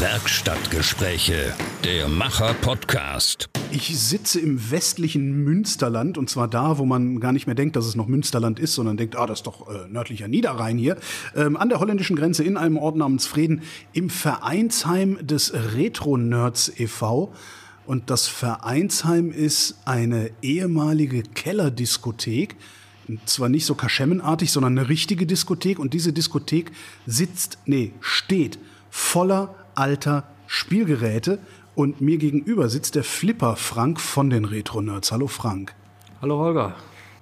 Werkstattgespräche, der Macher-Podcast. Ich sitze im westlichen Münsterland und zwar da, wo man gar nicht mehr denkt, dass es noch Münsterland ist, sondern denkt, ah, das ist doch äh, nördlicher Niederrhein hier, ähm, an der holländischen Grenze in einem Ort namens Frieden im Vereinsheim des Retro-Nerds e.V. Und das Vereinsheim ist eine ehemalige Kellerdiskothek, zwar nicht so kaschemmenartig, sondern eine richtige Diskothek und diese Diskothek sitzt, nee, steht voller alter Spielgeräte und mir gegenüber sitzt der Flipper Frank von den Retro Nerds. Hallo Frank. Hallo Holger.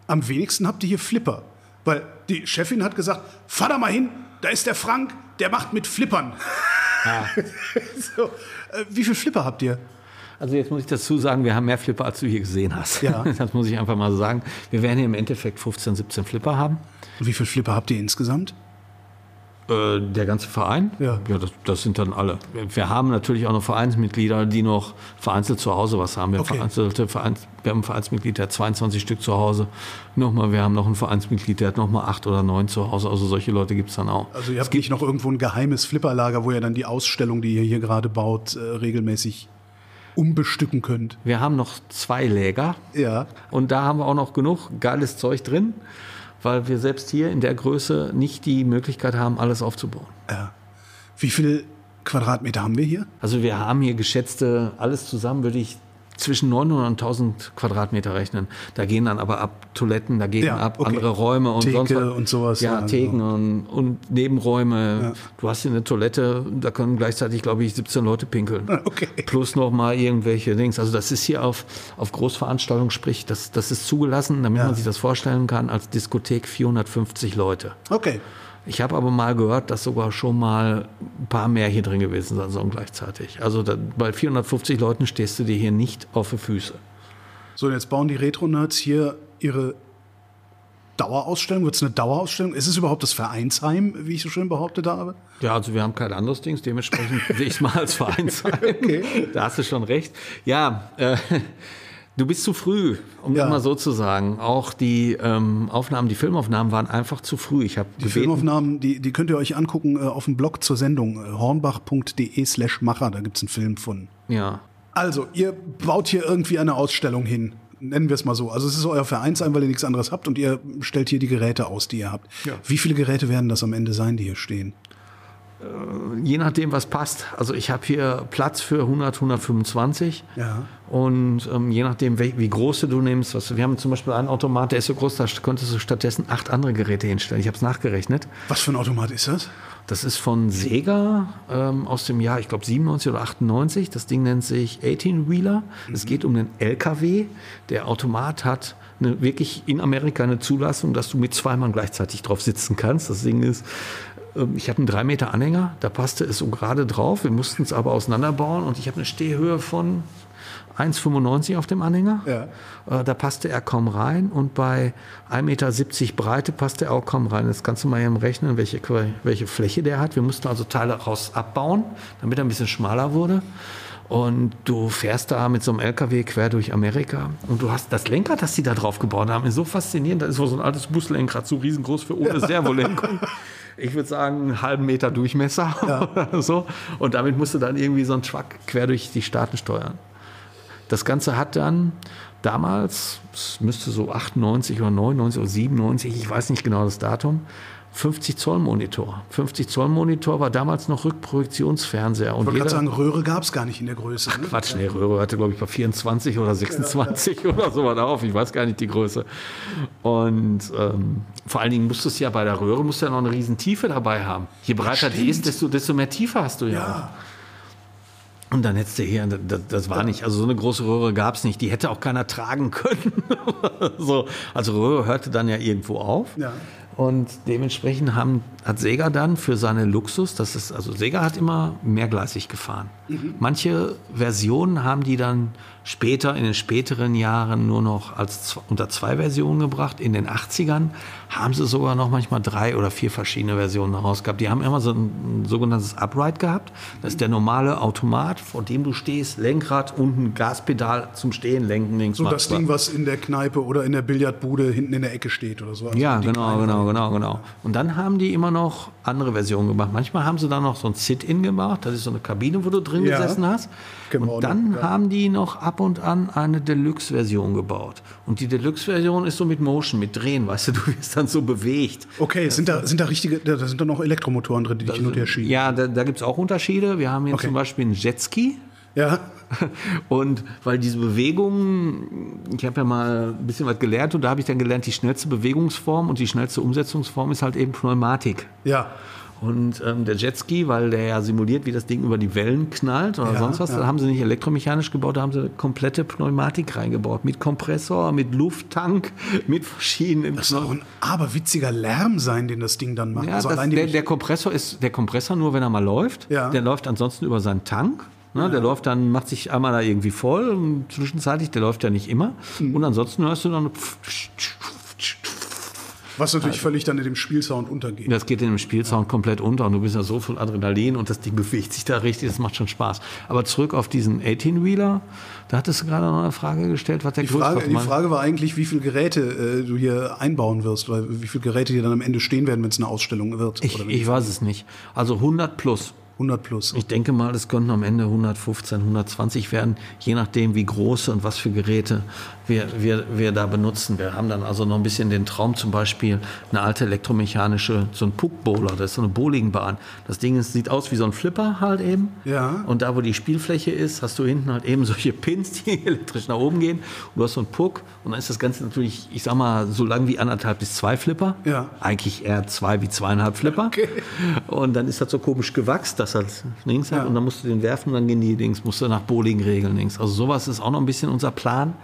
Am wenigsten habt ihr hier Flipper, weil die Chefin hat gesagt, fahr da mal hin, da ist der Frank, der macht mit Flippern. Ah. so, äh, wie viel Flipper habt ihr? Also jetzt muss ich dazu sagen, wir haben mehr Flipper, als du hier gesehen hast. Ja. Das muss ich einfach mal so sagen. Wir werden hier im Endeffekt 15, 17 Flipper haben. Und wie viele Flipper habt ihr insgesamt? Äh, der ganze Verein? Ja. Ja, das, das, sind dann alle. Wir haben natürlich auch noch Vereinsmitglieder, die noch vereinzelt zu Hause was haben. Wir, okay. vereinzelte Vereins, wir haben einen Vereinsmitglied, der hat 22 Stück zu Hause. Nochmal, wir haben noch einen Vereinsmitglied, der hat nochmal acht oder neun zu Hause. Also solche Leute gibt es dann auch. Also ihr habt nicht noch irgendwo ein geheimes Flipperlager, wo ihr dann die Ausstellung, die ihr hier gerade baut, äh, regelmäßig umbestücken könnt. Wir haben noch zwei Läger. Ja. Und da haben wir auch noch genug geiles Zeug drin weil wir selbst hier in der Größe nicht die Möglichkeit haben, alles aufzubauen. Ja. Wie viele Quadratmeter haben wir hier? Also wir haben hier geschätzte, alles zusammen würde ich zwischen 900 und 1000 Quadratmeter rechnen. Da gehen dann aber ab Toiletten, da gehen Ja, ab okay. andere Räume und Theke sonst was. und sowas, Ja, ja, Theken also. und, und Nebenräume. Ja. Du hast hier eine Toilette, da können gleichzeitig, glaube ich, 17 Leute pinkeln. Okay. Plus noch mal irgendwelche Dings. Also das ist hier auf, auf Großveranstaltungen, sprich, das, das ist zugelassen, damit man sich das vorstellen kann, als Diskothek 450 Leute. Okay. Ich habe aber mal gehört, dass sogar schon mal ein paar mehr hier drin gewesen sein sollen gleichzeitig. Also da, bei 450 Leuten stehst du dir hier nicht auf die Füße. So, und jetzt bauen die Retro-Nerds hier ihre Dauerausstellung. Wird es eine Dauerausstellung? Ist es überhaupt das Vereinsheim, wie ich so schön behauptet habe? Ja, also wir haben kein anderes Ding, dementsprechend sehe ich es mal als Vereinsheim. Okay. Da hast du schon recht. Ja, äh, du bist zu früh, um Ja. das mal so zu sagen. Auch die ähm, Aufnahmen, die Filmaufnahmen waren einfach zu früh. Ich habe Die Filmaufnahmen, die, die könnt ihr euch angucken äh, auf dem Blog zur Sendung äh, hornbach.de slash Macher. Da gibt's einen Film von. Ja, Also, ihr baut hier irgendwie eine Ausstellung hin. Nennen wir es mal so. Also es ist euer Vereinsheim, weil ihr nichts anderes habt und ihr stellt hier die Geräte aus, die ihr habt. Ja. Wie viele Geräte werden das am Ende sein, die hier stehen? Je nachdem, was passt. Also ich habe hier Platz für 100, 125. Ja. Und ähm, je nachdem, wie, wie groß du nimmst, was, wir haben zum Beispiel einen Automat, der ist so groß, da konntest du stattdessen acht andere Geräte hinstellen. Ich habe es nachgerechnet. Was für ein Automat ist das? Das ist von Sega ähm, aus dem Jahr, ich glaube 97 oder 98. Das Ding nennt sich 18-Wheeler. Es geht um einen LKW. Der Automat hat eine, wirklich in Amerika eine Zulassung, dass du mit zwei Mann gleichzeitig drauf sitzen kannst. Das Ding ist, ich habe einen 3 Meter Anhänger, da passte es so gerade drauf. Wir mussten es aber auseinanderbauen und ich habe eine Stehhöhe von 1,95 auf dem Anhänger. Ja. Äh, Da passte er kaum rein und bei 1,70 Meter Breite passte er auch kaum rein. Jetzt kannst du mal eben rechnen, welche, welche Fläche der hat. Wir mussten also Teile raus abbauen, damit er ein bisschen schmaler wurde. Und du fährst da mit so einem LKW quer durch Amerika und du hast das Lenkrad, das die da drauf gebaut haben, ist so faszinierend. Das ist so ein altes Buslenkrad, so riesengroß für ohne Servolenkung. Ich würde sagen, einen halben Meter Durchmesser oder so. Und damit musst du dann irgendwie so einen Truck quer durch die Staaten steuern. Das Ganze hat dann damals, es müsste so 98 oder 99 oder 97, ich weiß nicht genau das Datum, 50 Zoll Monitor. 50 Zoll Monitor war damals noch Rückprojektionsfernseher. Und Ich wollte gerade sagen, Röhre gab's gar nicht in der Größe. Ne? Quatsch, nee, Röhre hatte, glaube ich, bei 24 oder 26 oder so was auf. Ich weiß gar nicht die Größe. Und ähm, vor allen Dingen musstest du ja bei der Röhre musst du ja noch eine riesen Tiefe dabei haben. Je breiter die ist, desto, desto mehr Tiefe hast du ja. Ja. Und dann hättest du hier, das, das war nicht, also so eine große Röhre gab es nicht. Die hätte auch keiner tragen können. so, also Röhre hörte dann ja irgendwo auf. Ja. Und dementsprechend haben, hat Sega dann für seine Luxus, das ist, also Sega hat immer mehrgleisig gefahren. Manche Versionen haben die dann später, in den späteren Jahren nur noch als unter zwei Versionen gebracht. In den 80ern haben sie sogar noch manchmal drei oder vier verschiedene Versionen rausgehabt. Die haben immer so ein, ein sogenanntes Upright gehabt. Das ist der normale Automat, vor dem du stehst, Lenkrad, unten Gaspedal zum Stehen, lenken, links, So das Ding, was in der Kneipe oder in der Billardbude hinten in der Ecke steht oder so. Also ja, genau, genau, genau, genau. Und dann haben die immer noch andere Versionen gemacht. Manchmal haben sie dann noch so ein Sit-In gemacht. Das ist so eine Kabine, wo du drin Ja. gesessen hast. Genau, und dann ja. haben die noch ab und an eine Deluxe-Version gebaut. Und die Deluxe-Version ist so mit Motion, mit Drehen, weißt du, du wirst dann so bewegt. Okay, sind da, sind da richtige, da da sind da noch Elektromotoren drin, die dich hin und her schieben? Ja, da, da gibt es auch Unterschiede. Wir haben hier Okay. zum Beispiel einen Jetski. Ja. Und weil diese Bewegung, ich habe ja mal ein bisschen was gelernt und da habe ich dann gelernt, die schnellste Bewegungsform und die schnellste Umsetzungsform ist halt eben Pneumatik. Ja. Und ähm, der Jetski, weil der ja simuliert, wie das Ding über die Wellen knallt oder Ja, sonst was, ja. da haben sie nicht elektromechanisch gebaut, da haben sie komplette Pneumatik reingebaut. Mit Kompressor, mit Lufttank, mit verschiedenen Das soll auch ein aberwitziger Lärm sein, den das Ding dann macht. ja, Also das, der, der Kompressor ist der Kompressor nur, wenn er mal läuft. Ja. Der läuft ansonsten über seinen Tank. Ne, Der läuft dann, macht sich einmal da irgendwie voll, und zwischenzeitlich, der läuft ja nicht immer. Mhm. Und ansonsten hörst du dann. Was natürlich völlig dann in dem Spielsound untergeht. Das geht in dem Spielsound komplett unter und du bist ja so voll Adrenalin und das Ding bewegt sich da richtig, das macht schon Spaß. Aber zurück auf diesen 18-Wheeler, da hattest du gerade noch eine Frage gestellt, was der Die Frage, die Frage war eigentlich, wie viele Geräte äh, du hier einbauen wirst, weil wie viele Geräte hier dann am Ende stehen werden, wenn es eine Ausstellung wird. Ich, ich weiß es nicht. Also 100 plus. 100 plus. Ich denke mal, es könnten am Ende 115, 120 werden, je nachdem, wie große und was für Geräte wir, wir, wir da benutzen. Wir haben dann also noch ein bisschen den Traum, zum Beispiel eine alte elektromechanische, so ein Puck-Bowler, das ist so eine Bowlingbahn. Das Ding ist, sieht aus wie so ein Flipper halt eben. Ja. Und da, wo die Spielfläche ist, hast du hinten halt eben solche Pins, die elektrisch nach oben gehen. Und du hast so einen Puck. Und dann ist das Ganze natürlich, ich sag mal, so lang wie anderthalb bis zwei Flipper. Ja. Eigentlich eher zwei wie zweieinhalb Flipper. Okay. Und dann ist das so komisch gewachst, dass das links hat. Und dann musst du den werfen und dann gehen die Dings, musst du nach Bowling-Regeln links. Also sowas ist auch noch ein bisschen unser Plan.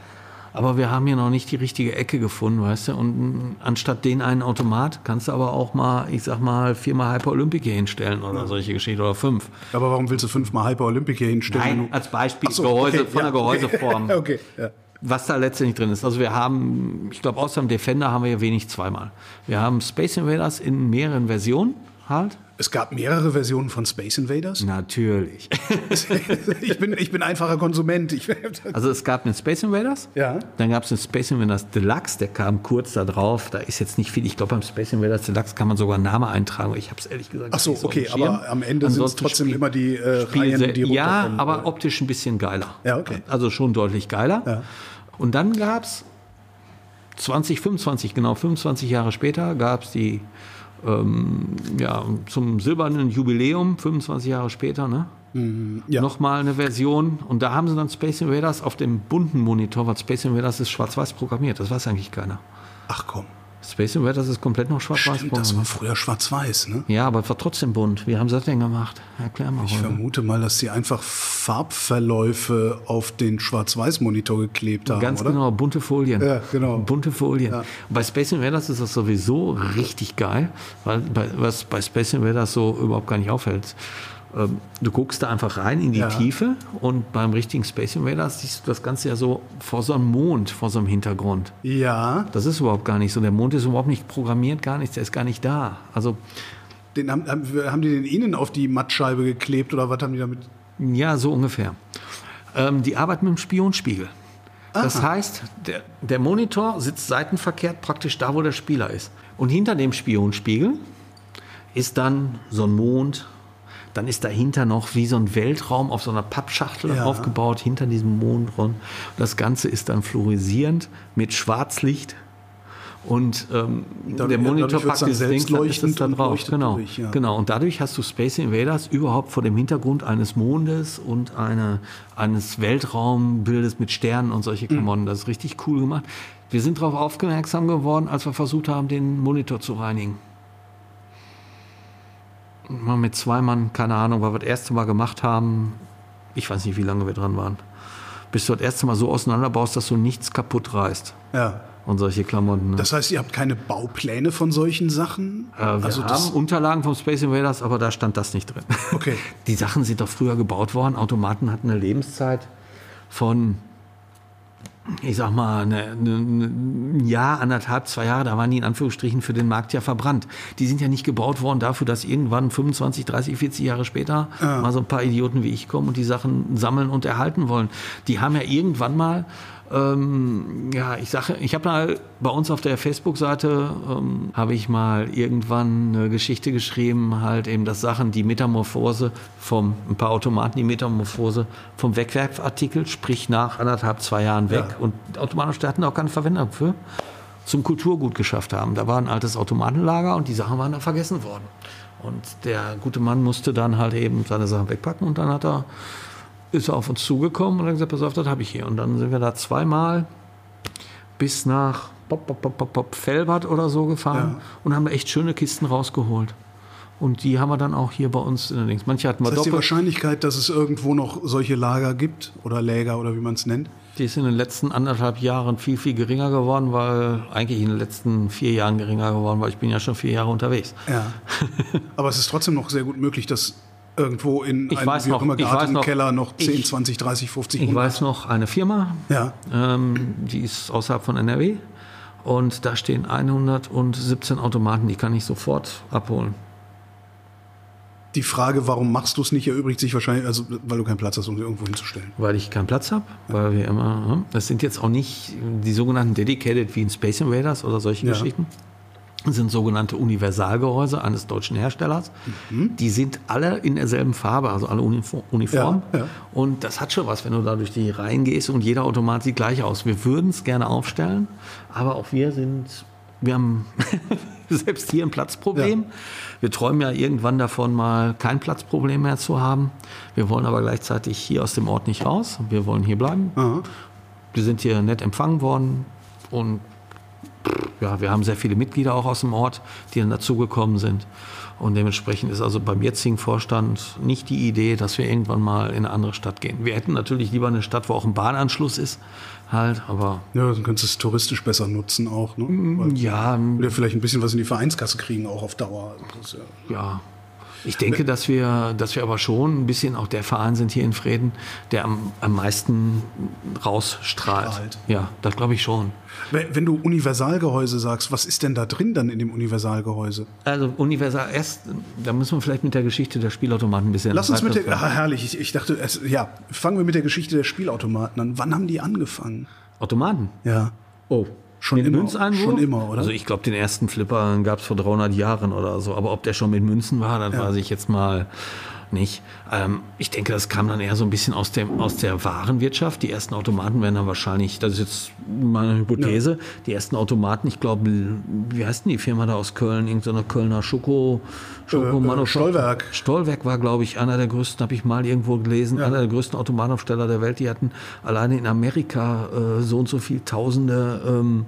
Aber wir haben hier noch nicht die richtige Ecke gefunden, weißt du. Und mm, anstatt den einen Automat kannst du aber auch mal, ich sag mal, viermal Hyper Olympic hier hinstellen oder solche Geschichten oder fünf. Aber warum willst du fünfmal Hyper Olympic hier hinstellen? Nein, als Beispiel so, Gehäuse, okay, von ja, der Gehäuseform. Okay, okay ja. Was da letztendlich drin ist. Also wir haben, ich glaube, außer dem Defender haben wir ja wenig zweimal. Wir haben Space Invaders in mehreren Versionen halt. Es gab mehrere Versionen von Space Invaders. Natürlich. ich, bin, ich bin einfacher Konsument. Also es gab einen Space Invaders. Ja. Dann gab es einen Space Invaders Deluxe, der kam kurz da drauf. Da ist jetzt nicht viel. Ich glaube, beim Space Invaders Deluxe kann man sogar einen Namen eintragen. Ich habe es ehrlich gesagt Ach so, auf okay, aber am Ende sind es trotzdem Spiel- immer die äh, Reihen, die Ja, aber optisch ein bisschen geiler. Ja, okay. Also schon deutlich geiler. Ja. Und dann gab es 20, 25, genau 25 Jahre später gab es die ähm, ja, zum silbernen Jubiläum, 25 Jahre später, ne? ja. Nochmal eine Version. Und da haben sie dann Space Invaders auf dem bunten Monitor, weil Space Invaders ist schwarz-weiß programmiert. Das weiß eigentlich keiner. Ach komm, Space Invaders ist komplett noch schwarz-weiß stimmt, das war programmiert. früher schwarz-weiß, ne? Ja, aber es war trotzdem bunt. Wie haben sie das denn gemacht? Erklär mal. Ich Holger. vermute mal, dass sie einfach Farbverläufe auf den Schwarz-Weiß-Monitor geklebt haben, Ganz oder? genau, bunte Folien. Ja, genau. Bunte Folien. Ja. Bei Space Invaders ist das sowieso richtig geil, weil bei, was bei Space Invaders so überhaupt gar nicht auffällt. Ähm, Du guckst da einfach rein in die Ja. Tiefe und beim richtigen Space Invaders siehst du das Ganze ja so vor so einem Mond, vor so einem Hintergrund. Ja, Das ist überhaupt gar nicht so. Der Mond ist überhaupt nicht programmiert, gar nichts, der ist gar nicht da. Also den haben, haben, die den innen auf die Mattscheibe geklebt oder was haben die damit? Ja, so ungefähr. Ähm, die arbeiten mit dem Spionspiegel. Das heißt, der, der Monitor sitzt seitenverkehrt praktisch da, wo der Spieler ist. Und hinter dem Spionspiegel ist dann so ein Mond. Dann ist dahinter noch wie so ein Weltraum auf so einer Pappschachtel Ja. aufgebaut, hinter diesem Mondrund. Das Ganze ist dann fluoresierend mit Schwarzlicht. Und ähm, Dadurch- der Monitor packt das Ding, dann ist es da und drauf. Genau, durch, ja. genau. Und dadurch hast du Space Invaders überhaupt vor dem Hintergrund eines Mondes und eine, eines Weltraumbildes mit Sternen und solche Mhm. Klamotten. Das ist richtig cool gemacht. Wir sind darauf aufmerksam geworden, als wir versucht haben, den Monitor zu reinigen. Mal mit zwei Mann, keine Ahnung, weil wir das erste Mal gemacht haben. Ich weiß nicht, wie lange wir dran waren. Bis du das erste Mal so auseinanderbaust, dass du nichts kaputt reißt. Ja. Und solche Klamotten. Ne? Das heißt, ihr habt keine Baupläne von solchen Sachen? Äh, wir also haben Unterlagen vom Space Invaders, aber da stand das nicht drin. Okay. Die Sachen sind doch früher gebaut worden. Automaten hatten eine Lebenszeit von ich sag mal, eine, eine, ein Jahr, anderthalb, zwei Jahre, da waren die in Anführungsstrichen für den Markt ja verbrannt. Die sind ja nicht gebaut worden dafür, dass irgendwann 25, 30, 40 Jahre später ja. mal so ein paar Idioten wie ich kommen und die Sachen sammeln und erhalten wollen. Die haben ja irgendwann mal ähm, ja, ich sage, ich habe mal bei uns auf der Facebook-Seite ähm, habe ich mal irgendwann eine Geschichte geschrieben, halt eben, dass Sachen die Metamorphose vom ein paar Automaten die Metamorphose vom Wegwerfartikel, sprich nach anderthalb zwei Jahren weg ja. und Automaten hatten auch keine Verwendung für zum Kulturgut geschafft haben. Da war ein altes Automatenlager und die Sachen waren da vergessen worden. Und der gute Mann musste dann halt eben seine Sachen wegpacken und dann hat er ist er auf uns zugekommen und hat gesagt, pass auf, das habe ich hier. Und dann sind wir da zweimal bis nach Pop, Pop, Pop, Pop, Pop, Felbert oder so gefahren ja. und haben da echt schöne Kisten rausgeholt. Und die haben wir dann auch hier bei uns in den Links. Manche hatten wir das heißt, doppelt. die Wahrscheinlichkeit, dass es irgendwo noch solche Lager gibt oder Läger oder wie man es nennt? Die ist in den letzten anderthalb Jahren viel, viel geringer geworden, weil eigentlich in den letzten vier Jahren geringer geworden, weil ich bin ja schon vier Jahre unterwegs. Ja. Aber es ist trotzdem noch sehr gut möglich, dass irgendwo in ich einem weiß noch, immer gearteten Keller noch 10, ich, 20, 30, 50 Ich 100. weiß noch eine Firma, ja. ähm, die ist außerhalb von NRW und da stehen 117 Automaten, die kann ich sofort abholen. Die Frage, warum machst du es nicht, erübrigt sich wahrscheinlich, also weil du keinen Platz hast, um sie irgendwo hinzustellen. Weil ich keinen Platz habe, ja. weil wir immer, hm, das sind jetzt auch nicht die sogenannten Dedicated wie in Space Invaders oder solche ja. Geschichten sind sogenannte Universalgehäuse eines deutschen Herstellers. Mhm. Die sind alle in derselben Farbe, also alle uniform. Ja, ja. Und das hat schon was, wenn du da durch die Reihen gehst und jeder Automat sieht gleich aus. Wir würden es gerne aufstellen, aber auch wir sind, wir haben selbst hier ein Platzproblem. Ja. Wir träumen ja irgendwann davon, mal kein Platzproblem mehr zu haben. Wir wollen aber gleichzeitig hier aus dem Ort nicht raus. Wir wollen hier bleiben. Mhm. Wir sind hier nett empfangen worden und ja, wir haben sehr viele Mitglieder auch aus dem Ort, die dann dazugekommen sind. Und dementsprechend ist also beim jetzigen Vorstand nicht die Idee, dass wir irgendwann mal in eine andere Stadt gehen. Wir hätten natürlich lieber eine Stadt, wo auch ein Bahnanschluss ist, halt, aber. Ja, dann könntest du es touristisch besser nutzen auch, ne? Mm, Weil ja. Oder vielleicht ein bisschen was in die Vereinskasse kriegen, auch auf Dauer. ja, ja. Ich denke, dass wir, dass wir aber schon ein bisschen auch der Verein sind hier in Frieden, der am, am meisten rausstrahlt. Strahlt. Ja, das glaube ich schon. Wenn du Universalgehäuse sagst, was ist denn da drin dann in dem Universalgehäuse? Also Universal erst, da müssen wir vielleicht mit der Geschichte der Spielautomaten ein bisschen. Lass uns mit der, ach, herrlich. Ich, ich dachte, es, ja, fangen wir mit der Geschichte der Spielautomaten an. Wann haben die angefangen? Automaten? Ja. Oh, Schon mit immer, Münzeinwurf? Schon immer, oder? Also ich glaube, den ersten Flipper gab es vor 300 Jahren oder so. Aber ob der schon mit Münzen war, das ja. weiß ich jetzt mal nicht. Ähm, ich denke, das kam dann eher so ein bisschen aus, dem, aus der Warenwirtschaft. Die ersten Automaten werden dann wahrscheinlich, das ist jetzt meine Hypothese, ja. die ersten Automaten, ich glaube, wie heißt denn die Firma da aus Köln? Irgendeine Kölner Schoko, Schoko äh, äh, Stollwerk. Stollwerk war, glaube ich, einer der größten, habe ich mal irgendwo gelesen, ja. einer der größten Automatenaufsteller der Welt. Die hatten alleine in Amerika äh, so und so viel Tausende ähm,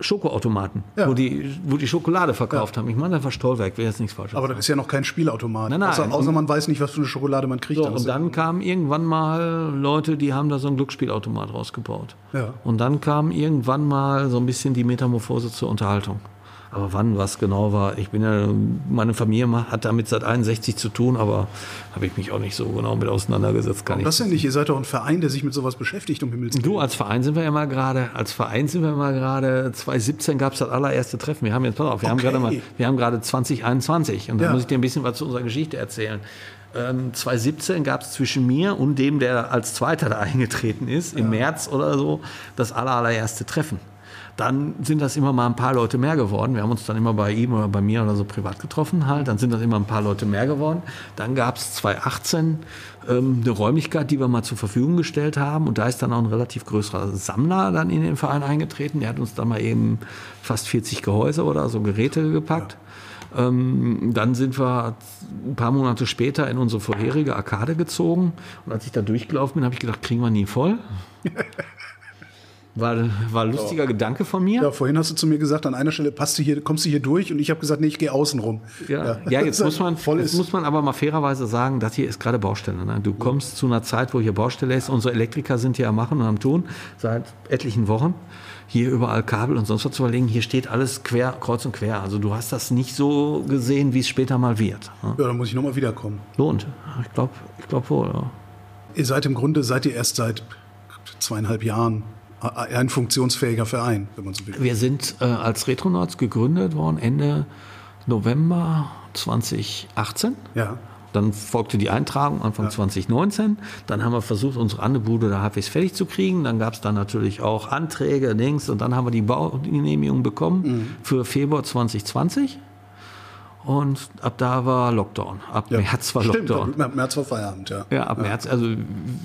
Schokoautomaten, ja. wo, die, wo die Schokolade verkauft ja. haben. Ich meine, das war Stollwerk, wäre jetzt nichts falsch. Aber das ist ja noch kein Spielautomat. Nein, nein. Außer, außer man weiß nicht, was für eine Schokolade man kriegt. So, und dann kamen irgendwann mal Leute, die haben da so einen Glücksspielautomat rausgebaut. Ja. Und dann kam irgendwann mal so ein bisschen die Metamorphose zur Unterhaltung. Aber wann was genau war, ich bin ja, meine Familie hat damit seit 61 zu tun, aber habe ich mich auch nicht so genau mit auseinandergesetzt. Kann das denn nicht? Ihr seid doch ein Verein, der sich mit sowas beschäftigt, um Himmels Willen. Du, als Verein sind wir ja mal gerade, als Verein sind wir mal gerade, 2017 gab es das allererste Treffen. Wir haben jetzt, pass auf, wir okay. haben gerade mal, wir haben gerade 2021 und da ja. muss ich dir ein bisschen was zu unserer Geschichte erzählen. 2017 gab es zwischen mir und dem, der als Zweiter da eingetreten ist, im ja. März oder so, das allererste Treffen dann sind das immer mal ein paar Leute mehr geworden. Wir haben uns dann immer bei ihm oder bei mir oder so privat getroffen halt. Dann sind das immer ein paar Leute mehr geworden. Dann gab es 2018 ähm, eine Räumlichkeit, die wir mal zur Verfügung gestellt haben. Und da ist dann auch ein relativ größerer Sammler dann in den Verein eingetreten. Der hat uns dann mal eben fast 40 Gehäuse oder so Geräte gepackt. Ja. Ähm, dann sind wir ein paar Monate später in unsere vorherige Arkade gezogen. Und als ich da durchgelaufen bin, habe ich gedacht, kriegen wir nie voll. War, war ein lustiger ja. Gedanke von mir. Ja, vorhin hast du zu mir gesagt, an einer Stelle passt du hier, kommst du hier durch und ich habe gesagt, nee, ich gehe außen rum. Ja, ja. ja jetzt, muss man, jetzt muss man aber mal fairerweise sagen, das hier ist gerade Baustelle. Ne? Du kommst zu einer Zeit, wo hier Baustelle ist. Unsere Elektriker sind hier am Machen und am Tun seit etlichen Wochen. Hier überall Kabel und sonst was zu überlegen. Hier steht alles quer, kreuz und quer. Also du hast das nicht so gesehen, wie es später mal wird. Ne? Ja, dann muss ich nochmal wiederkommen. Lohnt. Ich glaube ich glaub wohl. Ja. Ihr seid im Grunde, seid ihr erst seit zweieinhalb Jahren ein funktionsfähiger Verein, wenn man so will. Wir sind äh, als Retronauts gegründet worden Ende November 2018. Ja. Dann folgte die Eintragung Anfang ja. 2019. Dann haben wir versucht, unsere Andebude da halbwegs fertig zu kriegen. Dann gab es dann natürlich auch Anträge, Links und dann haben wir die Baugenehmigung bekommen mhm. für Februar 2020. Und ab da war Lockdown. Ab Ja, März war Stimmt, Lockdown. ab März war Feierabend, ja. Ja, ab März. Also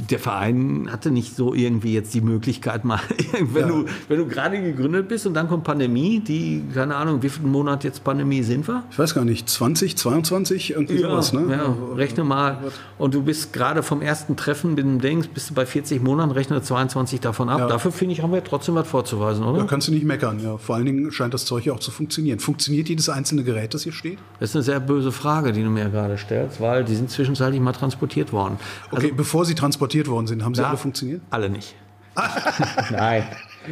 der Verein hatte nicht so irgendwie jetzt die Möglichkeit mal, wenn, Ja. du, wenn du gerade gegründet bist und dann kommt Pandemie, die, keine Ahnung, wie viel Monat jetzt Pandemie sind wir? Ich weiß gar nicht, 20, 22, irgendwie sowas, ne? ja, rechne mal. Und du bist gerade vom ersten Treffen mit dem Dings, bist du bei 40 Monaten, rechne 22 davon ab. Ja. Dafür finde ich, haben wir trotzdem was vorzuweisen, oder? Da kannst du nicht meckern, ja. Vor allen Dingen scheint das Zeug ja auch zu funktionieren. Funktioniert jedes einzelne Gerät, das hier steht? Das ist eine sehr böse Frage, die du mir gerade stellst, weil die sind zwischenzeitlich mal transportiert worden. Okay, bevor sie transportiert worden sind, haben sie Da- alle funktioniert? Alle nicht. Nein.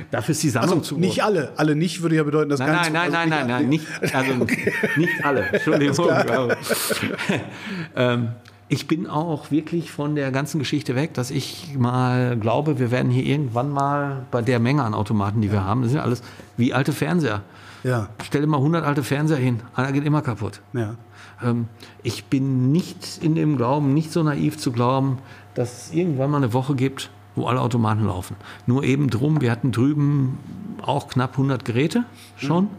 Dafür ist die Sammlung Also zu nicht alle. Alle nicht würde ja bedeuten, dass Nein, kein nein, nein, also nein, nein, nicht- nein, nicht, also nicht alle. Entschuldigung. ähm, ich bin auch wirklich von der ganzen Geschichte weg, dass ich mal glaube, wir werden hier irgendwann mal bei der Menge an Automaten, die wir haben, das sind alles wie alte Fernseher. Ja, Stell dir mal 100 alte Fernseher hin, einer geht immer kaputt. ja. Ähm, ich bin nicht in dem Glauben, nicht so naiv zu glauben, dass es irgendwann mal eine Woche gibt, wo alle Automaten laufen. Nur eben drum, wir hatten drüben auch knapp 100 Geräte schon.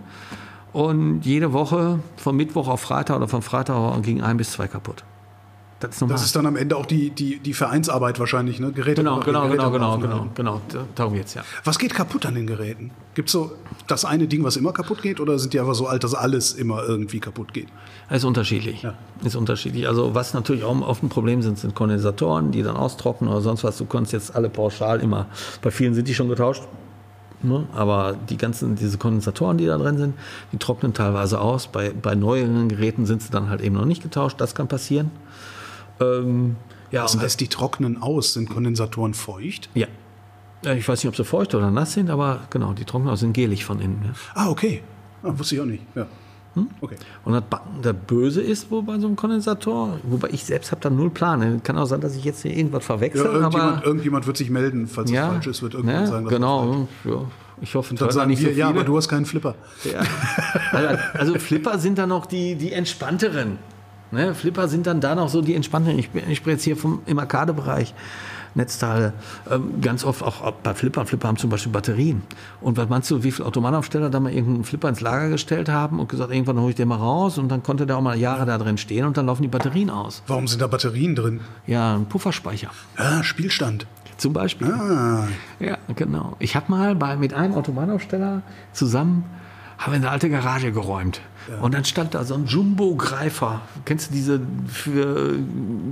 Und jede Woche von Mittwoch auf Freitag oder von Freitag ging ein bis zwei kaputt. Das ist. Das ist dann am Ende auch die, die, die Vereinsarbeit wahrscheinlich, ne? Geräte genau, genau, Geräte genau, genau, genau, genau. Da- Darum geht's ja. Was geht kaputt an den Geräten? Gibt es so das eine Ding, was immer kaputt geht, oder sind die einfach so alt, dass alles immer irgendwie kaputt geht? Es ist unterschiedlich. Ja. Ist unterschiedlich. Also was natürlich auch oft ein Problem sind, sind Kondensatoren, die dann austrocknen oder sonst was. Du kannst jetzt alle pauschal immer, bei vielen sind die schon getauscht. Ne? Aber die ganzen, diese Kondensatoren, die da drin sind, die trocknen teilweise aus. Bei, bei neueren Geräten sind sie dann halt eben noch nicht getauscht. Das kann passieren. Ähm, ja, Das heißt, die trocknen aus, sind Kondensatoren feucht? ja. Ja, Ich weiß nicht, ob sie feucht oder nass sind, aber genau, die trocknen aus, sind gelig von innen. Ja. Ah, okay. Ah, wusste ich auch nicht. Ja. Hm? Okay. Und das, das Böse ist wo bei so einem Kondensator, wobei ich selbst habe da null Plan. Kann auch sein, dass ich jetzt hier irgendwas Ja, verwechsel, irgendjemand, aber irgendjemand wird sich melden, falls es ja, falsch ist, wird irgendjemand ne, sagen, dass es falsch genau. Ja, ich hoffe. Dann sagen nicht wir, so ja, aber du hast keinen Flipper. Ja. Also, also Flipper sind dann noch die, die entspannteren. Ne? Flipper sind dann da noch so die entspannteren. Ich, ich spreche jetzt hier vom, im Arcade-Bereich. Netzteile. Ähm, ganz oft auch bei Flipper. Flipper haben zum Beispiel Batterien. Und was meinst du, wie viele Automataufsteller da mal irgendeinen Flipper ins Lager gestellt haben und gesagt, irgendwann hole ich den mal raus und dann konnte der auch mal Jahre da drin stehen und dann laufen die Batterien aus. Warum sind da Batterien drin? Ja, ein Pufferspeicher. Ah, Spielstand. Zum Beispiel. Ah, Ja, genau. Ich habe mal bei, mit einem Automataufsteller zusammen haben wir eine alte Garage geräumt. Und dann stand da so ein Jumbo-Greifer. Kennst du diese, für,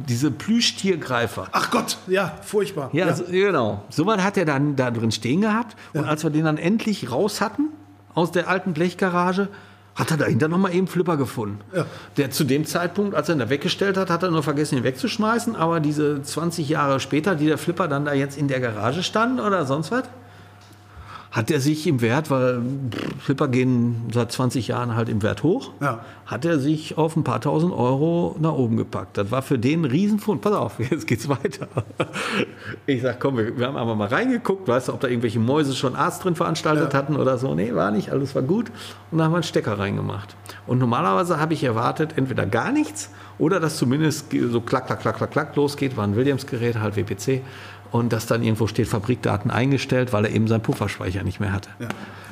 diese Plüschtiergreifer? ach Gott, ja, furchtbar. Ja, So, genau. So was hat er dann da drin stehen gehabt. Und als wir den dann endlich raus hatten aus der alten Blechgarage, hat er dahinter nochmal eben Flipper gefunden. Ja. Der zu dem Zeitpunkt, als er ihn da weggestellt hat, hat er nur vergessen, ihn wegzuschmeißen. Aber diese 20 Jahre später, die der Flipper dann da jetzt in der Garage stand oder sonst was, hat er sich im Wert, weil Flipper gehen seit 20 Jahren halt im Wert hoch, Ja. hat er sich auf ein paar tausend Euro nach oben gepackt. Das war für den ein Riesenfund. Pass auf, jetzt geht's weiter. Ich sag, komm, wir, wir haben einfach mal reingeguckt, weißt du, ob da irgendwelche Mäuse schon Arzt drin veranstaltet Ja. hatten oder so. Nee, war nicht, alles war gut. Und dann haben wir einen Stecker reingemacht. Und normalerweise habe ich erwartet, entweder gar nichts oder dass zumindest so klack, klack, klack, klack, klack losgeht. War ein Williams-Gerät, halt WPC. Und dass dann irgendwo steht, Fabrikdaten eingestellt, weil er eben seinen Pufferspeicher nicht mehr hatte.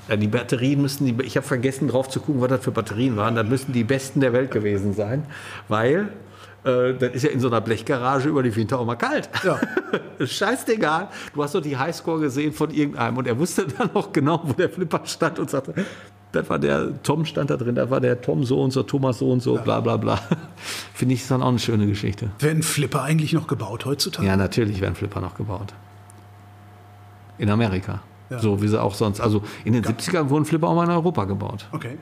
Ja, die Batterien müssten, die, ich habe vergessen drauf zu gucken, was das für Batterien waren. Das müssten die besten der Welt gewesen sein, weil äh, das ist ja in so einer Blechgarage über die Winter auch mal kalt. Ja. Scheißegal. Du hast doch die Highscore gesehen von irgendeinem und er wusste dann auch genau, wo der Flipper stand und sagte, das war der Tom stand da drin, das war der Tom so und so, Thomas so und so, bla bla bla. Finde ich ist dann auch eine schöne Geschichte. Werden Flipper eigentlich noch gebaut heutzutage? Ja, natürlich werden Flipper noch gebaut. In Amerika. Ja. So wie sie auch sonst. Also in den 70ern wurden Flipper auch mal in Europa gebaut. Okay.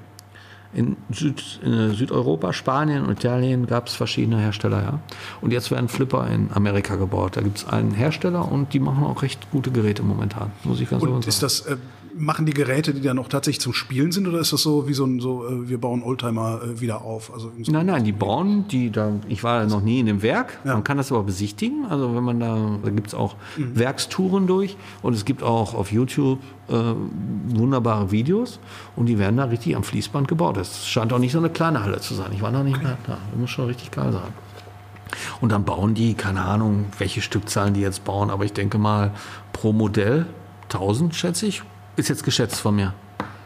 In, Süd, in Südeuropa, Spanien und Italien gab es verschiedene Hersteller, ja. Und jetzt werden Flipper in Amerika gebaut. Da gibt es einen Hersteller und die machen auch recht gute Geräte momentan, muss ich ganz Und offen ist sagen. das, äh, machen die Geräte, die dann auch tatsächlich zum Spielen sind, oder ist das so wie so ein, so, äh, wir bauen Oldtimer äh, wieder auf? Also so nein, nein, die bauen, die da, ich war noch nie in dem Werk, ja. man kann das aber besichtigen, also wenn man da, da gibt es auch mhm. Werkstouren durch und es gibt auch auf YouTube äh, wunderbare Videos und die werden da richtig am Fließband gebaut. Das scheint auch nicht so eine kleine Halle zu sein. Ich war noch nicht mehr da. Das muss schon richtig geil sein. Und dann bauen die, keine Ahnung, welche Stückzahlen die jetzt bauen, aber ich denke mal pro Modell 1000, schätze ich. Ist jetzt geschätzt von mir.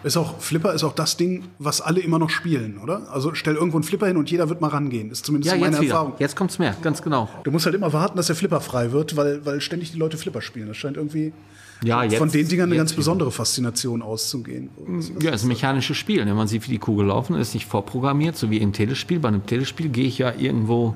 Ist auch, Flipper ist auch das Ding, was alle immer noch spielen, oder? Also stell irgendwo einen Flipper hin und jeder wird mal rangehen. Ist zumindest ja, meine jetzt Erfahrung. Wieder. Jetzt kommt's mehr, ganz genau. Du musst halt immer warten, dass der Flipper frei wird, weil, weil ständig die Leute Flipper spielen. Das scheint irgendwie ja, jetzt, von den Dingern eine ganz besondere Faszination auszugehen. Ja, es ist ein mechanisches Spiel. Wenn man sieht, wie die Kugel laufen, ist nicht vorprogrammiert, so wie im Telespiel. Bei einem Telespiel gehe ich ja irgendwo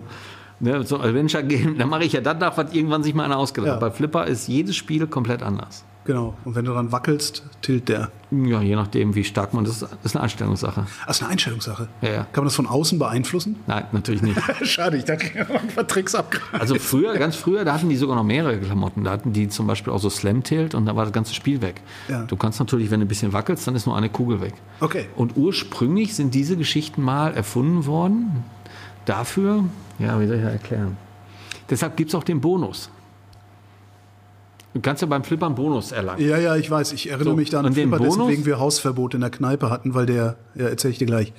Ne, so Adventure Game, da mache ich ja das nach, was irgendwann sich mal einer ausgedacht hat. Ja. Bei Flipper ist jedes Spiel komplett anders. Genau. Und wenn du dann wackelst, tilt der. Ja, je nachdem, wie stark man das ist. Das ist eine Einstellungssache. Ach, ist eine Einstellungssache? Ja, ja. Kann man das von außen beeinflussen? Nein, natürlich nicht. Schade, ich dachte, man Tricks ab. Also früher, ganz früher, da hatten die sogar noch mehrere Klamotten. Da hatten die zum Beispiel auch so Slam-Tilt und da war das ganze Spiel weg. Ja. Du kannst natürlich, wenn du ein bisschen wackelst, dann ist nur eine Kugel weg. Okay. Und ursprünglich sind diese Geschichten mal erfunden worden dafür, ja, wie soll ich das erklären? Deshalb gibt es auch den Bonus. Du kannst ja beim Flippern Bonus erlangen. Ja, ja, ich weiß. Ich erinnere so, mich da an Flipper, Bonus, deswegen wir Hausverbot in der Kneipe hatten, weil der, ja, erzähle ich dir gleich.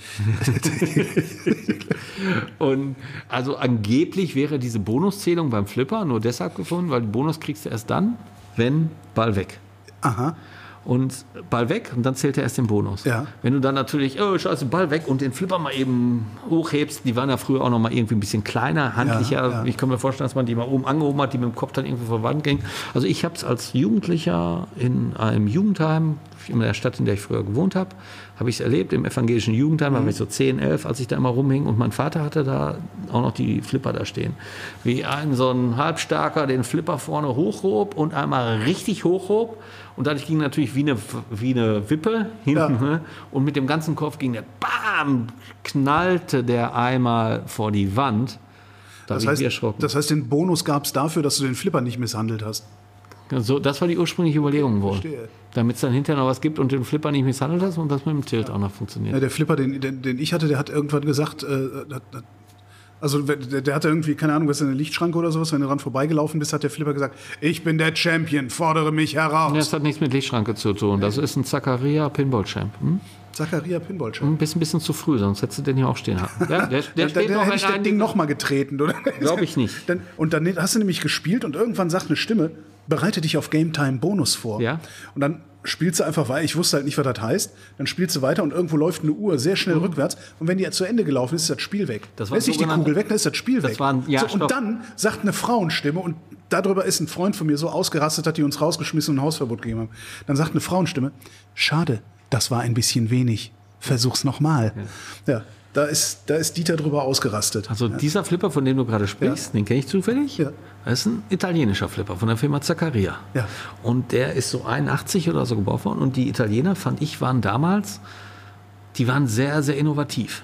und also angeblich wäre diese Bonuszählung beim Flipper nur deshalb gefunden, weil den Bonus kriegst du erst dann, wenn Ball weg. Aha und Ball weg und dann zählt er erst den Bonus. Ja. Wenn du dann natürlich, oh, scheiße, Ball weg und den Flipper mal eben hochhebst, die waren ja früher auch noch mal irgendwie ein bisschen kleiner, handlicher. Ja, ja. Ich kann mir vorstellen, dass man die mal oben angehoben hat, die mit dem Kopf dann irgendwie vor Wand ging. Also ich habe es als Jugendlicher in einem Jugendheim, in der Stadt, in der ich früher gewohnt habe, habe ich es erlebt, im evangelischen Jugendheim, mhm. war ich so 10, 11, als ich da immer rumhing und mein Vater hatte da auch noch die Flipper da stehen. Wie ein so ein Halbstarker den Flipper vorne hochhob und einmal richtig hochhob und dadurch ging natürlich wie eine, wie eine Wippe hinten. Ja. Ne? Und mit dem ganzen Kopf ging der BAM! knallte der einmal vor die Wand. Da das, heißt, das heißt, den Bonus gab es dafür, dass du den Flipper nicht misshandelt hast. So, das war die ursprüngliche Überlegung wohl. Damit es dann hinterher noch was gibt und den Flipper nicht misshandelt hast und das mit dem Tilt ja. auch noch funktioniert. Ja, der Flipper, den, den, den, ich hatte, der hat irgendwann gesagt, äh, also der, der hatte irgendwie, keine Ahnung, was ist eine Lichtschranke oder sowas, wenn du dran vorbeigelaufen bist, hat der Flipper gesagt, ich bin der Champion, fordere mich heraus. Das hat nichts mit Lichtschranke zu tun. Das ist ein Zacharia Pinball Champ. Hm? Zacharia Pinball Champ. Ein bisschen, bisschen zu früh, sonst hättest du den hier auch stehen haben. Ja, der, der, steht noch hätte ich das Ding nochmal getreten, oder? Glaube ich nicht. Dann, und dann hast du nämlich gespielt und irgendwann sagt eine Stimme, bereite dich auf Game Time Bonus vor. Ja. Und dann spielst du einfach weiter. Ich wusste halt nicht, was das heißt. Dann spielst du weiter und irgendwo läuft eine Uhr sehr schnell mhm. rückwärts. Und wenn die zu Ende gelaufen ist, ist das Spiel weg. Das war ist nicht die Kugel weg, dann ist das Spiel das weg. War ein, ja, so, und dann sagt eine Frauenstimme und darüber ist ein Freund von mir so ausgerastet, hat die uns rausgeschmissen und ein Hausverbot gegeben haben. Dann sagt eine Frauenstimme, schade, das war ein bisschen wenig. Versuch's nochmal. Ja. ja. Da ist, da ist Dieter drüber ausgerastet. Also ja. dieser Flipper, von dem du gerade sprichst, ja. den kenne ich zufällig. Ja. Das ist ein italienischer Flipper von der Firma Zaccaria. Ja. Und der ist so 81 oder so gebaut worden. Und die Italiener, fand ich, waren damals, die waren sehr, sehr innovativ.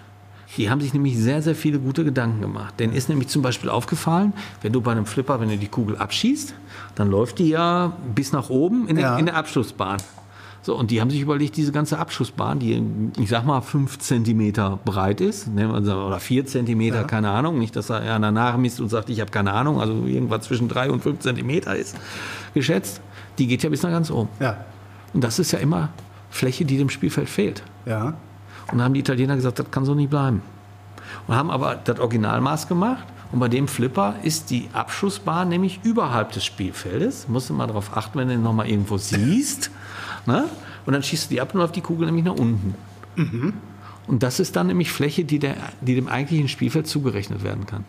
Die haben sich nämlich sehr, sehr viele gute Gedanken gemacht. Denn ist nämlich zum Beispiel aufgefallen, wenn du bei einem Flipper, wenn du die Kugel abschießt, dann läuft die ja bis nach oben in, ja. in der Abschlussbahn. So, und die haben sich überlegt, diese ganze Abschussbahn, die, ich sag mal, fünf Zentimeter breit ist, oder vier Zentimeter, ja. keine Ahnung, nicht, dass er einer nachmisst und sagt, ich habe keine Ahnung, also irgendwas zwischen drei und fünf Zentimeter ist geschätzt, die geht ja bis nach ganz oben. Ja. Und das ist ja immer Fläche, die dem Spielfeld fehlt. Ja. Und da haben die Italiener gesagt, das kann so nicht bleiben. Und haben aber das Originalmaß gemacht. Und bei dem Flipper ist die Abschussbahn nämlich überhalb des Spielfeldes. Musst du mal darauf achten, wenn du ihn nochmal irgendwo siehst. Ne? Und dann schießt du die ab und läuft die Kugel nämlich nach unten. Mhm. Und das ist dann nämlich Fläche, die, der, die dem eigentlichen Spielfeld zugerechnet werden kann.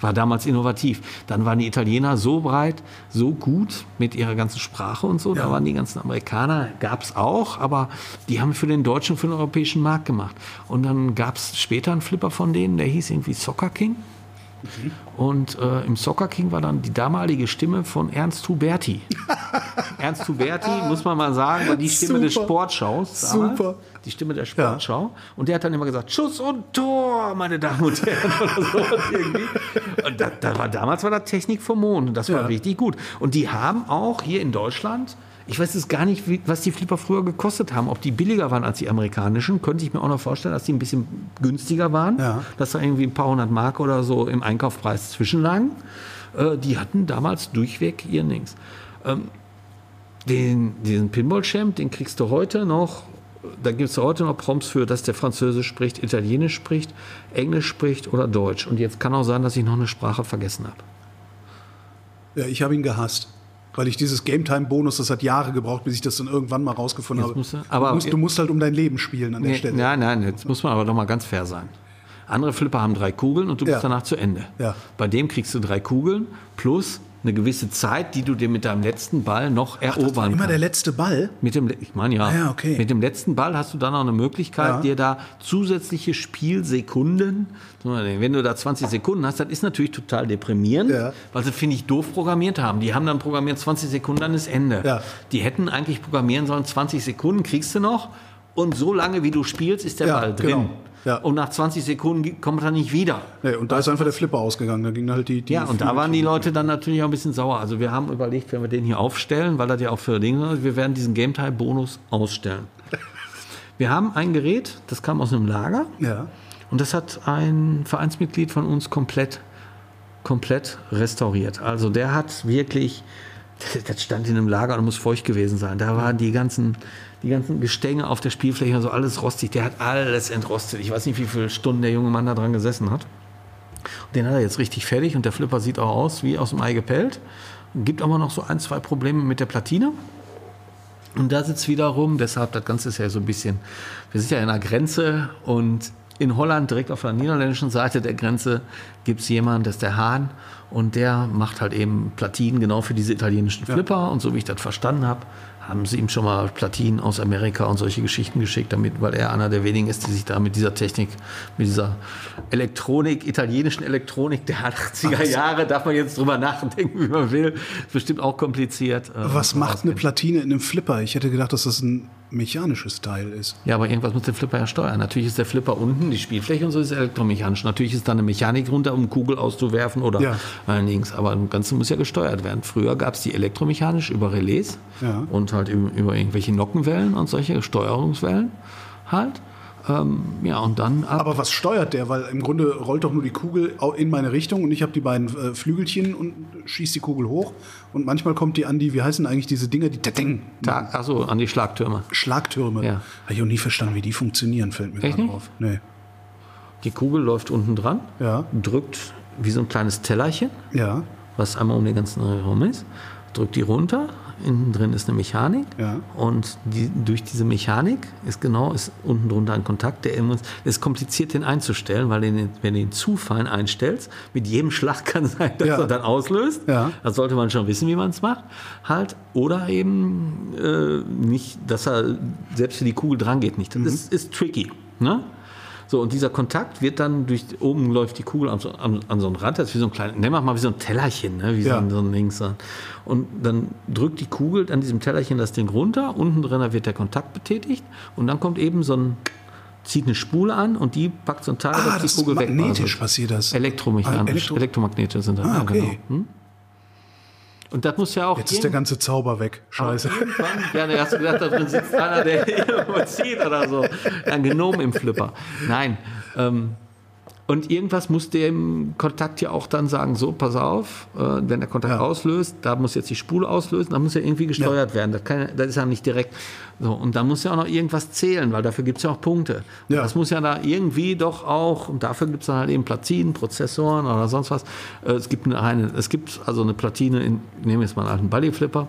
War damals innovativ. Dann waren die Italiener so breit, so gut mit ihrer ganzen Sprache und so. Ja. Da waren die ganzen Amerikaner, gab es auch, aber die haben für den deutschen, für den europäischen Markt gemacht. Und dann gab es später einen Flipper von denen, der hieß irgendwie Soccer King. Mhm. Und äh, im Soccer King war dann die damalige Stimme von Ernst Huberti. Ernst Huberti, muss man mal sagen, war die Stimme Super. des Sportschaus. Damals. Super. Die Stimme der Sportschau. Ja. Und der hat dann immer gesagt, Schuss und Tor, meine Damen und Herren. Oder so irgendwie. Und da, da, war, damals war das Technik vom Mond. Und das war ja. richtig gut. Und die haben auch hier in Deutschland Ich weiß jetzt gar nicht, wie, was die Flipper früher gekostet haben. Ob die billiger waren als die amerikanischen, könnte ich mir auch noch vorstellen, dass die ein bisschen günstiger waren. Ja. Dass da irgendwie ein paar hundert Mark oder so im Einkaufspreis zwischenlagen. Äh, die hatten damals durchweg ihr Nix. Ähm, den, diesen Pinball-Champ, den kriegst du heute noch. Da gibt es heute noch Prompts für, dass der Französisch spricht, Italienisch spricht, Englisch spricht oder Deutsch. Und jetzt kann auch sein, dass ich noch eine Sprache vergessen habe. Ja, ich habe ihn gehasst. Weil ich dieses Game Time Bonus, das hat Jahre gebraucht, bis ich das dann irgendwann mal rausgefunden Jetzt habe. musst du- aber- du, musst, du musst halt um dein Leben spielen an der Nee, Stelle. nein, nein, jetzt muss man aber doch mal ganz fair sein. Andere Flipper haben drei Kugeln und du bist Ja. danach zu Ende. Ja. Bei dem kriegst du drei Kugeln plus eine gewisse Zeit, die du dir mit deinem letzten Ball noch Das war erobern immer der letzte Ball. Mit dem, ich meine ja, Ah ja, okay. mit dem letzten Ball hast du dann auch eine Möglichkeit, Ja. dir da zusätzliche Spielsekunden, wenn du da 20 Sekunden hast, das ist natürlich total deprimierend, Ja. weil sie, finde ich, doof programmiert haben. Die haben dann programmiert 20 Sekunden, dann ist Ende. Ja. Die hätten eigentlich programmieren sollen, 20 Sekunden kriegst du noch und so lange, wie du spielst, ist der Ball drin. genau. Ja. Und nach 20 Sekunden kommt er nicht wieder. Nee, und da ist einfach der Flipper ausgegangen. Da ging halt die. die Ja, und da waren die Leute dann natürlich auch ein bisschen sauer. Also wir haben überlegt, wenn wir den hier aufstellen, weil das ja auch für Dinge ist, wir werden diesen Game Time Bonus ausstellen. Wir haben ein Gerät, das kam aus einem Lager Ja. und das hat ein Vereinsmitglied von uns komplett, komplett restauriert. Also der hat wirklich, das stand in einem Lager und muss feucht gewesen sein. Da waren die ganzen, die ganzen Gestänge auf der Spielfläche, so alles rostig. Der hat alles entrostet. Ich weiß nicht, wie viele Stunden der junge Mann da dran gesessen hat. Den hat er jetzt richtig fertig und der Flipper sieht auch aus wie aus dem Ei gepellt. Gibt aber noch so ein, zwei Probleme mit der Platine. Und da sitzt wiederum, deshalb das Ganze ist ja so ein bisschen, wir sind ja in der Grenze und in Holland, direkt auf der niederländischen Seite der Grenze, gibt es jemanden, das ist der Hahn und der macht halt eben Platinen genau für diese italienischen Flipper und so wie ich das verstanden habe, haben sie ihm schon mal Platinen aus Amerika und solche Geschichten geschickt, damit, weil er einer der wenigen ist, die sich da mit dieser Technik, mit dieser Elektronik, italienischen Elektronik der 80er Jahre, darf man jetzt drüber nachdenken, wie man will, ist bestimmt auch kompliziert. äh, Was macht eine. Platine in einem Flipper? Ich hätte gedacht, dass das ein mechanisches Teil ist. Ja, aber irgendwas muss der Flipper ja steuern. Natürlich ist der Flipper unten, die Spielfläche und so ist elektromechanisch. Natürlich ist da eine Mechanik runter, um Kugel auszuwerfen oder Ja. links. Aber das Ganze muss ja gesteuert werden. Früher gab es die elektromechanisch über Relais Ja. und halt über, über irgendwelche Nockenwellen und solche Steuerungswellen halt. Ähm, ja, und dann ab. Aber was steuert der? Weil im Grunde rollt doch nur die Kugel in meine Richtung und ich habe die beiden äh, Flügelchen und schieße die Kugel hoch. Und manchmal kommt die an die, wie heißen eigentlich diese Dinger, die Tateng, achso, an die Schlagtürme. Schlagtürme. Ja. Habe ich auch nie verstanden, wie die funktionieren, fällt mir gerade auf. Nee. Die Kugel läuft unten dran, Ja. drückt wie so ein kleines Tellerchen. Ja. was einmal um den ganzen Raum ist, drückt die runter, innen drin ist eine Mechanik Ja. und die, durch diese Mechanik ist genau ist unten drunter ein Kontakt, der immer, ist kompliziert den einzustellen, weil den, wenn du ihn zu fein einstellst, mit jedem Schlag kann es sein, dass Ja. er dann auslöst. Ja. Das sollte man schon wissen, wie man es macht. Halt. Oder eben äh, nicht, dass er selbst für die Kugel dran geht nicht. Das Mhm. ist, ist tricky. Ne? So, und dieser Kontakt wird dann durch, oben läuft die Kugel an so, an, an so einen Rand, das ist wie so ein kleines, nennen wir mal wie so ein Tellerchen, ne? wie Ja. so, ein, so ein Links. Und dann drückt die Kugel an diesem Tellerchen das Ding runter, unten drin wird der Kontakt betätigt und dann kommt eben so ein, zieht eine Spule an und die packt so ein Teil, Ah, dass das die ist Kugel magnetisch wegmasselt. passiert das. Elektromechanisch, Ah, Elektro- Elektromagnete sind das, Ah, okay. genau. Hm? Und das muss ja auch Jetzt ist der ganze Zauber weg. Scheiße. Irgendwann, ja, du hast gedacht, da drin sitzt einer, der irgendwo zieht oder so. Ein Genom im Flipper. Nein. Ähm, und irgendwas muss dem Kontakt ja auch dann sagen, so, pass auf, äh, wenn der Kontakt Ja. auslöst, da muss jetzt die Spule auslösen, da muss ja irgendwie gesteuert werden. Das, kann, ja- das ist ja nicht direkt so. Und da muss ja auch noch irgendwas zählen, weil dafür gibt es ja auch Punkte. Ja. Das muss ja da irgendwie doch auch, und dafür gibt es dann halt eben Platinen, Prozessoren oder sonst was. Äh, Es gibt eine, eine es gibt also eine Platine, in, ich nehme jetzt mal einen alten Buddy-Flipper,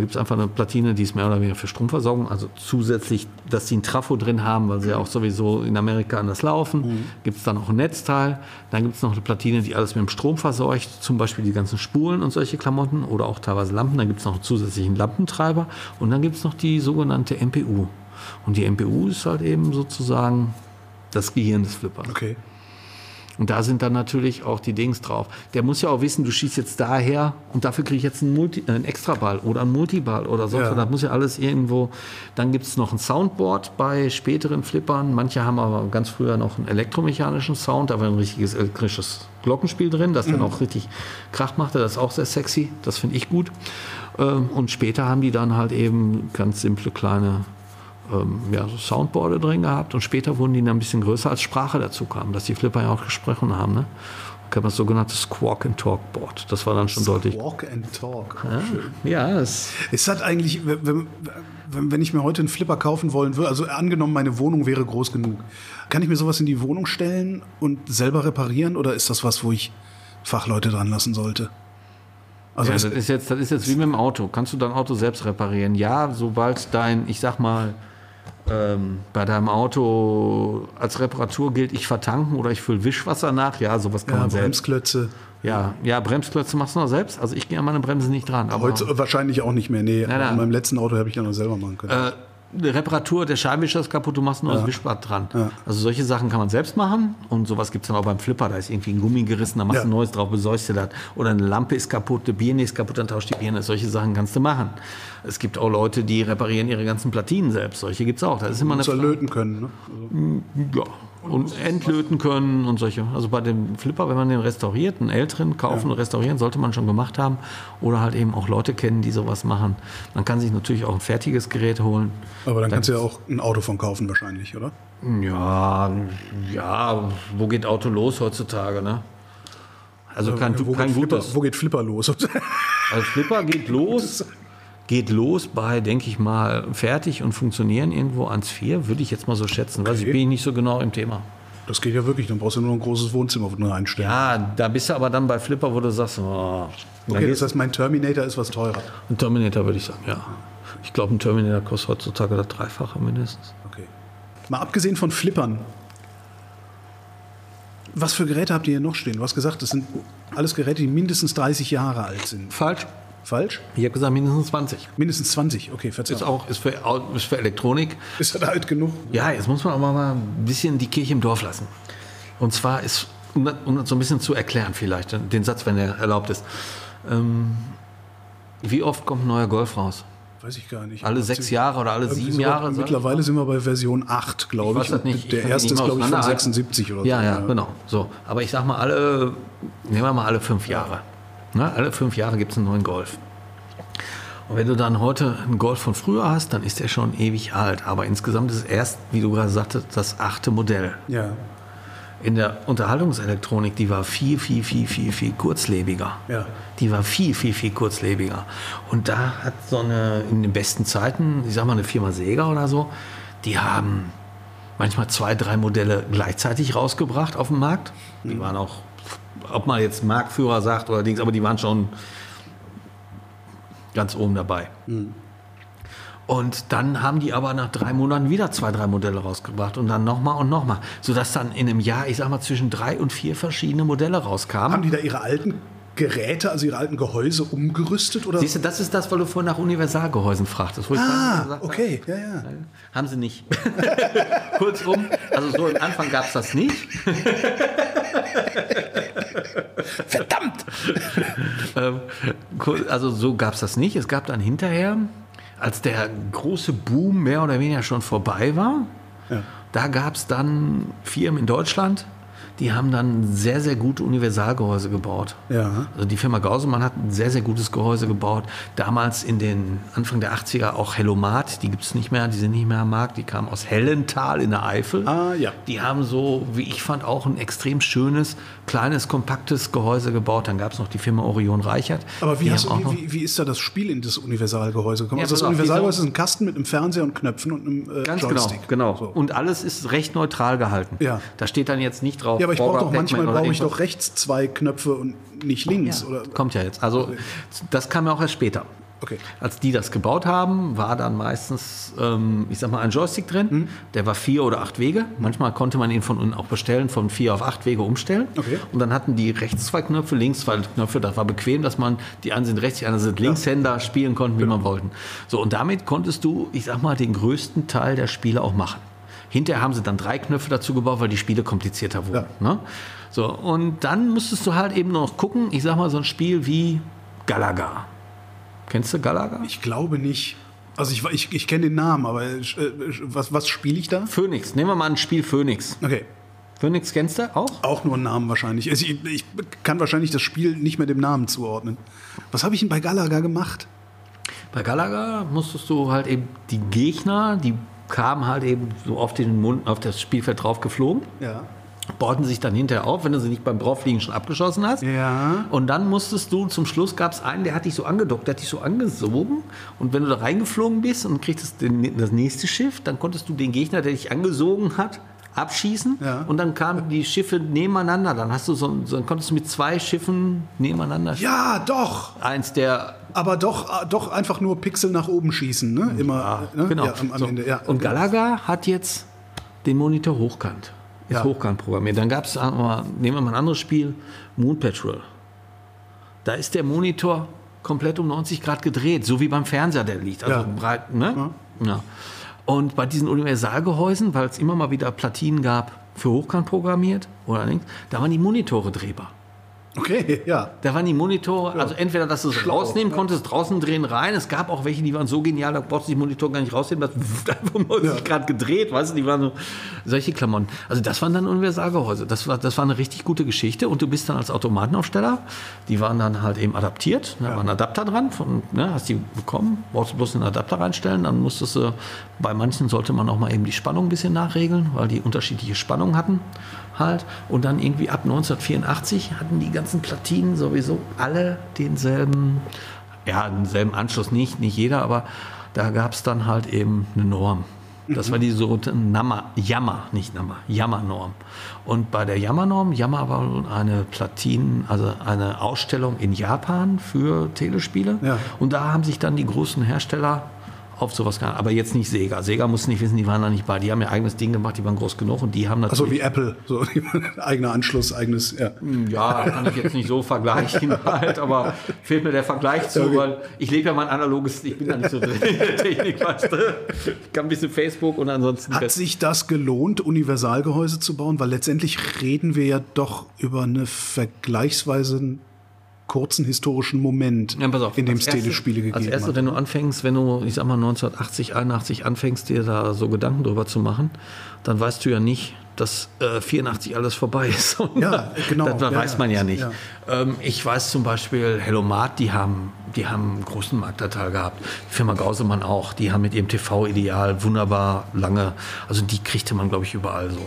da gibt es einfach eine Platine, die ist mehr oder weniger für Stromversorgung. Also zusätzlich, dass sie ein Trafo drin haben, weil sie ja auch sowieso in Amerika anders laufen. Gibt es dann auch ein Netzteil. Dann gibt es noch eine Platine, die alles mit dem Strom versorgt. Zum Beispiel die ganzen Spulen und solche Klamotten oder auch teilweise Lampen. Dann gibt es noch einen zusätzlichen Lampentreiber. Und dann gibt es noch die sogenannte MPU. Und die MPU ist halt eben sozusagen das Gehirn des Flippers. Okay. Und da sind dann natürlich auch die Dings drauf. Der muss ja auch wissen, du schießt jetzt daher und dafür kriege ich jetzt einen, Multi, äh, einen Extraball oder einen Multiball oder sonst Ja. was. Das muss ja alles irgendwo. Dann gibt es noch ein Soundboard bei späteren Flippern. Manche haben aber ganz früher noch einen elektromechanischen Sound. Da war ein richtiges elektrisches Glockenspiel drin, das dann auch richtig Krach machte. Das ist auch sehr sexy. Das finde ich gut. Ähm, Und später haben die dann halt eben ganz simple kleine ähm, ja, so Soundboarde drin gehabt und später wurden die dann ein bisschen größer, als Sprache dazu kam, dass die Flipper ja auch gesprochen haben. Ne? Da gab das sogenannte Squawk and Talk Board. Das war dann schon deutlich. Walk and Talk. Ja, es, Ist das eigentlich, wenn, wenn, wenn ich mir heute einen Flipper kaufen wollen würde, also angenommen, meine Wohnung wäre groß genug, kann ich mir sowas in die Wohnung stellen und selber reparieren oder ist das was, wo ich Fachleute dran lassen sollte? Also ja, das, ist jetzt, das ist jetzt wie mit dem Auto. Kannst du dein Auto selbst reparieren? Ja, sobald dein, ich sag mal, ähm, bei deinem Auto als Reparatur gilt, ich vertanken oder ich fülle Wischwasser nach, ja, sowas kann ja, man selbst. Bremsklötze. Ja, ja, Bremsklötze machst du noch selbst. Also ich gehe an meine Bremse nicht dran. Aber Heute wahrscheinlich auch nicht mehr. Nee, nein. an meinem letzten Auto habe ich ja noch selber machen können. Äh, eine Reparatur, der Scheinwischer ist kaputt, du machst nur das Wischbad dran. Also solche Sachen kann man selbst machen und sowas gibt es dann auch beim Flipper. Da ist irgendwie ein Gummi gerissen, da machst du Ja. ein neues drauf, besäust du das. Oder eine Lampe ist kaputt, eine Birne ist kaputt, dann tauscht die Birne. Solche Sachen kannst du machen. Es gibt auch Leute, die reparieren ihre ganzen Platinen selbst. Solche gibt es auch. Das ist immer eine Muss er löten können. Ne? Also, ja, und entlöten können und solche. Also bei dem Flipper, wenn man den restauriert, einen älteren kaufen und restaurieren, sollte man schon gemacht haben. Oder halt eben auch Leute kennen, die sowas machen. Man kann sich natürlich auch ein fertiges Gerät holen. aber dann kannst du ja auch ein Auto von kaufen wahrscheinlich, oder? Ja, ja, wo geht Auto los heutzutage, ne? Also kein, wo, kein Flipper, gutes. wo geht Flipper los? Also Flipper geht los, geht los bei, denke ich mal, fertig und funktionieren irgendwo ans 4, würde ich jetzt mal so schätzen. Weiß ich, Okay. bin ich nicht so genau im Thema. Das geht ja wirklich, dann brauchst du nur ein großes Wohnzimmer reinstellen. Ja, da bist du aber dann bei Flipper, wo du sagst, oh, okay, das heißt, mein Terminator ist was teurer. ein Terminator würde ich sagen, ja. Ich glaube, ein Terminator kostet heutzutage das Dreifache mindestens. Okay. Mal abgesehen von Flippern. Was für Geräte habt ihr hier noch stehen? Du hast gesagt, das sind alles Geräte, die mindestens 30 Jahre alt sind. Falsch. Falsch? Ich habe gesagt mindestens 20. Mindestens 20. Okay, Ist verzeihung. auch ist für, ist für Elektronik. Ist das alt genug? Ja, jetzt muss man aber mal ein bisschen die Kirche im Dorf lassen. Und zwar ist, um das, um das so ein bisschen zu erklären vielleicht, den Satz, wenn er erlaubt ist. Ähm, wie oft kommt ein neuer Golf raus? Weiß ich gar nicht. Alle sechs Jahre oder alle sieben so. Jahre? ich Mittlerweile sind wir bei Version 8, glaube weiß ich. das nicht. Ich Der erste ist, glaube ich, von auseinanderhalten. 76 oder Ja, so. ja, genau. So, aber ich sag mal alle, nehmen wir mal alle fünf Jahre. Ne? Alle fünf Jahre gibt es einen neuen Golf. Und wenn du dann heute einen Golf von früher hast, dann ist der schon ewig alt. Aber insgesamt ist es erst, wie du gerade sagtest, das achte Modell. Ja. In der Unterhaltungselektronik, die war viel, viel, viel, viel, viel kurzlebiger. Ja. Die war viel, viel, viel kurzlebiger. Und da hat so eine, in den besten Zeiten, ich sag mal eine Firma Sega oder so, die haben manchmal zwei, drei Modelle gleichzeitig rausgebracht auf dem Markt. Die waren auch, ob man jetzt Marktführer sagt oder Dings, aber die waren schon ganz oben dabei. Und dann haben die aber nach drei Monaten wieder zwei, drei Modelle rausgebracht und dann nochmal und nochmal. Sodass dann in einem Jahr, ich sag mal, zwischen drei und vier verschiedene Modelle rauskamen. Haben die da ihre alten Geräte, also ihre alten Gehäuse umgerüstet? Oder? Siehst du, das ist das, weil du vorhin nach Universalgehäusen fragtest. Ah, habe, okay, ja, ja. Haben sie nicht. Kurzum, also so am Anfang gab es das nicht. Verdammt! Ähm, also so gab es das nicht. Es gab dann hinterher, als der große Boom mehr oder weniger schon vorbei war, Ja. da gab es dann Firmen in Deutschland, die haben dann sehr, sehr gute Universalgehäuse gebaut. Ja. Also die Firma Gausemann hat ein sehr, sehr gutes Gehäuse gebaut. Damals in den Anfang der 80er auch Hellomat, die gibt es nicht mehr, die sind nicht mehr am Markt, die kamen aus Hellental in der Eifel. Ah, ja. Die haben so, wie ich fand, auch ein extrem schönes, kleines, kompaktes Gehäuse gebaut. Dann gab es noch die Firma Orion Reichert. Aber wie, hast, wie, wie, wie ist da das Spiel in das Universalgehäuse gekommen? Ja, also das Universalgehäuse die ist ein Kasten mit einem Fernseher und Knöpfen und einem äh, Ganz Joystick. genau, genau. So. Und alles ist recht neutral gehalten. Ja. Da steht dann jetzt nicht drauf. ja, aber ich brauche doch manchmal brauche ich doch rechts zwei Knöpfe und nicht links. Oder? Kommt ja jetzt. Also das kam ja auch erst später. Okay. Als die das gebaut haben, war dann meistens, ähm, ich sag mal, ein Joystick drin. Hm. Der war vier oder acht Wege. Manchmal konnte man ihn von unten auch bestellen, von vier auf acht Wege umstellen. Okay. Und dann hatten die rechts zwei Knöpfe, links zwei Knöpfe. Das war bequem, dass man, die einen sind rechts, die anderen sind Linkshänder, spielen konnten, wie Genau. man wollten. So, und damit konntest du, ich sag mal, den größten Teil der Spiele auch machen. Hinterher haben sie dann drei Knöpfe dazu gebaut, weil die Spiele komplizierter wurden. Ne? So, und dann musstest du halt eben noch gucken, ich sag mal so ein Spiel wie Galaga. Kennst du Galaga? Ich glaube nicht. Also ich, ich, ich kenne den Namen, aber äh, was, was spiele ich da? Phoenix. Nehmen wir mal ein Spiel Phoenix. Okay. Phoenix kennst du auch? Auch nur einen Namen wahrscheinlich. Also ich, ich kann wahrscheinlich das Spiel nicht mehr dem Namen zuordnen. Was habe ich denn bei Galaga gemacht? Bei Galaga musstest du halt eben die Gegner, die kamen halt eben so auf, den Mund, auf das Spielfeld drauf geflogen. Ja. Bauten sich dann hinterher auf, wenn du sie nicht beim Drauffliegen schon abgeschossen hast. Ja. Und dann musstest du, zum Schluss gab es einen, der hat dich so angedockt, der hat dich so angesogen. Und wenn du da reingeflogen bist und kriegst das nächste Schiff, dann konntest du den Gegner, der dich angesogen hat, abschießen. Ja. Und dann kamen die Schiffe nebeneinander. Dann hast du so, dann konntest du mit zwei Schiffen nebeneinander. Ja, doch. Eins der Aber doch, doch einfach nur Pixel nach oben schießen, ne? Immer. ne? Genau. Ja, am, am so. Ende. Ja. Und Galaga hat jetzt den Monitor hochkant. Ist Ja. hochkant programmiert. Dann gab es, nehmen wir mal ein anderes Spiel, Moon Patrol. Da ist der Monitor komplett um 90 Grad gedreht, so wie beim Fernseher, der liegt. Also Ja. breit, ne? Ja. Und bei diesen Universalgehäusen, weil es immer mal wieder Platinen gab, für hochkant programmiert oder links, da waren die Monitore drehbar. Okay, ja. Da waren die Monitore, also entweder, dass du es Schlau, rausnehmen ja. konntest, draußen drehen, rein. Es gab auch welche, die waren so genial, da brauchst du die Monitore gar nicht rausnehmen, das einfach um 90 Grad gedreht, weißt du, die waren so, solche Klamotten. Also das waren dann Universalgehäuse. Das war, das war eine richtig gute Geschichte und du bist dann als Automatenaufsteller, die waren dann halt eben adaptiert, da war ein Adapter dran, von, ne, hast die bekommen, brauchst du bloß einen Adapter reinstellen, dann musstest du, bei manchen sollte man auch mal eben die Spannung ein bisschen nachregeln, weil die unterschiedliche Spannungen hatten halt. Und dann irgendwie ab 1984 hatten die ganzen Platinen sowieso alle denselben, ja, denselben Anschluss nicht, nicht jeder, aber da gab es dann halt eben eine Norm. Das war die sogenannte Yammer, nicht Nammer, Yammer-Norm. Und bei der Yammer-Norm, Yammer war eine Platinen, also eine Ausstellung in Japan für Telespiele. Ja. Und da haben sich dann die großen Hersteller auf sowas geeinigt. Aber jetzt nicht Sega. Sega muss nicht wissen, die waren da nicht bei. Die haben ihr eigenes Ding gemacht, die waren groß genug und die haben natürlich. Also wie Apple, so eigener Anschluss, eigenes, ja. Ja, kann ich jetzt nicht so vergleichen halt, aber fehlt mir der Vergleich zu, Okay. weil ich lebe ja mein analoges, ich bin da nicht so drin in der Technik, weißt du. Ich kann ein bisschen Facebook und ansonsten. Hat sich das gelohnt, Universalgehäuse zu bauen? Weil letztendlich reden wir ja doch über eine vergleichsweise kurzen historischen Moment, Ja, auf, in dem es Telespiele gegeben Als erstes, hat. wenn du anfängst, wenn du, ich sag mal, 1980, 81 anfängst, dir da so Gedanken drüber zu machen, dann weißt du ja nicht, dass äh, 84 alles vorbei ist. Ja, genau. Das, Ja, weiß ja. man ja nicht. Ja. Ähm, ich weiß zum Beispiel, Hellomat, die haben, die haben einen großen Marktanteil gehabt. Die Firma Gausemann auch. Die haben mit ihrem TV-Ideal wunderbar lange, also die kriegte man, glaube ich, überall so.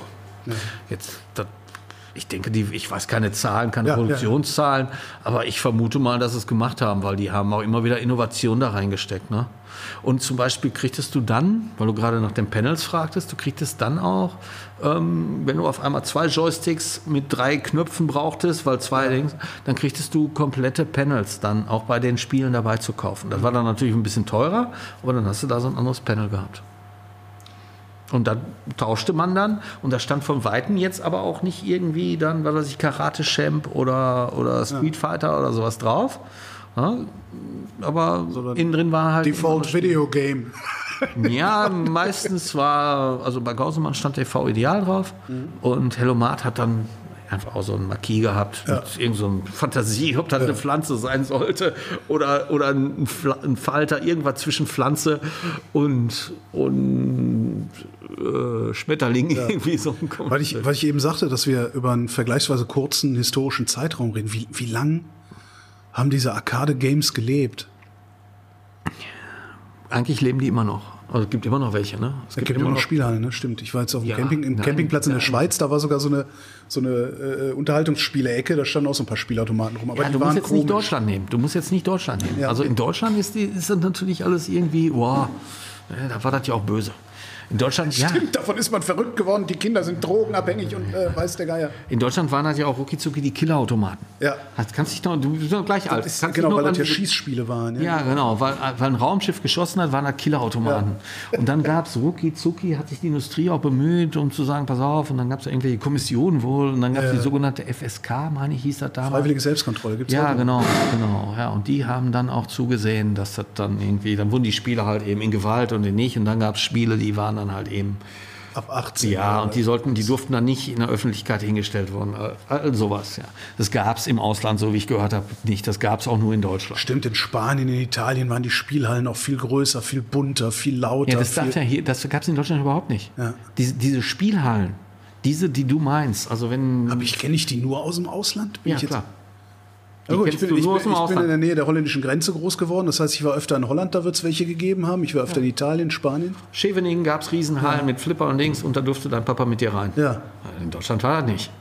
Jetzt, das, ich denke, die, ich weiß keine Zahlen, keine Ja, ja, ja. Produktionszahlen, aber ich vermute mal, dass sie es gemacht haben, weil die haben auch immer wieder Innovation da reingesteckt. Ne? Und zum Beispiel kriegtest du dann, weil du gerade nach den Panels fragtest, du kriegtest dann auch, ähm, wenn du auf einmal zwei Joysticks mit drei Knöpfen brauchtest, weil zwei Dings, dann kriegtest du komplette Panels dann auch bei den Spielen dabei zu kaufen. Das war dann natürlich ein bisschen teurer, aber dann hast du da so ein anderes Panel gehabt. Und dann tauschte man dann und da stand von Weitem jetzt aber auch nicht irgendwie dann, was weiß ich, Karate Champ oder, oder Street Fighter oder sowas drauf. Ja, aber innen drin war halt. Default Video Game. Ja, meistens war, also bei Gausemann stand TV Ideal drauf und Hellomat hat dann einfach auch so ein Marquis gehabt mit irgend so Fantasie, ob das eine Pflanze sein sollte oder, oder ein, ein Falter, irgendwas zwischen Pflanze und, und äh, Schmetterling irgendwie so. ein Weil ich, weil ich eben sagte, dass wir über einen vergleichsweise kurzen historischen Zeitraum reden. Wie, wie lang haben diese Arcade-Games gelebt? Eigentlich leben die immer noch. Also es gibt immer noch welche, ne? Es Es gibt immer noch Spielhallen, ne? Stimmt. Ich war jetzt auf dem Ja, Camping, im nein, Campingplatz in der nein. Schweiz, da war sogar so eine, so eine äh, Unterhaltungsspiele-Ecke, da standen auch so ein paar Spielautomaten rum. Aber Ja, du musst jetzt nicht komisch. Deutschland nehmen. Du musst jetzt nicht Deutschland nehmen. Ja, also in Deutschland ist, die, ist das natürlich alles irgendwie, wow, äh, da war das ja auch böse. In Deutschland, ja, Stimmt, davon ist man verrückt geworden. Die Kinder sind drogenabhängig und äh, weiß der Geier. in Deutschland waren das ja auch rucki die Killerautomaten. Ja. Das kannst dich noch, du bist noch gleich alt. Ist, Kannst genau, weil das ja Schießspiele waren. Ja, genau, weil, weil ein Raumschiff geschossen hat, waren da Killerautomaten. Und dann gab es rucki zucki, hat sich die Industrie auch bemüht, um zu sagen, pass auf, und dann gab es irgendwelche Kommissionen wohl, und dann gab es die sogenannte FSK, meine ich, hieß das damals. Freiwillige Selbstkontrolle gibt es Ja, auch. genau, genau. Ja, und die haben dann auch zugesehen, dass das dann irgendwie, dann wurden die Spiele halt eben in Gewalt und in nicht. Und dann gab es Spiele, die waren dann halt eben Ab 18. Ja, und die sollten, die durften dann nicht in der Öffentlichkeit hingestellt worden. All sowas, ja. Das gab es im Ausland, so wie ich gehört habe, nicht. Das gab es auch nur in Deutschland. Stimmt, in Spanien, in Italien waren die Spielhallen auch viel größer, viel bunter, viel lauter. Ja, das, viel darf ja hier, das gab es in Deutschland überhaupt nicht. Ja. Diese, diese Spielhallen, diese, die du meinst, also wenn. Aber ich kenne ich die nur aus dem Ausland? Bin ja, ich klar. Ja, ich bin, ich, bin, ich bin in der Nähe der holländischen Grenze groß geworden. Das heißt, ich war öfter in Holland, da wird es welche gegeben haben. Ich war öfter in Italien, Spanien. Scheveningen gab es Riesenhallen mit Flipper und Dings und da durfte dein Papa mit dir rein. Ja. In Deutschland war das nicht.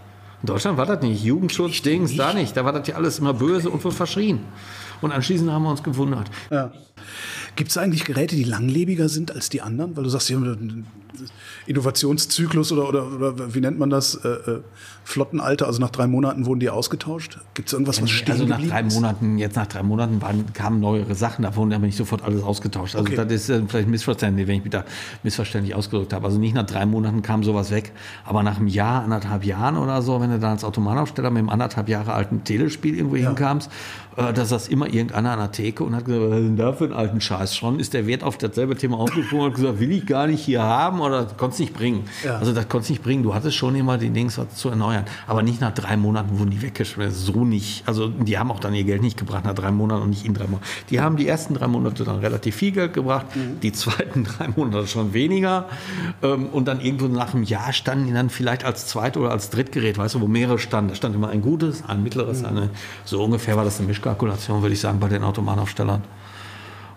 In Deutschland war das nicht. Jugendschutz, Dings, da nicht. Da war das ja alles immer böse und wird verschrien. Und anschließend haben wir uns gewundert. Ja. Gibt es eigentlich Geräte, die langlebiger sind als die anderen? Weil du sagst, die haben Innovationszyklus oder, oder, oder wie nennt man das? Äh, äh, Flottenalter, also nach drei Monaten wurden die ausgetauscht. Gibt es irgendwas, was stehen Also nach drei ist? Monaten, jetzt nach drei Monaten waren, kamen neuere Sachen, da wurden aber nicht sofort alles ausgetauscht. Also Okay. das ist äh, vielleicht missverständlich, wenn ich mich da missverständlich ausgedrückt habe. Also nicht nach drei Monaten kam sowas weg, aber nach einem Jahr, anderthalb Jahren oder so, wenn du dann als Automataufsteller mit einem anderthalb Jahre alten Telespiel irgendwo hinkamst, äh, da saß immer irgendeiner an der Theke und hat gesagt, was ist denn da für einen alten Scheiß? Schon ist der Wert auf dasselbe Thema aufgesprungen und hat gesagt, will ich gar nicht hier haben oder konntest nicht bringen. Ja. Also das konntest nicht bringen. Du hattest schon immer die Dings zu erneuern. Aber nicht nach drei Monaten wurden die weggeschmissen. So nicht. Also die haben auch dann ihr Geld nicht gebracht nach drei Monaten und nicht in drei Monaten. Die haben die ersten drei Monate dann relativ viel Geld gebracht, die zweiten drei Monate schon weniger. Ähm, Und dann irgendwo nach einem Jahr standen die dann vielleicht als Zweit- oder als Drittgerät, weißt du, wo mehrere standen. Da stand immer ein gutes, ein mittleres, eine. So ungefähr war das eine Mischkalkulation, würde ich sagen, bei den Automataufstellern.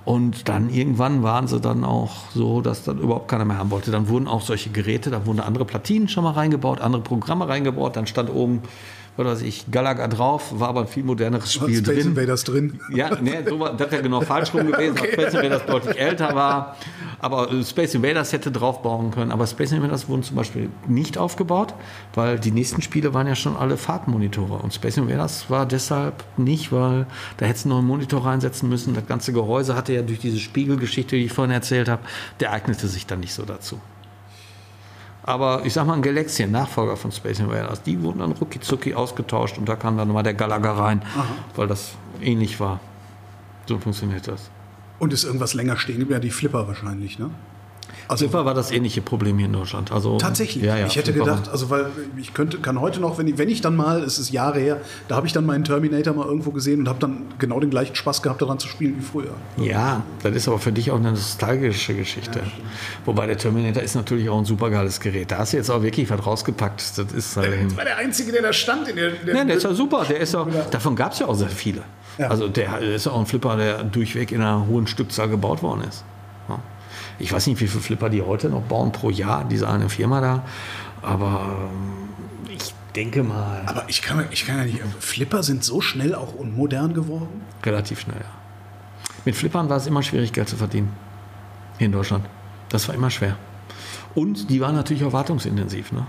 Und dann irgendwann waren sie dann auch so, dass dann überhaupt keiner mehr haben wollte. Dann wurden auch solche Geräte, da wurden andere Platinen schon mal reingebaut, andere Programme reingebaut. Dann stand oben, was weiß ich, Galaga drauf, war aber ein viel moderneres Spiel Space drin. Invaders drin. Ja, nee, so war, das wäre genau falsch rum gewesen, weil Space Invaders deutlich älter war. Aber äh, Space Invaders hätte draufbauen können. Aber Space Invaders wurden zum Beispiel nicht aufgebaut, weil die nächsten Spiele waren ja schon alle Fahrtmonitore. Und Space Invaders war deshalb nicht, weil da hättest du noch einen Monitor reinsetzen müssen. Das ganze Gehäuse hatte ja durch diese Spiegelgeschichte, die ich vorhin erzählt habe, der eignete sich dann nicht so dazu. Aber ich sag mal, ein Galaxian, Nachfolger von Space Invaders, die wurden dann rucki ausgetauscht und da kam dann mal der Galaga rein, weil das ähnlich war. So funktioniert das. Und ist irgendwas länger stehen geblieben? Ja, die Flipper wahrscheinlich, ne? Also Flipper war das ähnliche Problem hier in Deutschland. Also, tatsächlich. Ja, ja, ich hätte gedacht, also weil ich könnte, kann heute noch, wenn ich, wenn ich dann mal, es ist Jahre her, da habe ich dann meinen Terminator mal irgendwo gesehen und habe dann genau den gleichen Spaß gehabt, daran zu spielen wie früher. Ja, das ist aber für dich auch eine nostalgische Geschichte. Wobei der Terminator ist natürlich auch ein supergeiles Gerät. Da hast du jetzt auch wirklich was rausgepackt. Das ist halt Das war der Einzige, der da stand in der. In der Nein, der ist ja super. Der ist ja, davon gab es ja auch sehr viele. Also der ist ja auch ein Flipper, der durchweg in einer hohen Stückzahl gebaut worden ist. Ich weiß nicht, wie viele Flipper die heute noch bauen pro Jahr, diese eine Firma da. Aber ähm, ich denke mal, aber ich kann, ich kann ja nicht. Flipper sind so schnell auch unmodern geworden. relativ schnell. Ja. Mit Flippern war es immer schwierig, Geld zu verdienen. Hier in Deutschland. Das war immer schwer. Und die waren natürlich auch wartungsintensiv. Ne?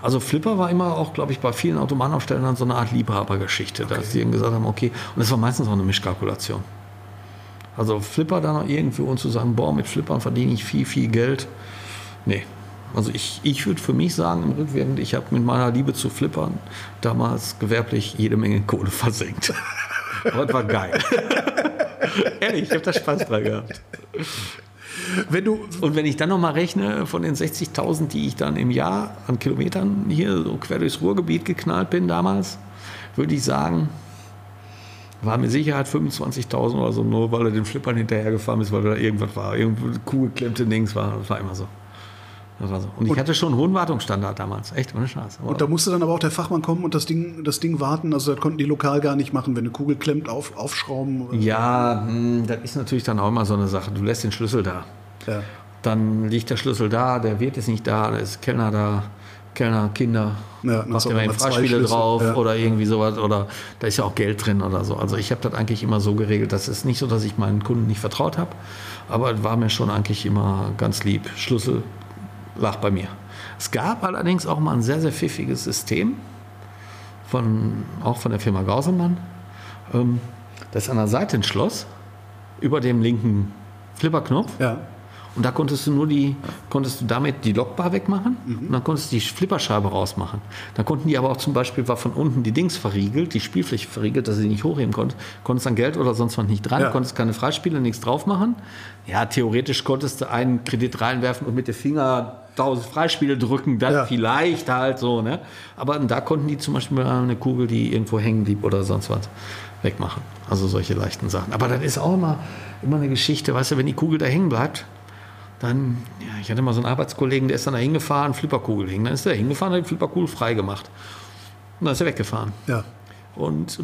Also Flipper war immer auch, glaube ich, bei vielen Automatenaufstellern so eine Art Liebhabergeschichte, dass die eben gesagt haben, okay, und das war meistens auch eine Mischkalkulation. Also Flipper da noch irgendwie und zu sagen, boah, mit Flippern verdiene ich viel, viel Geld. Nee. Also ich, ich würde für mich sagen, im Rückwirkend, ich habe mit meiner Liebe zu Flippern damals gewerblich jede Menge Kohle versenkt. Aber das war geil. Ehrlich, ich habe da Spaß dran gehabt. Wenn du. Und wenn ich dann noch mal rechne von den 60.000, die ich dann im Jahr an Kilometern hier so quer durchs Ruhrgebiet geknallt bin damals, würde ich sagen, war mit Sicherheit 25.000 oder so, nur weil er den Flippern hinterhergefahren ist, weil da irgendwas war, irgendwo kuhgeklemmte Dings war. Das war immer so. Das war so. Und ich hatte schon einen hohen Wartungsstandard damals. Echt, ohne Scheiß. Und da musste dann aber auch der Fachmann kommen und das Ding, das Ding warten. Also das konnten die lokal gar nicht machen, wenn eine Kugel klemmt, auf, aufschrauben. ja, hm, das ist natürlich dann auch immer so eine Sache. Du lässt den Schlüssel da. Ja. Dann liegt der Schlüssel da, der Wirt ist nicht da, da ist Kellner da, Kellner, Kinder, Ja, macht immer Schlüssel, drauf ja. oder irgendwie sowas oder da ist ja auch Geld drin oder so. Also ich habe das eigentlich immer so geregelt, das ist nicht so, dass ich meinen Kunden nicht vertraut habe, aber es war mir schon eigentlich immer ganz lieb. Schlüssel lag bei mir. Es gab allerdings auch mal ein sehr, sehr pfiffiges System, von, auch von der Firma Gauselmann. Ähm, das ist an der Seite ein Schloss über dem linken Flipperknopf. ja. Und da konntest du nur die, konntest du damit die Lockbar wegmachen und dann konntest du die Flipperscheibe rausmachen. Dann konnten die aber auch zum Beispiel, war von unten die Dings verriegelt, die Spielfläche verriegelt, dass sie nicht hochheben konntest. Konntest dann Geld oder sonst was nicht dran, Ja. konntest keine Freispiele, nichts drauf machen. Ja, theoretisch konntest du einen Kredit reinwerfen und mit dem Finger tausend Freispiele drücken, dann Ja. vielleicht halt so, ne? Aber da konnten die zum Beispiel mal eine Kugel, die irgendwo hängen blieb oder sonst was, wegmachen. Also solche leichten Sachen. Aber das ist auch immer, immer eine Geschichte, weißt du, wenn die Kugel da hängen bleibt, dann, ja, ich hatte mal so einen Arbeitskollegen, der ist dann da hingefahren, Flipperkugel hing. Dann ist der hingefahren, hat die Flipperkugel freigemacht. Und dann ist er weggefahren. Ja. Und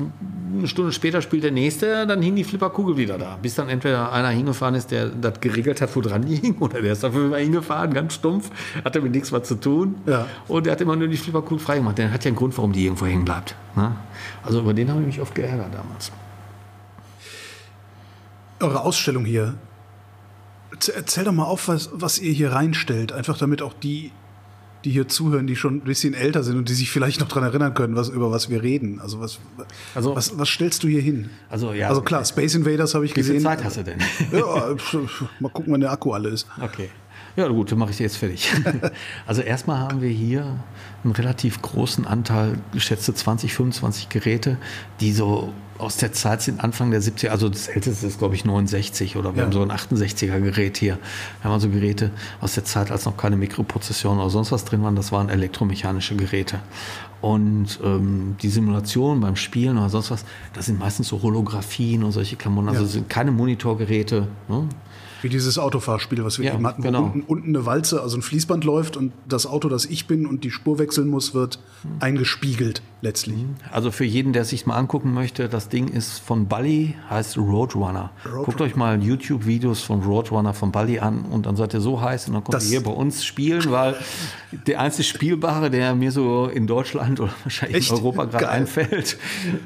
eine Stunde später spielt der nächste, dann hing die Flipperkugel wieder da. Bis dann entweder einer hingefahren ist, der das geregelt hat, wo dran die hing, oder der ist dafür immer hingefahren, ganz stumpf, hatte mit nichts was zu tun. Ja. Und der hat immer nur die Flipperkugel freigemacht. Der hat ja einen Grund, warum die irgendwo hängen bleibt. Ne? Also über den habe ich mich oft geärgert damals. Eure Ausstellung hier. Erzähl doch mal auf, was, was ihr hier reinstellt. Einfach damit auch die, die hier zuhören, die schon ein bisschen älter sind und die sich vielleicht noch daran erinnern können, was, über was wir reden. Also was, Also- was, was stellst du hier hin? Also, ja. Also klar, Space Invaders habe ich Wie viel gesehen. Zeit hast du denn? Ja, mal gucken, wann der Akku alle ist. Okay. Ja, gut, dann mache ich jetzt fertig. Also erstmal haben wir hier einen relativ großen Anteil, geschätzte 20, 25 Geräte, die so aus der Zeit sind, Anfang der 70er, also das älteste ist, glaube ich, 69 oder wir Ja. haben so ein 68er Gerät hier. Wir haben also Geräte aus der Zeit, als noch keine Mikroprozessoren oder sonst was drin waren, das waren elektromechanische Geräte. Und ähm, die Simulation beim Spielen oder sonst was, das sind meistens so Holographien und solche Klamotten, also Ja. sind keine Monitorgeräte. Ne? Wie dieses Autofahrspiel, was wir Ja, eben hatten, wo genau. unten, unten eine Walze, also ein Fließband läuft und das Auto, das ich bin und die Spur wechseln muss, wird eingespiegelt letztlich. Also für jeden, der sich mal angucken möchte, das Ding ist von Bally, heißt Roadrunner. Roadrunner. Guckt euch mal YouTube-Videos von Roadrunner von Bally an und dann seid ihr so heiß und dann kommt Das- ihr hier bei uns spielen, weil der einzige Spielbare, der mir so in Deutschland oder wahrscheinlich Echt? in Europa gerade einfällt,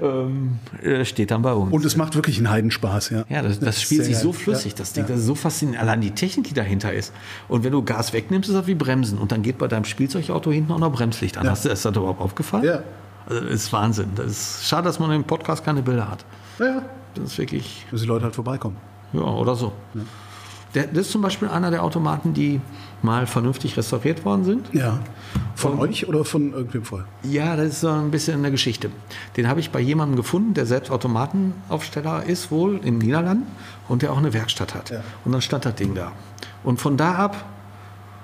ähm, äh, steht dann bei uns. Und es macht wirklich einen Heidenspaß, ja. Ja, das, das spielt Sehr sich so flüssig, Ja, das Ding. ja. Das ist so faszinierend. Allein die Technik, die dahinter ist. Und wenn du Gas wegnimmst, ist das wie Bremsen. Und dann geht bei deinem Spielzeugauto hinten auch noch Bremslicht an. Ja. Hast du, ist das überhaupt aufgefallen? Ja. Also, das ist Wahnsinn. Das ist schade, dass man im Podcast keine Bilder hat. Ja, Das ist wirklich, dass die Leute halt vorbeikommen. ja, oder so. Der, das ist zum Beispiel einer der Automaten, die mal vernünftig restauriert worden sind. Ja. Von Von- euch oder von irgendwem vorher? Ja, das ist so ein bisschen eine Geschichte. Den habe ich bei jemandem gefunden, der selbst Automatenaufsteller ist, wohl in den Niederlanden und der auch eine Werkstatt hat. Ja. Und dann stand das Ding da. Und von da ab,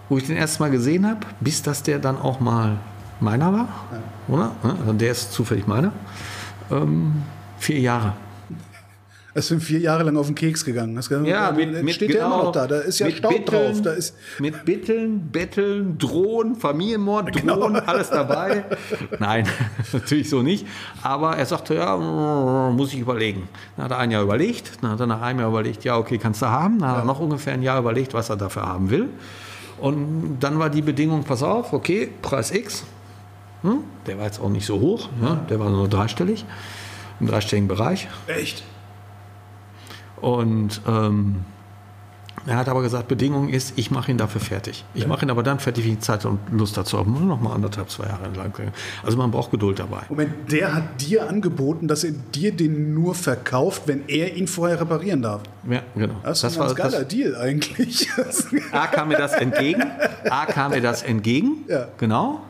wo ich den erst mal gesehen habe, bis dass der dann auch mal meiner war, oder? Ja, Also der ist zufällig meiner. Ähm, vier Jahre. Es sind vier Jahre lang auf den Keks gegangen. Das Ja, mit, mit steht der immer noch da. Da ist ja Staub Bitteln, drauf. Da ist, mit Bitteln, Betteln, Drohen, Familienmord, Genau. Drohen, alles dabei. Nein, natürlich so nicht. Aber er sagte, ja, muss ich überlegen. Dann hat er ein Jahr überlegt, dann hat er nach einem Jahr überlegt, ja, okay, kannst du haben. Dann hat er noch ungefähr ein Jahr überlegt, was er dafür haben will. Und dann war die Bedingung, pass auf, okay, Preis X. Hm? Der war jetzt auch nicht so hoch, ja, der war nur dreistellig, im dreistelligen Bereich. echt. Und ähm, er hat aber gesagt, Bedingung ist, ich mache ihn dafür fertig. Ich mache ihn aber dann fertig, wenn ich Zeit und Lust dazu habe. Nur noch mal anderthalb, zwei Jahre lang. Also man braucht Geduld dabei. Moment, der hat dir angeboten, dass er dir den nur verkauft, wenn er ihn vorher reparieren darf. Ja, genau. Das ist ein ganz geiler Deal eigentlich. A kam mir das entgegen. A kam mir das entgegen. Ja. Genau.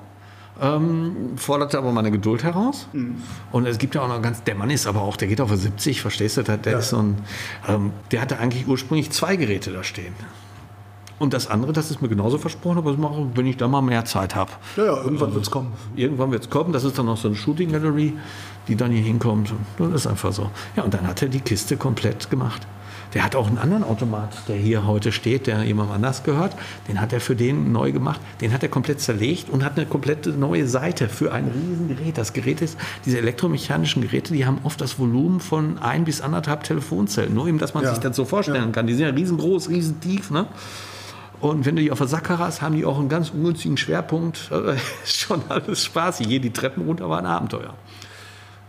Ähm, forderte aber meine Geduld heraus. Mhm. Und es gibt ja auch noch ganz, der Mann ist aber auch, der geht auf 70, verstehst du? Der, der Ja. ist so ein, ähm, der hatte eigentlich ursprünglich zwei Geräte da stehen. Und das andere, das ist mir genauso versprochen, aber das mache ich, wenn ich da mal mehr Zeit habe. ja, ja, irgendwann wird es kommen. Irgendwann wird es kommen, das ist dann noch so eine Shooting Gallery, die dann hier hinkommt. Das ist einfach so. Ja, und dann hat er die Kiste komplett gemacht. Der hat auch einen anderen Automat, der hier heute steht, der jemandem anders gehört. Den hat er für den neu gemacht. Den hat er komplett zerlegt und hat eine komplette neue Seite für ein Riesengerät. Das Gerät ist, diese elektromechanischen Geräte, die haben oft das Volumen von ein bis anderthalb Telefonzellen. Nur eben, dass man Ja. sich das so vorstellen kann. Die sind ja riesengroß, riesentief, ne? Und wenn du die auf der Sackkarre hast, haben die auch einen ganz ungünstigen Schwerpunkt. Ist schon alles spaßig. Hier die Treppen runter war ein Abenteuer.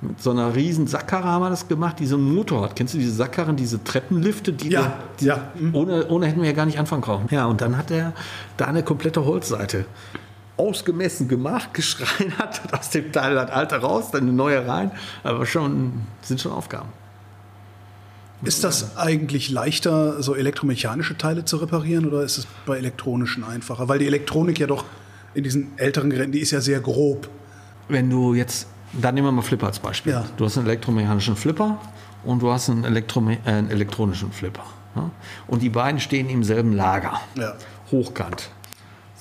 Mit so einer riesen Sackkarre haben wir das gemacht, die so einen Motor hat. Kennst du diese Sackkarren, diese Treppenlifte? Die Ja, ja. mhm. ohne, ohne hätten wir ja gar nicht anfangen können. Ja, und dann hat er da eine komplette Holzseite ausgemessen gemacht, geschreinert, aus dem Teil das alte raus, dann eine neue rein. Aber schon, sind schon Aufgaben. Ist das eigentlich leichter, so elektromechanische Teile zu reparieren oder ist es bei elektronischen einfacher? Weil die Elektronik ja doch in diesen älteren Geräten, die ist ja sehr grob. Wenn du jetzt, dann nehmen wir mal Flipper als Beispiel. Ja. Du hast einen elektromechanischen Flipper und du hast einen, Elektrome äh, einen elektronischen Flipper. Ja? Und die beiden stehen im selben Lager. Ja. Hochkant.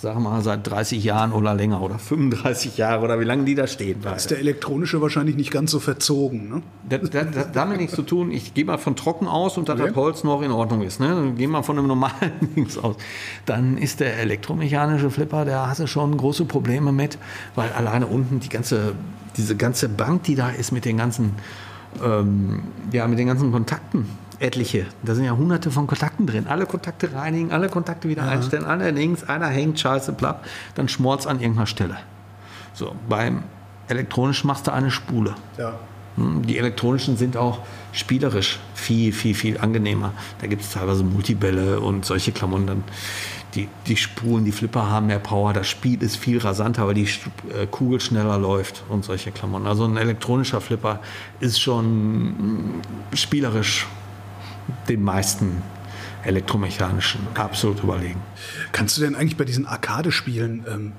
Sagen wir mal, seit 30 Jahren oder länger oder 35 Jahre oder wie lange die da stehen. Da ist der elektronische wahrscheinlich nicht ganz so verzogen. Ne? Das, das, das hat damit nichts zu tun. Ich gehe mal von trocken aus und dass Okay. das Holz noch in Ordnung ist. Ne? Dann geh mal von einem normalen Dings aus. Dann ist der elektromechanische Flipper, hast du schon große Probleme mit, weil alleine unten die ganze, diese ganze Bank, die da ist mit den ganzen, ähm, ja, mit den ganzen Kontakten, etliche, da sind ja hunderte von Kontakten drin. Alle Kontakte reinigen, alle Kontakte wieder einstellen, allerdings einer hängt scheiße platt, dann schmort's an irgendeiner Stelle. So, beim elektronisch machst du eine Spule. Ja. Hm, Die elektronischen sind auch spielerisch viel, viel, viel angenehmer. Da gibt es teilweise Multibälle und solche Klamotten. Dann die, die Spulen, die Flipper haben mehr Power. Das Spiel ist viel rasanter, weil die äh, Kugel schneller läuft und solche Klamotten. Also ein elektronischer Flipper ist schon mm, spielerisch den meisten elektromechanischen absolut überlegen. Kannst du denn eigentlich bei diesen Arcade-Spielen ähm,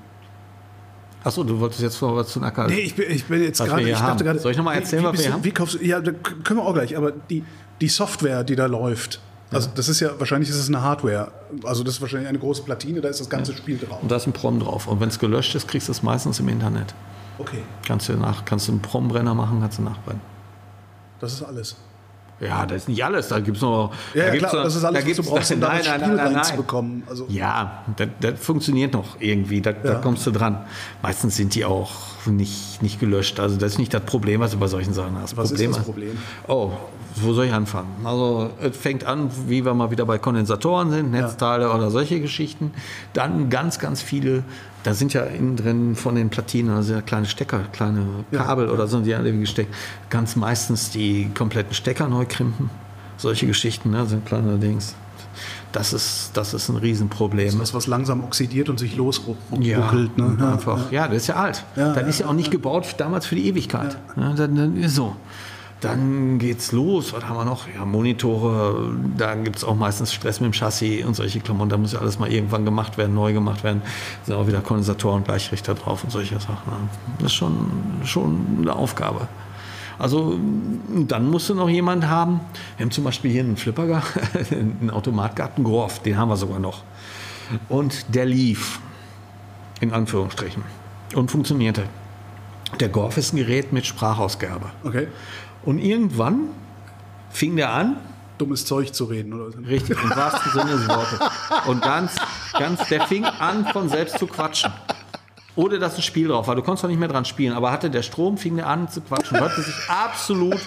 Achso, du wolltest jetzt vor was zu Nacker. Nee, ich bin, ich bin jetzt gerade. Ich dachte gerade. Soll ich noch mal erzählen, wie, was wir du- haben? Wie kaufst du, ja, da können wir auch gleich. Aber die, die Software, die da läuft, also das ist ja wahrscheinlich ist es eine Hardware. Also das ist wahrscheinlich eine große Platine, da ist das ganze Spiel drauf. Und da ist ein Prom drauf. Und wenn es gelöscht ist, kriegst du es meistens im Internet. Okay, Kannst du nach, kannst du einen Prombrenner machen, kannst du nachbrennen. das ist alles. Ja, das ist nicht alles. Da gibt es noch. Ja, da klar, noch, das ist alles, da was du brauchst, um da nein, nein, Spiel nein, reinzubekommen. Also, Ja, das, das funktioniert noch irgendwie. Da, da Ja. kommst du dran. Meistens sind die auch nicht, nicht gelöscht. Also das ist nicht das Problem, was du bei solchen Sachen hast. Was ist das Problem? Oh, wo soll ich anfangen? Also es fängt an, wie wir mal wieder bei Kondensatoren sind, Netzteile oder solche Geschichten. Dann ganz, ganz viele, da sind ja innen drin von den Platinen, also ja kleine Stecker, kleine Kabel oder so, die alle gesteckt. Ganz meistens die kompletten Stecker neu krimpen. Solche Geschichten ne, sind kleine Dings. Das ist, das ist ein Riesenproblem. das, was langsam oxidiert und sich losruckelt. Ja, ne? ja, einfach. Ja, das ist ja alt. Ja, das ja, ist ja auch nicht gebaut damals für die Ewigkeit. Ja. ist so. Dann geht's los. Was haben wir noch? Ja, Monitore. Da gibt es auch meistens Stress mit dem Chassis und solche Klamotten. Da muss ja alles mal irgendwann gemacht werden, neu gemacht werden. Da sind auch wieder Kondensatoren, Gleichrichter drauf und solche Sachen. Das ist schon, schon eine Aufgabe. Also dann musst du noch jemand haben. Wir haben zum Beispiel hier einen Flipper, einen Automat gehabt, einen Gorf, den haben wir sogar noch. Und der lief, in Anführungsstrichen, und funktionierte. Der Gorf ist ein Gerät mit Sprachausgabe. Okay. Und irgendwann fing der an, Dummes Zeug zu reden. Oder? so. richtig, im wahrsten Sinne des Wortes. Und ganz, ganz, der fing an, von selbst zu quatschen. Ohne dass ein Spiel drauf war. Du konntest doch nicht mehr dran spielen. Aber hatte der Strom, fing der an zu quatschen. Hörte sich absolut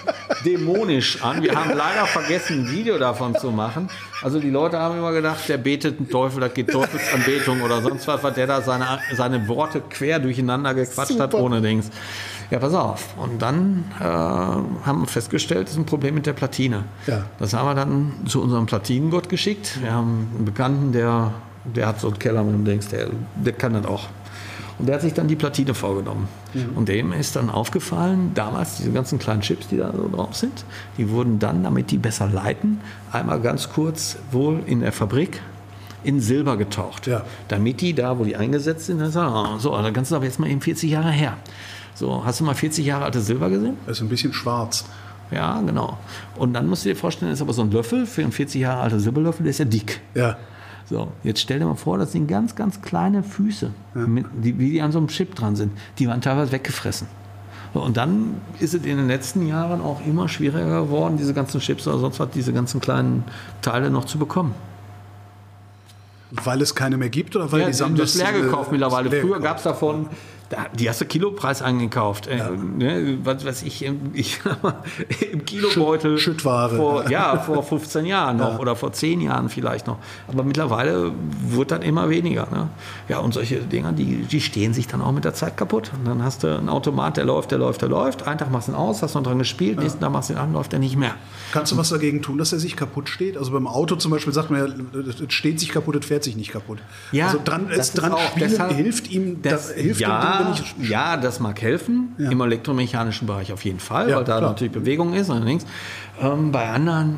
dämonisch an. Wir haben leider vergessen, ein Video davon zu machen. Also die Leute haben immer gedacht, der betet einen Teufel, das geht Teufelsanbetung oder sonst was, was der da seine, seine Worte quer durcheinander gequatscht hat, Super. ohne Dings. Ja, pass auf. Und dann äh, haben wir festgestellt, das ist ein Problem mit der Platine. Ja. Das haben wir dann zu unserem Platinengott geschickt. Wir haben einen Bekannten, der, der hat so einen Keller mit dem Dings, der, der kann das auch. Und der hat sich dann die Platine vorgenommen. Und dem ist dann aufgefallen, damals diese ganzen kleinen Chips, die da so drauf sind, die wurden dann, damit die besser leiten, einmal ganz kurz wohl in der Fabrik in Silber getaucht. Ja. Damit die da, wo die eingesetzt sind, dann sagen, ah, so, dann kannst du aber jetzt mal eben 40 Jahre her. So, hast du mal 40 Jahre alte Silber gesehen? Das ist ein bisschen schwarz. Ja, genau. Und dann musst du dir vorstellen, das ist aber so ein Löffel, für einen 40 Jahre alter Silberlöffel, der ist ja dick. Ja. So, jetzt stell dir mal vor, das sind ganz, ganz kleine Füße, mit, die, wie die an so einem Chip dran sind. Die waren teilweise weggefressen. So, und dann ist es in den letzten Jahren auch immer schwieriger geworden, diese ganzen Chips oder sonst was, diese ganzen kleinen Teile noch zu bekommen. Weil es keine mehr gibt oder weil Ja, die Sammler das leer gekauft mittlerweile. Früher gab es davon, da, die hast du Kilopreis eingekauft. Äh, ne, was weiß ich, im, ich im Kilobeutel. Schütt- Schüttware. Vor, ja, vor 15 Jahren noch Ja. oder vor 10 Jahren vielleicht noch. Aber mittlerweile wird dann immer weniger. Ne? Ja, und solche Dinger, die, die stehen sich dann auch mit der Zeit kaputt. Und dann hast du einen Automat, der läuft, der läuft, der läuft. Einen Tag machst du ihn aus, hast noch dran gespielt, nächsten Tag machst du ihn an, läuft er nicht mehr. Kannst du was dagegen tun, dass er sich kaputt steht? Also beim Auto zum Beispiel sagt man ja, es steht sich kaputt, es fährt sich nicht kaputt. Ja, also dran, das es ist dran auch spielen deshalb- hilft ihm, Das, da, hilft ja, ich ja, das mag helfen. Ja. Im elektromechanischen Bereich auf jeden Fall, Ja, weil da klar. natürlich Bewegung ist. Allerdings ähm, bei anderen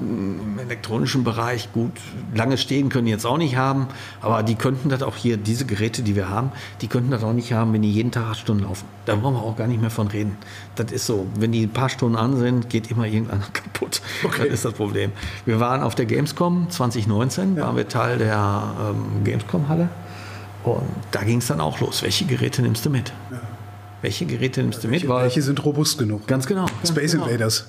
im elektronischen Bereich, gut, lange stehen können die jetzt auch nicht haben, aber die könnten das auch hier, diese Geräte, die wir haben, die könnten das auch nicht haben, wenn die jeden Tag acht Stunden laufen. Da brauchen wir auch gar nicht mehr von reden. Das ist so. Wenn die ein paar Stunden an sind, geht immer irgendeiner kaputt. Okay. Das ist das Problem. Wir waren auf der Gamescom 2019, waren wir Teil der ähm, Gamescom-Halle. Und da ging es dann auch los. Welche Geräte nimmst du mit? Welche Geräte nimmst du mit? Welche, welche sind robust genug? ganz genau. ganz Space genau. Invaders.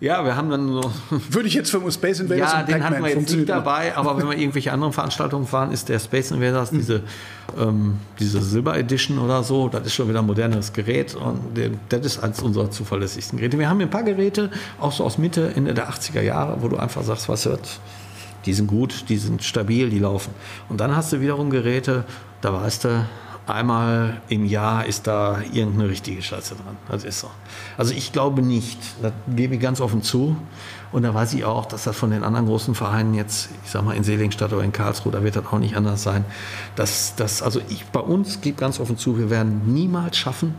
Ja, wir haben dann so. Würde ich jetzt für Space Invaders Ja, den hatten wir jetzt nicht dabei, aber wenn wir irgendwelche anderen Veranstaltungen fahren, ist der Space Invaders diese, ähm, diese Silber Edition oder so, das ist schon wieder ein modernes Gerät und das ist eines unserer zuverlässigsten Geräte. Wir haben hier ein paar Geräte, auch so aus Mitte, Ende der 80er Jahre, wo du einfach sagst, was hört, die sind gut, die sind stabil, die laufen. Und dann hast du wiederum Geräte, da weißt du, einmal im Jahr ist da irgendeine richtige Scheiße dran. Das ist so. Also ich glaube nicht, das gebe ich ganz offen zu. Und da weiß ich auch, dass das von den anderen großen Vereinen jetzt, ich sag mal in Seligenstadt oder in Karlsruhe, da wird das auch nicht anders sein. Dass, dass, also ich bei uns gebe ganz offen zu, wir werden niemals schaffen,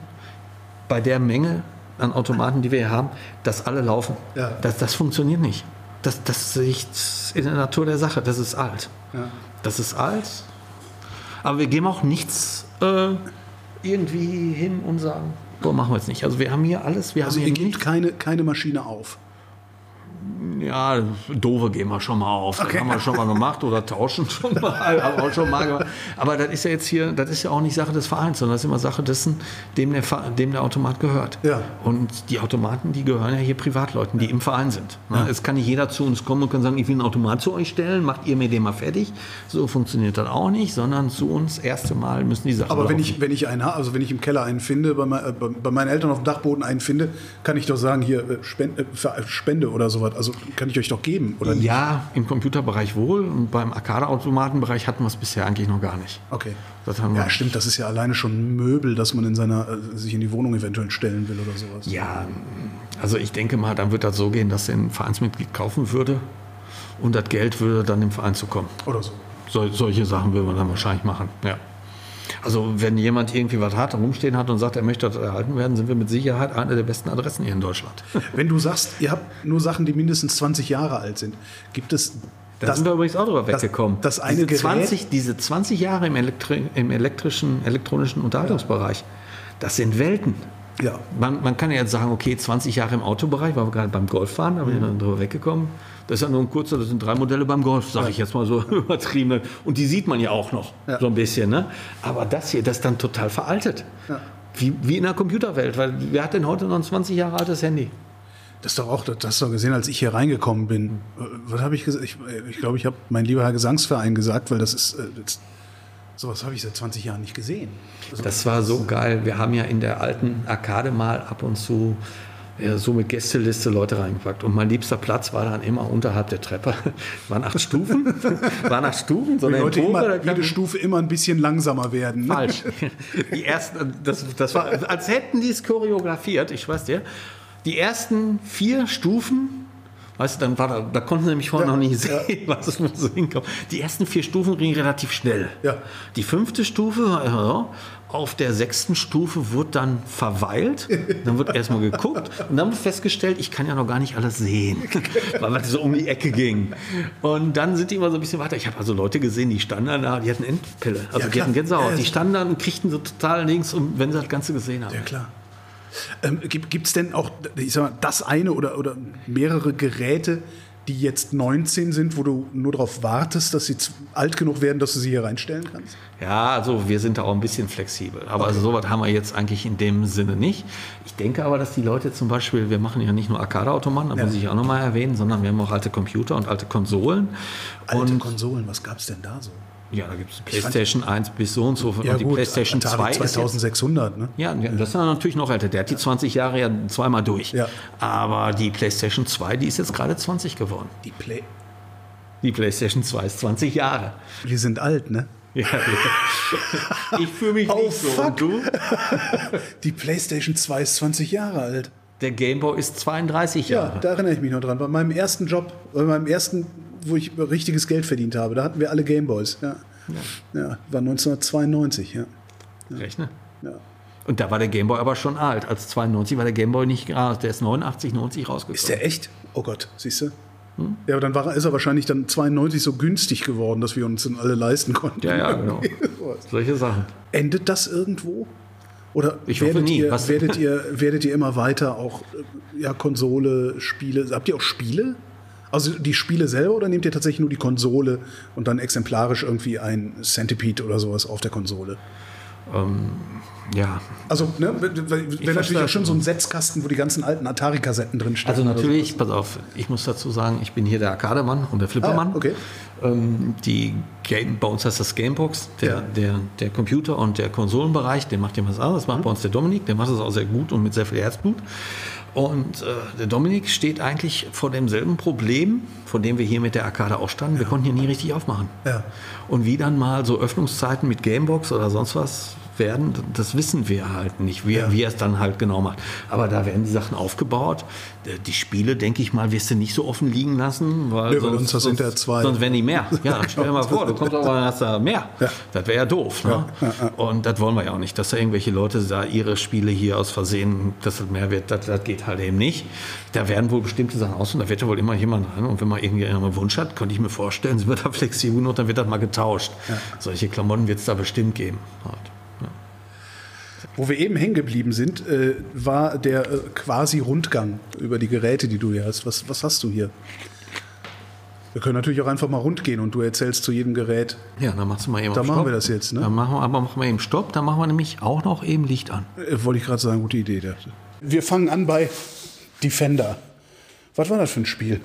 bei der Menge an Automaten, die wir hier haben, dass alle laufen. Ja. Das, das funktioniert nicht. Das, das liegt in der Natur der Sache. Das ist alt. Das ist alt. Aber wir geben auch nichts äh, irgendwie hin und sagen, so machen wir es nicht. Also wir haben hier alles. Wir Also haben ihr gebt keine, keine Maschine auf. Ja, doofe gehen wir schon mal auf. Das haben wir schon mal gemacht oder tauschen schon mal. Haben wir schon mal gemacht. Aber das ist ja jetzt hier, das ist ja auch nicht Sache des Vereins, sondern das ist immer Sache dessen, dem der, dem der Automat gehört. Ja. Und die Automaten, die gehören ja hier Privatleuten, die im Verein sind. Ne? Es kann nicht jeder zu uns kommen und kann sagen, ich will einen Automat zu euch stellen, macht ihr mir den mal fertig. So funktioniert das auch nicht, sondern zu uns erste Mal müssen die Sachen Aber wenn ich, wenn ich einen also wenn ich im Keller einen finde, bei, mein, äh, bei, bei meinen Eltern auf dem Dachboden einen finde, kann ich doch sagen, hier äh, Spende, äh, Spende oder sowas. Also kann ich euch doch geben, oder nicht? Ja, im Computerbereich wohl und beim Arcade-Automatenbereich hatten wir es bisher eigentlich noch gar nicht. Okay. Das haben wir. Ja, stimmt, das ist ja alleine schon ein Möbel, das man in seiner, äh, sich in die Wohnung eventuell stellen will oder sowas. Ja, also ich denke mal, dann wird das so gehen, dass ein Vereinsmitglied kaufen würde und das Geld würde dann dem Verein zukommen. Oder so. So, solche Sachen will man dann wahrscheinlich machen. Ja. Also wenn jemand irgendwie was hat, rumstehen hat und sagt, er möchte das erhalten werden, sind wir mit Sicherheit eine der besten Adressen hier in Deutschland. Wenn du sagst, ihr habt nur Sachen, die mindestens 20 Jahre alt sind, gibt es Da sind wir übrigens auch drüber das- weggekommen. das eine diese, Gerät- 20, diese 20 Jahre im, Elektri im elektrischen, elektronischen Unterhaltungsbereich, das sind Welten. Ja. Man, man kann ja jetzt sagen, okay, 20 Jahre im Autobereich, weil wir gerade beim Golf fahren, da bin ich dann drüber weggekommen. Das ist ja nur ein kurzer, das sind drei Modelle beim Golf, sage ich jetzt mal so übertrieben. Und die sieht man ja auch noch Ja. so ein bisschen. Ne? Aber das hier, das ist dann total veraltet. Wie, wie in der Computerwelt, weil wer hat denn heute noch ein 20 Jahre altes Handy? Das doch auch, das hast du gesehen, als ich hier reingekommen bin. Was habe ich gesagt? Ich glaube, ich, glaub, ich habe mein lieber Herr Gesangsverein gesagt, weil das ist, äh, das, sowas habe ich seit 20 Jahren nicht gesehen. Also, Das war so geil. Wir haben ja in der alten Arkade mal ab und zu ja, so mit Gästeliste Leute reingepackt. Und mein liebster Platz war dann immer unterhalb der Treppe. Waren acht Stufen. Waren acht Stufen. So eine Empore, immer, jede Stufe immer ein bisschen langsamer werden. ne? Falsch. Die ersten, das, das war, als hätten die es choreografiert, ich weiß dir. Die ersten vier Stufen, weißt du, dann war da, da konnten sie nämlich vorher Ja, noch nicht sehen, was es so hinkommt. Die ersten vier Stufen gingen relativ schnell. Ja. Die fünfte Stufe, ja, auf der sechsten Stufe wurde dann verweilt. Dann wird erstmal geguckt und dann wird festgestellt, ich kann ja noch gar nicht alles sehen, weil es so um die Ecke ging. Und dann sind die immer so ein bisschen weiter. Ich habe also Leute gesehen, die standen da, die hatten Endpille. Also Ja, die hatten Gänsehaut. Die standen da und kriegten so total links, wenn sie das Ganze gesehen haben. Ja, klar. Ähm, Gibt es denn auch, ich sag mal, das eine oder, oder mehrere Geräte, die jetzt 19 sind, wo du nur darauf wartest, dass sie alt genug werden, dass du sie hier reinstellen kannst? Ja, also wir sind da auch ein bisschen flexibel. Aber also sowas haben wir jetzt eigentlich in dem Sinne nicht. Ich denke aber, dass die Leute zum Beispiel, wir machen ja nicht nur Arcade-Automaten, da muss ich auch nochmal erwähnen, sondern wir haben auch alte Computer und alte Konsolen. Alte und Konsolen, was gab es denn da so? Ja, da gibt es PlayStation 1 bis so und so. und die gut, PlayStation Atari 2 ist jetzt 2600, ne? Ja, ja, das ist ja natürlich noch älter. Der hat die 20 Jahre ja zweimal durch. Ja. Aber die PlayStation 2, die ist jetzt gerade 20 geworden. Die, Play Die PlayStation 2 ist 20 Jahre. die sind alt, ne? Ja, ich fühle mich Oh, nicht so. fuck. Und du? Die PlayStation 2 ist 20 Jahre alt. Der Gameboy ist 32 Ja, Jahre. da erinnere ich mich noch dran. Bei meinem ersten Job, bei meinem ersten, wo ich richtiges Geld verdient habe, da hatten wir alle Gameboys. Ja, ja war 1992, ja. Rechne. ja. Und da war der Gameboy aber schon alt. Als 92 war der Gameboy nicht gerade. Der ist 89, 90 rausgekommen. Ist der echt? Oh Gott, siehst du? Ja, aber dann war, er- ist er wahrscheinlich dann 92 so günstig geworden, dass wir uns dann alle leisten konnten. Ja, ja, genau. Solche Sachen. Endet das irgendwo? Oder Ich hoffe werdet, nie. Ihr, Was- werdet, ihr, werdet ihr immer weiter auch äh, ja, Konsole, Spiele? Habt ihr auch Spiele? Also die Spiele selber oder nehmt ihr tatsächlich nur die Konsole und dann exemplarisch irgendwie ein Centipede oder sowas auf der Konsole? Ja, Also, ne, wäre natürlich auch schon so ein Setzkasten, wo die ganzen alten Atari-Kassetten drin stehen. also natürlich, pass auf, ich muss dazu sagen, ich bin hier der Arcademann und der Flippermann. Ah, okay. Ähm, die Game, bei uns heißt das Gamebox, der, Ja. der, der Computer- und der Konsolenbereich, der macht ja was anderes. Das macht bei uns der Dominik, der macht das auch sehr gut und mit sehr viel Herzblut. Und äh, der Dominik steht eigentlich vor demselben Problem, vor dem wir hier mit der Arcade auch standen. Wir konnten hier nie richtig aufmachen. Ja. Und wie dann mal so Öffnungszeiten mit Gamebox oder sonst was werden, das wissen wir halt nicht, wie, wie er es dann halt genau macht. Aber da werden die Sachen aufgebaut. Äh, Die Spiele, denke ich mal, wirst du nicht so offen liegen lassen, weil weil uns das sind ja zwei. sonst wären die mehr. Ja, stell dir mal vor, du kommst aber hast du mehr. Das wäre ja doof. Ne? Und das wollen wir ja auch nicht, dass da irgendwelche Leute da ihre Spiele hier aus Versehen, dass das mehr wird, das, das geht halt eben nicht. Da werden wohl bestimmte Sachen aus und da wird ja wohl immer jemand rein. Und wenn man irgendwie einen Wunsch hat, könnte ich mir vorstellen, sie wird da flexibel genug, dann wird das mal getauscht. Solche Klamotten wird es da bestimmt geben. Halt. Wo wir eben hängen geblieben sind, äh, war der äh, quasi Rundgang über die Geräte, die du hier hast. Was, was hast du hier? Wir können natürlich auch einfach mal rund gehen und du erzählst zu jedem Gerät. Ja, dann machst du mal eben Da auf machen Stopp. wir das jetzt, ne? Dann machen wir, aber machen wir eben Stopp, dann machen wir nämlich auch noch eben Licht an. Äh, wollte ich gerade sagen, gute Idee. Wir fangen an bei Defender. Was war das für ein Spiel?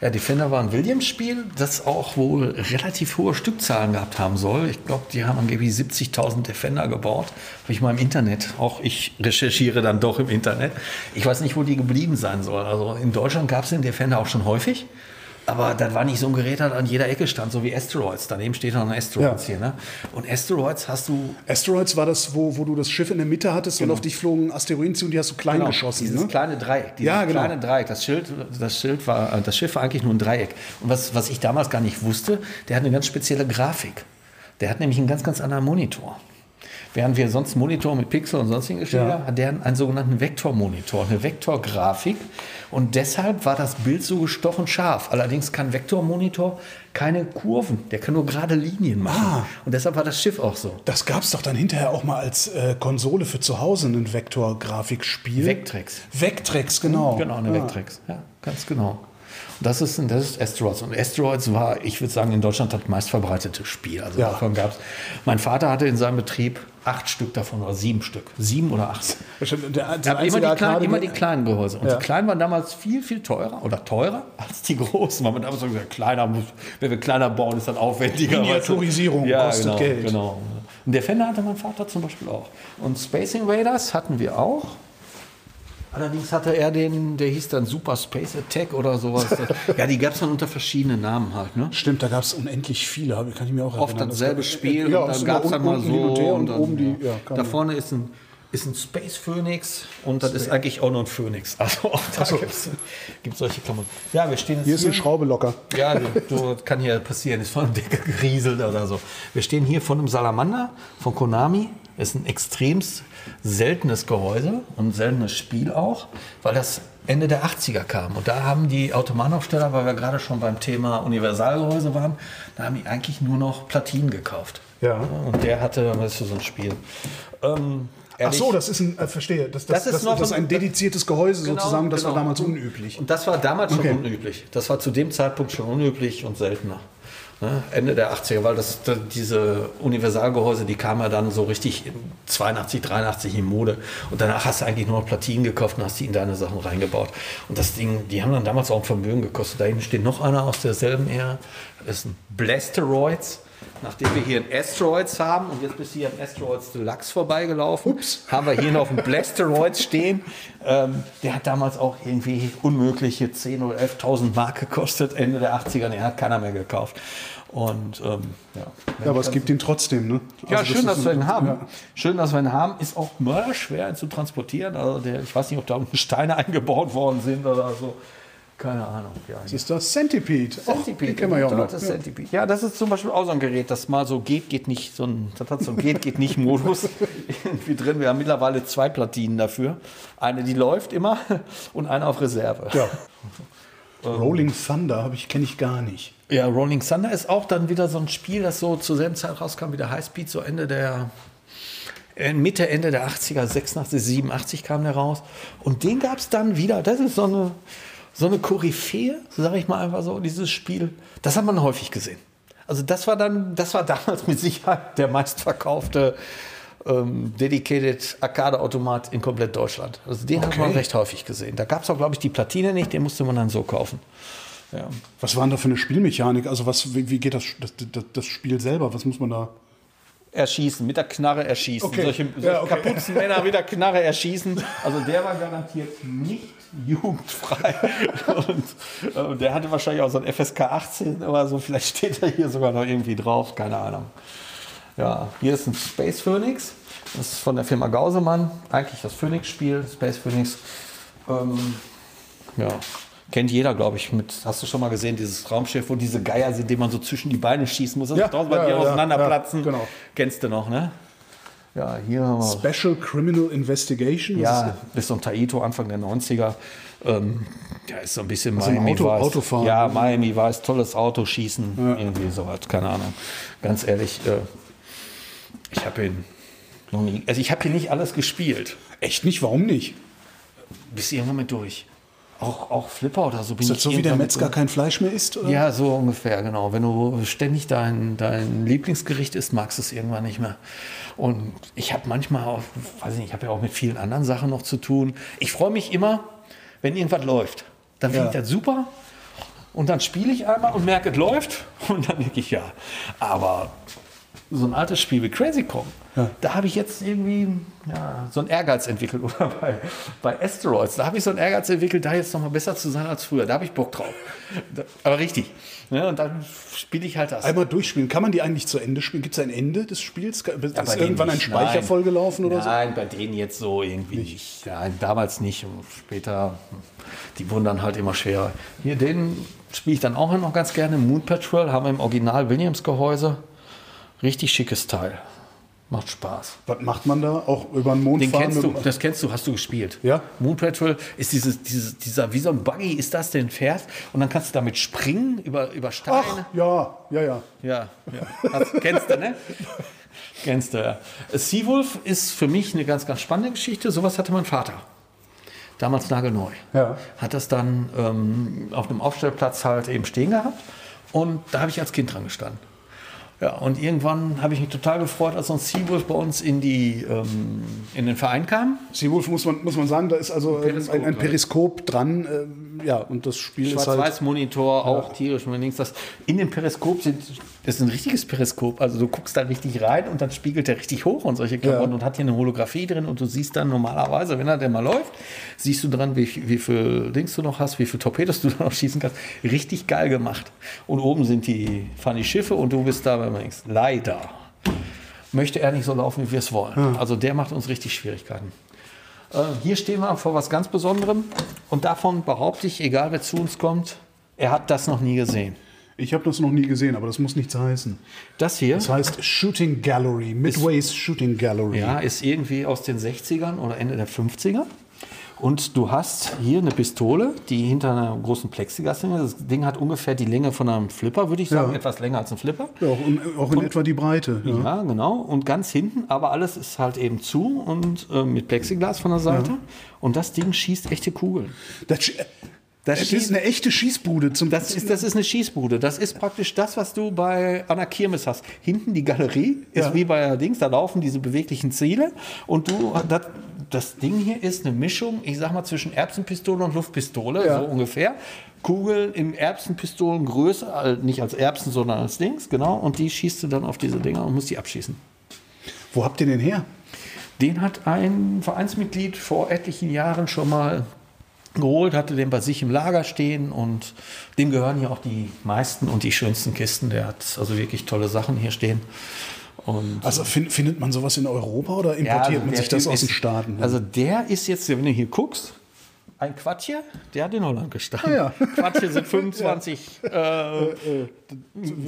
Ja, Defender war ein Williams-Spiel, das auch wohl relativ hohe Stückzahlen gehabt haben soll. Ich glaube, die haben angeblich 70.000 Defender gebaut. Habe ich mal im Internet. Auch ich recherchiere dann doch im Internet. Ich weiß nicht, wo die geblieben sein sollen. Also in Deutschland gab es den Defender auch schon häufig. Aber das war nicht so ein Gerät, das an jeder Ecke stand, so wie Asteroids. Daneben steht noch ein Asteroids Ja. hier. Ne? Und Asteroids hast du Asteroids war das, wo, wo du das Schiff in der Mitte hattest und auf dich flogen Asteroiden zu und die hast du klein geschossen. Genau. Dieses Ne? kleine Dreieck. Dieses Ja, genau. kleine Dreieck. Das Schild, das Schild war, äh, das Schiff war eigentlich nur ein Dreieck. Und was, was ich damals gar nicht wusste, der hat eine ganz spezielle Grafik. Der hat nämlich einen ganz, ganz anderen Monitor. Während wir sonst Monitor mit Pixel und sonstigen gestellt Ja. haben, hat der einen sogenannten Vektormonitor, eine Vektorgrafik. Und deshalb war das Bild so gestochen scharf. Allerdings kann Vektormonitor keine Kurven, der kann nur gerade Linien machen. Ah. Und deshalb war das Schiff auch so. Das gab es doch dann hinterher auch mal als äh, Konsole für zu Hause, ein Vektorgrafikspiel. Vectrex. Vectrex, genau. Genau, eine Ah. Vectrex. Ja, ganz genau. Das ist, das ist Asteroids. Und Asteroids war, ich würde sagen, in Deutschland das meistverbreitete Spiel. Also Ja. davon gab es. Mein Vater hatte in seinem Betrieb acht Stück davon oder sieben Stück. Sieben oder acht. Der, der Aber immer die, kleinen, immer die kleinen Gehäuse. Und Ja. die kleinen waren damals viel, viel teurer oder teurer als die großen. Weil man damals so gesagt kleiner, muss- wenn wir kleiner bauen, ist das aufwendiger. Miniaturisierung ja, kostet genau, Geld. Genau. Und Defender hatte mein Vater zum Beispiel auch. Und Space Invaders hatten wir auch. Allerdings hatte er den, der hieß dann Super Space Attack oder sowas. ja, die gab es dann unter verschiedenen Namen halt. Ne? Stimmt, da gab es unendlich viele, kann ich mir auch Oft erinnern. dasselbe Das- Spiel Ja, und dann gab es dann mal hin und her so. und dann, oben die, ja. da dann. vorne ist ein, ist ein Space Phoenix und das ist eigentlich auch noch ein Phoenix. Also auch da gibt es solche Klamotten. Ja, wir stehen jetzt Hier ist eine Schraube locker. ja, du, kann hier passieren, ist von der Decke gerieselt oder so. Wir stehen hier vor einem Salamander von Konami. Ist ein extremst seltenes Gehäuse und ein seltenes Spiel auch, weil das Ende der 80er kam. Und da haben die Automatenaufsteller, weil wir gerade schon beim Thema Universalgehäuse waren, da haben die eigentlich nur noch Platinen gekauft. Ja. Und der hatte, was ist so ein Spiel? Ähm, Ach ehrlich, so, das ist ein, äh, verstehe, das, das, Das ist das, noch das ein dediziertes Gehäuse Genau, sozusagen, das war genau. damals unüblich. Und das war damals Okay. schon unüblich. Das war zu dem Zeitpunkt schon unüblich und seltener. Ne? Ende der 80er, weil das, da- diese Universalgehäuse, die kamen ja dann so richtig in 82, 83 in Mode. Und danach hast du eigentlich nur noch Platinen gekauft und hast die in deine Sachen reingebaut. Und das Ding, die haben dann damals auch ein Vermögen gekostet. Da hinten steht noch einer aus derselben Ära. Das ist ein Blasteroids. Nachdem wir hier ein Asteroids haben und jetzt bist du hier an Asteroids Deluxe vorbeigelaufen, Ups. haben wir hier noch einen Blasteroids stehen. Ähm, der hat damals auch irgendwie unmögliche 10.000 oder 11.000 Mark gekostet, Ende der 80er. Den hat keiner mehr gekauft. Und ähm, ja. Ja, aber es gibt ihn trotzdem, ne? Ja, Also schön, ist dass wir ihn haben. ja. Schön, dass wir ihn haben. Ist auch mörderschwer ihn zu transportieren. Also der, ich weiß nicht, ob da unten Steine eingebaut worden sind oder so. Keine Ahnung. Ja, Das ist das Centipede. Och, Centipede. den kennen wir ja auch noch. Das ist Centipede. Ja, das ist zum Beispiel auch so ein Gerät, das mal so geht, geht nicht, so ein, das hat so ein geht, geht nicht Modus irgendwie drin. Wir haben mittlerweile zwei Platinen dafür. Eine, die läuft immer und eine auf Reserve. Ja. Rolling Thunder habe ich kenne ich gar nicht. Ja, Rolling Thunder ist auch dann wieder so ein Spiel, das so zur selben Zeit rauskam wie der Highspeed, so Ende der äh, Mitte, Ende der 80er, 86, 87 kam der raus. Und den gab es dann wieder, das ist so eine, so eine Koryphäe, sage ich mal einfach so, dieses Spiel, das hat man häufig gesehen. Also das war dann, das war damals mit Sicherheit der meistverkaufte ähm, Dedicated Arcade-Automat in komplett Deutschland. Also den hat Okay. man recht häufig gesehen. Da gab es auch, glaube ich, die Platine nicht, den musste man dann so kaufen. Ja. Was war denn da für eine Spielmechanik? Also was, wie, wie geht das, das, das, das Spiel selber? Was muss man da? Erschießen, mit der Knarre erschießen. Okay. Solche, solche Ja, okay. Kapuzenmänner mit der Knarre erschießen. Also der war garantiert nicht jugendfrei. Und äh, der hatte wahrscheinlich auch so ein FSK 18 oder so. Vielleicht steht er hier sogar noch irgendwie drauf. Keine Ahnung. Ja, hier ist ein Space Phoenix. Das ist von der Firma Gausemann. Eigentlich das Phoenix-Spiel, Space Phoenix. Ähm, ja, kennt jeder, glaube ich. Mit, hast du schon mal gesehen, dieses Raumschiff, wo diese Geier sind, die man so zwischen die Beine schießen muss, dass Ja, ja, bei ja, dir ja, auseinanderplatzen. ja, genau. Kennst du noch, ne? Ja, hier haben wir. Special Criminal Investigation? Ja, so ein Taito, Anfang der 90er. Ähm, ja, ist so ein bisschen Also Miami Auto- Vice. Autofahren. Ja, Miami Vice, tolles Auto, Schießen, irgendwie sowas, keine Ahnung. Ganz ehrlich, äh, ich habe ihn noch nie, also ich habe hier nicht alles gespielt. Echt nicht? Warum nicht? Bis irgendwann mit durch. Auch, auch Flipper oder so bin Ist das ich so wie der Metzger kein Fleisch mehr isst? Oder? Ja, so ungefähr, genau. Wenn du ständig dein, dein Lieblingsgericht isst, magst du es irgendwann nicht mehr. Und ich habe manchmal auch, weiß ich nicht, ich habe ja auch mit vielen anderen Sachen noch zu tun. Ich freue mich immer, wenn irgendwas läuft. Dann finde Ja. ich das super. Und dann spiele ich einmal und merke, es läuft. Und dann denke ich, ja. Aber so ein altes Spiel wie Crazy Kong, da habe ich jetzt irgendwie ja, so einen Ehrgeiz entwickelt. Oder bei, bei Asteroids, da habe ich so einen Ehrgeiz entwickelt, da jetzt noch mal besser zu sein als früher. Da habe ich Bock drauf. Aber richtig. Ja, und dann spiele ich halt das. Einmal durchspielen. Kann man die eigentlich zu Ende spielen? Gibt es ein Ende des Spiels? Ist Ja, irgendwann ein nicht, Speicher nein. vollgelaufen oder so? Nein, bei denen jetzt so irgendwie nicht. Nein, damals nicht. Und später, die wurden dann halt immer schwerer. Hier, den spiele ich dann auch noch ganz gerne. Moon Patrol haben wir im Original Williams-Gehäuse. Richtig schickes Teil. Macht Spaß. Was macht man da? Auch über den Mond Den fahren? kennst du, das kennst du, hast du gespielt. Ja. Moon Patrol ist dieses, dieses, dieser, wie so ein Buggy ist das, den fährst und dann kannst du damit springen über, über Steine. Ach, ja, ja, ja. Ja, ja. Hast, kennst du, ne? kennst du, ja. Seawolf ist für mich eine ganz, ganz spannende Geschichte. Sowas hatte mein Vater. Damals nagelneu. Ja. Hat das dann ähm, auf einem Aufstellplatz halt eben stehen gehabt. Und da habe ich als Kind dran gestanden. Ja, und irgendwann habe ich mich total gefreut, als ein Seawolf bei uns in, die, ähm, in den Verein kam. Seawolf muss man, muss man sagen, da ist also ähm, Periskop ein, ein dran. Periskop dran. ähm, ja, und das Spiel ist halt. Schwarz-Weiß-Monitor, auch tierisch. Und denkst, das in dem Periskop sind, das ist ein richtiges Periskop. Also du guckst da richtig rein und dann spiegelt der richtig hoch und solche Klamotten Ja. und hat hier eine Holographie drin und du siehst dann normalerweise, wenn er denn mal läuft, siehst du dran, wie, wie viel Dings du noch hast, wie viel Torpedos du da noch schießen kannst. Richtig geil gemacht. Und oben sind die, fahren die Schiffe und du bist da, denkst, leider möchte er nicht so laufen, wie wir es wollen. Also der macht uns richtig Schwierigkeiten. Äh, hier stehen wir vor was ganz Besonderem und davon behaupte ich, egal wer zu uns kommt, er hat das noch nie gesehen. Ich habe das noch nie gesehen, aber das muss nichts heißen. Das hier Das heißt Shooting Gallery, Midway's Shooting Gallery. ja, ist irgendwie aus den 60ern oder Ende der 50er. Und du hast hier eine Pistole, die hinter einer großen Plexiglas ist. Das Ding hat ungefähr die Länge von einem Flipper, würde ich sagen. Ja. Etwas länger als ein Flipper. Ja, auch in, auch in etwa die Breite. Ja. Ja, genau. Und ganz hinten, aber alles ist halt eben zu und äh, mit Plexiglas von der Seite. Und das Ding schießt echte Kugeln. Das, Das das ist eine echte Schießbude. Zum, Das ist, das ist eine Schießbude. Das ist praktisch das, was du bei einer Kirmes hast. Hinten die Galerie ist Ja. wie bei Dings, da laufen diese beweglichen Ziele. Und du, das, das Ding hier ist eine Mischung, ich sag mal, zwischen Erbsenpistole und Luftpistole, Ja. so ungefähr. Kugeln im Erbsenpistolengröße, also nicht als Erbsen, sondern als Dings, genau. Und die schießt du dann auf diese Dinger und musst die abschießen. Wo habt ihr den her? Den hat ein Vereinsmitglied vor etlichen Jahren schon mal geholt, hatte den bei sich im Lager stehen und dem gehören hier auch die meisten und die schönsten Kisten. Der hat also wirklich tolle Sachen hier stehen. Und Also fin findet man sowas in Europa oder importiert man der sich das aus den Staaten? Also der ist jetzt, wenn du hier guckst, ein Quatje, der hat in Holland gestanden. Ah, ja. Quatje sind 25 äh,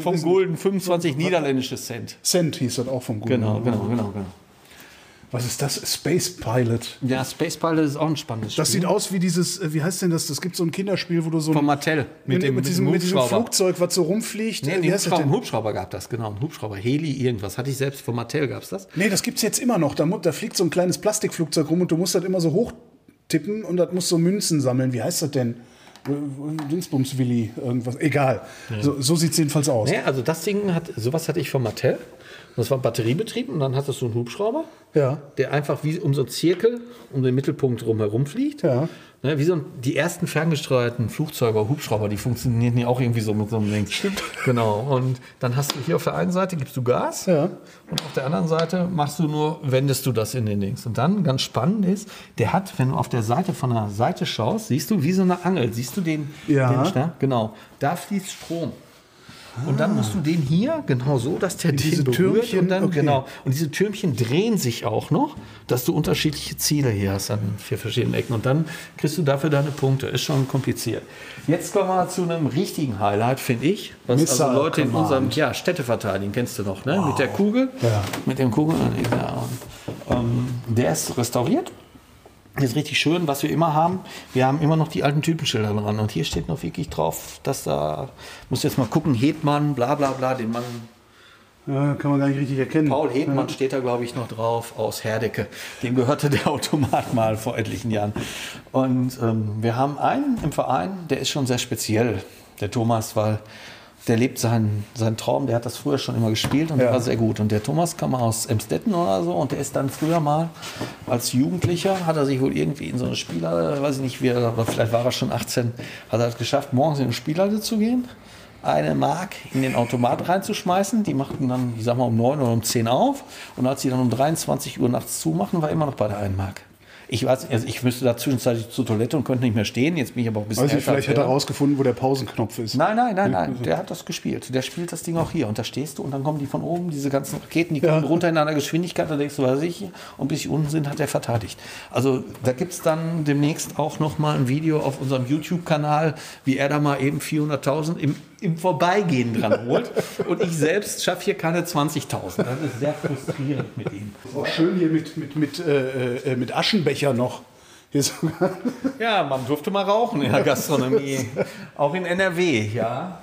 vom Gulden 25 niederländische Cent. Cent hieß das auch vom Google. Genau, genau, genau, genau. Was ist das? Space Pilot. Ja, Space Pilot ist auch ein spannendes Das Spiel. sieht aus wie dieses, äh, wie heißt denn das? Das gibt so ein Kinderspiel, wo du so ein, Von Mattel mit dem, mit, diesem, mit diesem. Flugzeug, was so rumfliegt. Nee, Äh, das Hubschrauber, einen Hubschrauber gab das, genau. Ein Hubschrauber, Heli, irgendwas. Hatte ich selbst von Mattel, gab es das? Nee, das gibt's jetzt immer noch. Da, da fliegt so ein kleines Plastikflugzeug rum und du musst das immer so hochtippen und das muss so Münzen sammeln. Wie heißt das denn? Dingsbums Willi, irgendwas. Egal. So, so sieht es jedenfalls aus. Nee, also das Ding hat, sowas hatte ich von Mattel. Das war Batteriebetrieb und dann hattest du einen Hubschrauber, Ja. der einfach wie um so einen Zirkel um den Mittelpunkt drumherum fliegt. Ja. Ne, wie so ein, die ersten ferngesteuerten Flugzeuge, Hubschrauber, die funktionieren ja auch irgendwie so mit so einem Ding. Stimmt. Genau. Und dann hast du hier auf der einen Seite gibst du Gas Ja. und auf der anderen Seite machst du nur, wendest du das in den Dings. Und dann ganz spannend ist, der hat, wenn du auf der Seite von der Seite schaust, siehst du wie so eine Angel. Siehst du den? Ja. Den, genau. Da fließt Strom. Und dann musst du den hier genau so, dass der diese den berührt Türmchen, und dann okay. genau. Und diese Türmchen drehen sich auch noch, dass du unterschiedliche Ziele hier hast an vier verschiedenen Ecken. Und dann kriegst du dafür deine Punkte. Ist schon kompliziert. Jetzt kommen wir zu einem richtigen Highlight, finde ich. Was Missile also Leute in unserem ja, Städteverteidigen kennst du noch, ne? Mit der Kugel. Ja. Mit dem Kugel. Ja, und, ähm, der ist restauriert. Das ist richtig schön, was wir immer haben. Wir haben immer noch die alten Typenschilder dran. Und hier steht noch wirklich drauf, dass da, muss jetzt mal gucken, Hetmann, bla bla bla, den Mann Ja, kann man gar nicht richtig erkennen. Paul Hedmann steht da, glaube ich, noch drauf aus Herdecke. Dem gehörte der Automat mal vor etlichen Jahren. Und ähm, wir haben einen im Verein, der ist schon sehr speziell, der Thomas, weil der lebt seinen, seinen Traum, der hat das früher schon immer gespielt und der Ja. war sehr gut. Und der Thomas kam aus Emstetten oder so und der ist dann früher mal als Jugendlicher, hat er sich wohl irgendwie in so eine Spieler, weiß ich nicht, wie er, vielleicht war er schon 18, hat er es geschafft, morgens in eine Spielhalle zu gehen eine Mark in den Automat reinzuschmeißen. Die machten dann, ich sag mal, um 9 oder um 10 auf. Und als sie dann um 23 Uhr nachts zumachen, war immer noch bei der 1 Mark. Ich weiß, also ich müsste da zwischenzeitlich zur Toilette und könnte nicht mehr stehen. Jetzt bin ich aber auch ein bisschen Weiß ich, älter vielleicht als hat er er. rausgefunden, wo der Pausenknopf ist. Nein, nein, nein, nein. Der hat das gespielt. Der spielt das Ding auch hier. Und da stehst du und dann kommen die von oben, diese ganzen Raketen, die kommen runter in einer Geschwindigkeit. Da denkst du, was ich. Und bis sie unten sind, hat er verteidigt. Also da gibt es dann demnächst auch noch mal ein Video auf unserem YouTube-Kanal, wie er da mal eben 400.000 im, im Vorbeigehen dran holt. und ich selbst schaffe hier keine 20.000. Das ist sehr frustrierend mit ihm. Auch schön hier mit, mit, mit, äh, äh, mit Aschenbecher noch. Ja, man durfte mal rauchen in der Gastronomie. Auch in NRW, ja.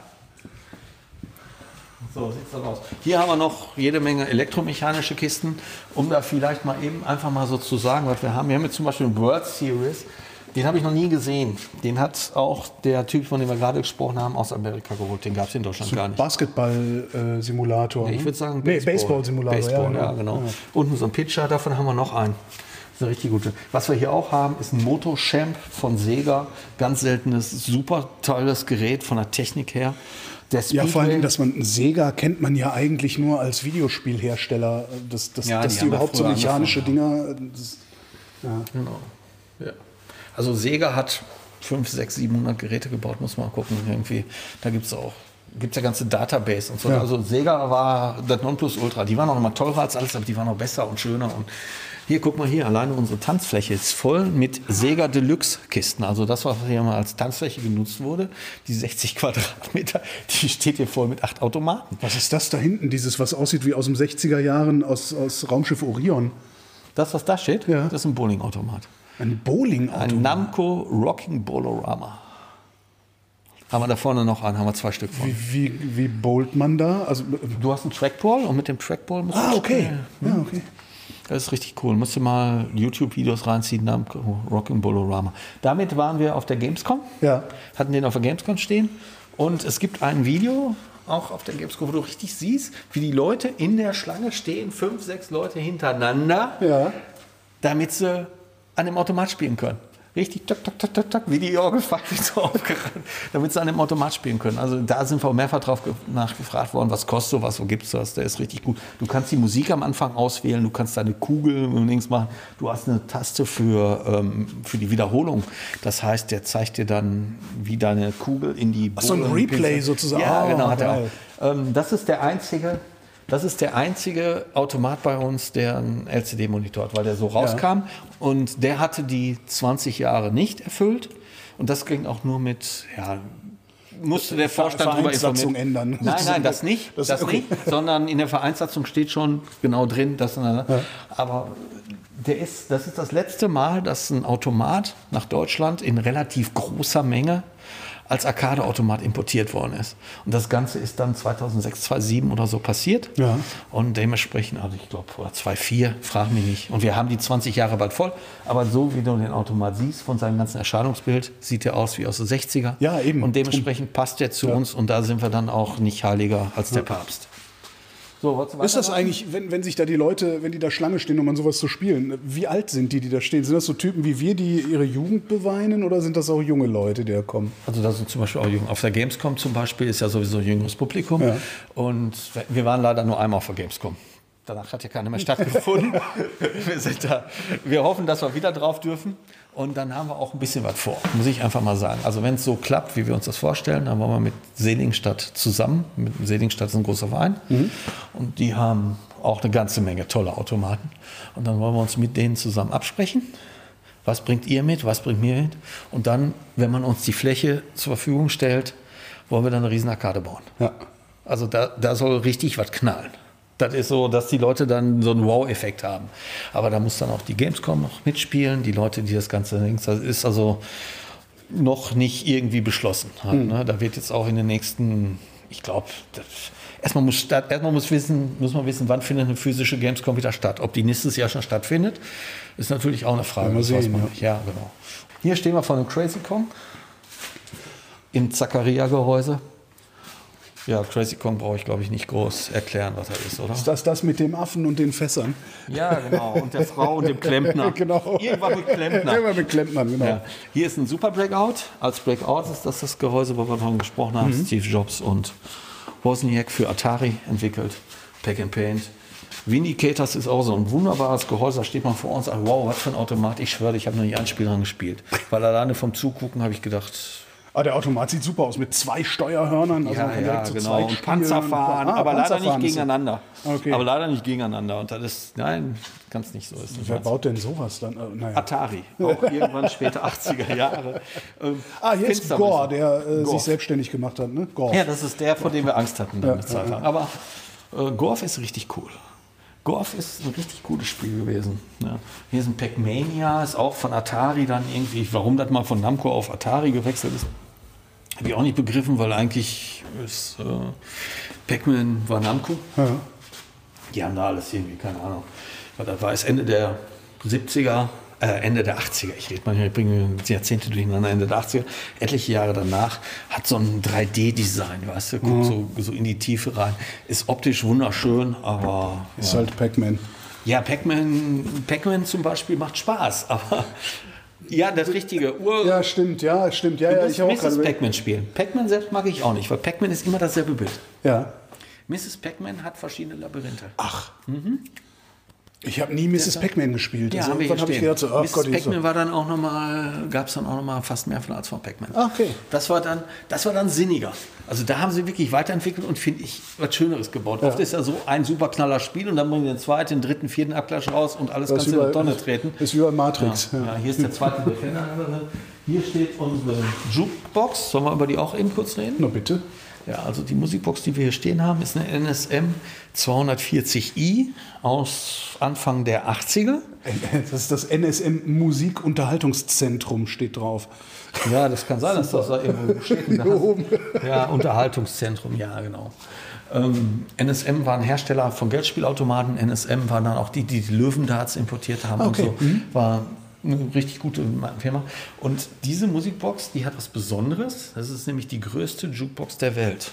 So sieht's dann aus. Hier haben wir noch jede Menge elektromechanische Kisten, um da vielleicht mal eben einfach mal so zu sagen, was wir haben. Wir haben jetzt zum Beispiel World Series. Den habe ich noch nie gesehen. Den hat auch der Typ, von dem wir gerade gesprochen haben, aus Amerika geholt. Den gab es in Deutschland gar nicht. Basketball-Simulator. Ich würde sagen nee, Baseball-Simulator. Baseball, ja, genau. Unten so ein Pitcher, davon haben wir noch einen. Das ist eine richtig gute. Was wir hier auch haben, ist ein Motochamp von Sega. Ganz seltenes, super tolles Gerät von der Technik her. Ja, vor allen Dingen, Speedway- dass man Sega kennt man ja eigentlich nur als Videospielhersteller. Dass, dass, Ja, dass die die, ja überhaupt so mechanische Dinger. Das, Genau. Also Sega hat 5, 6, 700 Geräte gebaut, muss man mal gucken. Irgendwie. Da gibt es auch gibt's ja ganze Database und so. Ja. Also Sega war das Nonplusultra. Die waren noch mal teurer als alles, aber die waren noch besser und schöner. Und hier, guck mal hier, alleine unsere Tanzfläche ist voll mit Sega Deluxe Kisten. Also das, was hier mal als Tanzfläche genutzt wurde, die 60 Quadratmeter, die steht hier voll mit acht Automaten. was ist das da hinten? Dieses, was aussieht wie aus den 60er Jahren aus, aus Raumschiff Orion. Das, was da steht, Ja. das ist ein Bowlingautomat. Ein Bowling-Auto. Ein Namco Rocking Bolorama. Haben wir da vorne noch einen, haben wir zwei Stück von. Wie, wie, wie bowlt man da? Also, Du hast einen Trackball und mit dem Trackball musst ah, du okay. spielen. Ja, okay. Das ist richtig cool. Musst du mal YouTube-Videos reinziehen, Namco Rocking Bolorama. Damit waren wir auf der Gamescom. Ja. Hatten den auf der Gamescom stehen. Und es gibt ein Video, auch auf der Gamescom, wo du richtig siehst, wie die Leute in der Schlange stehen, fünf, sechs Leute hintereinander, Ja. damit sie an dem Automat spielen können. Richtig, tak, tak, tak, tak, tak, wie die Orgelpfeife so aufgerannt, damit sie an dem Automat spielen können. Also da sind wir mehrfach drauf ge- nachgefragt worden, was kostet sowas, wo gibt's das? Der ist richtig gut. Du kannst die Musik am Anfang auswählen, du kannst deine Kugel links machen. Du hast eine Taste für, ähm, für die Wiederholung. Das heißt, der zeigt dir dann, wie deine Kugel in die so ein Replay sozusagen. Ja, Ah, genau, hat er auch. Ähm, das ist der einzige, das ist der einzige Automat bei uns, der einen LCD-Monitor hat, weil der so rauskam und der hatte die 20 Jahre nicht erfüllt und das ging auch nur mit, ja, musste der Vorstand darüber informieren. ändern. Nein, nein, das nicht, Das- das, okay. nicht, sondern in der Vereinssatzung steht schon genau drin, dass, aber der ist, das ist das letzte Mal, dass ein Automat nach Deutschland in relativ großer Menge als Arcade-Automat importiert worden ist. Und das Ganze ist dann 2006, 2007 oder so passiert. Ja. Und dementsprechend, also ich glaube, 2004, frag mich nicht. Und wir haben die 20 Jahre bald voll. Aber so wie du den Automat siehst, von seinem ganzen Erscheinungsbild, sieht er aus wie aus den 60er. Ja, eben. Und dementsprechend passt er zu uns. Und da sind wir dann auch nicht heiliger als der Papst. So, du Ist das eigentlich, wenn, wenn sich da die Leute, wenn die da Schlange stehen, um an sowas zu spielen, wie alt sind die, die da stehen? Sind das so Typen wie wir, die ihre Jugend beweinen oder sind das auch junge Leute, die da kommen? Also da sind zum Beispiel auch Jungen. Auf der Gamescom zum Beispiel ist ja sowieso ein jüngeres Publikum. Ja. Und wir waren leider nur einmal auf der Gamescom. Danach hat ja keine mehr stattgefunden. wir, sind da, wir hoffen, dass wir wieder drauf dürfen. Und dann haben wir auch ein bisschen was vor, muss ich einfach mal sagen. Also wenn es so klappt, wie wir uns das vorstellen, dann wollen wir mit Selingstadt zusammen. Mit Selingstadt ist ein großer Verein. Und die haben auch eine ganze Menge tolle Automaten. Und dann wollen wir uns mit denen zusammen absprechen. Was bringt ihr mit? Was bringt mir mit? Und dann, wenn man uns die Fläche zur Verfügung stellt, wollen wir dann eine riesen Arkade bauen. Ja. Also da, da soll richtig was knallen. Das ist so, dass die Leute dann so einen Wow-Effekt haben. Aber da muss dann auch die Gamescom noch mitspielen, die Leute, die das Ganze links. Das ist also noch nicht irgendwie beschlossen. Halt, ne? Da wird jetzt auch in den nächsten, ich glaube, erstmal muss, erstmal muss, wissen, muss man wissen, wann findet eine physische Gamescom wieder statt. Ob die nächstes Jahr schon stattfindet, ist natürlich auch eine Frage. Weiß sehen, man ja. ja, genau. Hier stehen wir vor einem Crazy Kong im Zacharia-Gehäuse. Ja, Crazy Kong brauche ich, glaube ich, nicht groß erklären, was er ist, oder? Ist das das mit dem Affen und den Fässern? Ja, genau. Und der Frau und dem Klempner. Genau. Irgendwann mit Klempner. Immer mit Klempnern, genau. Ja. Hier ist ein Super Breakout. Als Breakout ist das das Gehäuse, wo wir davon gesprochen haben. Mhm. Steve Jobs und Wozniak für Atari entwickelt. Pack and Paint. Vindicators ist auch so ein wunderbares Gehäuse. Da steht man vor uns und sagt, wow, was für ein Automat. Ich schwöre, ich habe noch nie ein Spiel dran gespielt. Weil alleine vom Zugucken habe ich gedacht, Ah, der Automat sieht super aus mit zwei Steuerhörnern. Also man kann direkt zu genau. zweit Und spielen. Panzerfahren, Ah, aber leider Panzerfahren nicht gegeneinander. Okay. Aber leider nicht gegeneinander. Und das ist, nein, ganz nicht so. Ist nicht Wer baut denn sowas dann? Äh, naja. Atari, auch irgendwann später 80er Jahre. Ähm, Ah, hier ist. Gore, der äh, Gorf. sich selbstständig gemacht hat. Ne? Gore. Ja, das ist der, vor dem wir Angst hatten eine Zeit lang. Aber äh, Gorf ist richtig cool. Gorf ist ein richtig gutes Spiel gewesen. Ja. Hier ist ein Pac-Mania, ist auch von Atari dann irgendwie, warum das mal von Namco auf Atari gewechselt ist, habe ich auch nicht begriffen, weil eigentlich ist äh, Pac-Man war Namco. Ja. Die haben da alles irgendwie, keine Ahnung. Weil Das war es Ende der 70er, äh, Ende der 80er. Ich rede mal, ich bringe Jahrzehnte durcheinander, Ende der 80er. Etliche Jahre danach hat so ein 3D-Design, weißt du, guckt so, so in die Tiefe rein. Ist optisch wunderschön, aber. Ist Ja, halt Pac-Man. ja Pac-Man Pac zum Beispiel macht Spaß, aber. Ja, das richtige Ur. Ja, stimmt, ja, stimmt. Ja, Du ja, musst ich habe auch Mrs. Pac-Man spielen. Pac-Man selbst mag ich auch nicht, weil Pac-Man ist immer dasselbe Bild. Ja. Mrs. Pac-Man hat verschiedene Labyrinthe. Ach. Ich habe nie Mrs. Pac-Man gespielt. Ja, also haben wir hier habe ich gedacht, so, ach Mrs. Pac-Man war dann auch noch mal, gab es dann auch noch mal fast mehr von als von Pac-Man. Ah, okay. Das war dann, das war dann sinniger. Also da haben sie wirklich weiterentwickelt und finde ich was Schöneres gebaut. Oft ist ja so ein super knaller Spiel und dann bringen sie den zweiten, dritten, vierten Abklatsch raus und alles Das kannst du in die Tonne treten. Ist wie bei Matrix. Ja, ja, hier ist der zweite Defender. Hier steht unsere Jukebox. Sollen wir über die auch eben kurz reden? Na bitte. Ja, also die Musikbox, die wir hier stehen haben, ist eine NSM 240i aus Anfang der 80er. Das ist das NSM Musikunterhaltungszentrum, steht drauf. Ja, das kann sein, dass das da irgendwo steht. Hier oben. Ja, Unterhaltungszentrum, ja, genau. Ähm, NSM war ein Hersteller von Geldspielautomaten. NSM waren dann auch die, die die Löwendarts importiert haben Okay. und so. War eine richtig gute Firma. Und diese Musikbox, die hat was Besonderes. Das ist nämlich die größte Jukebox der Welt.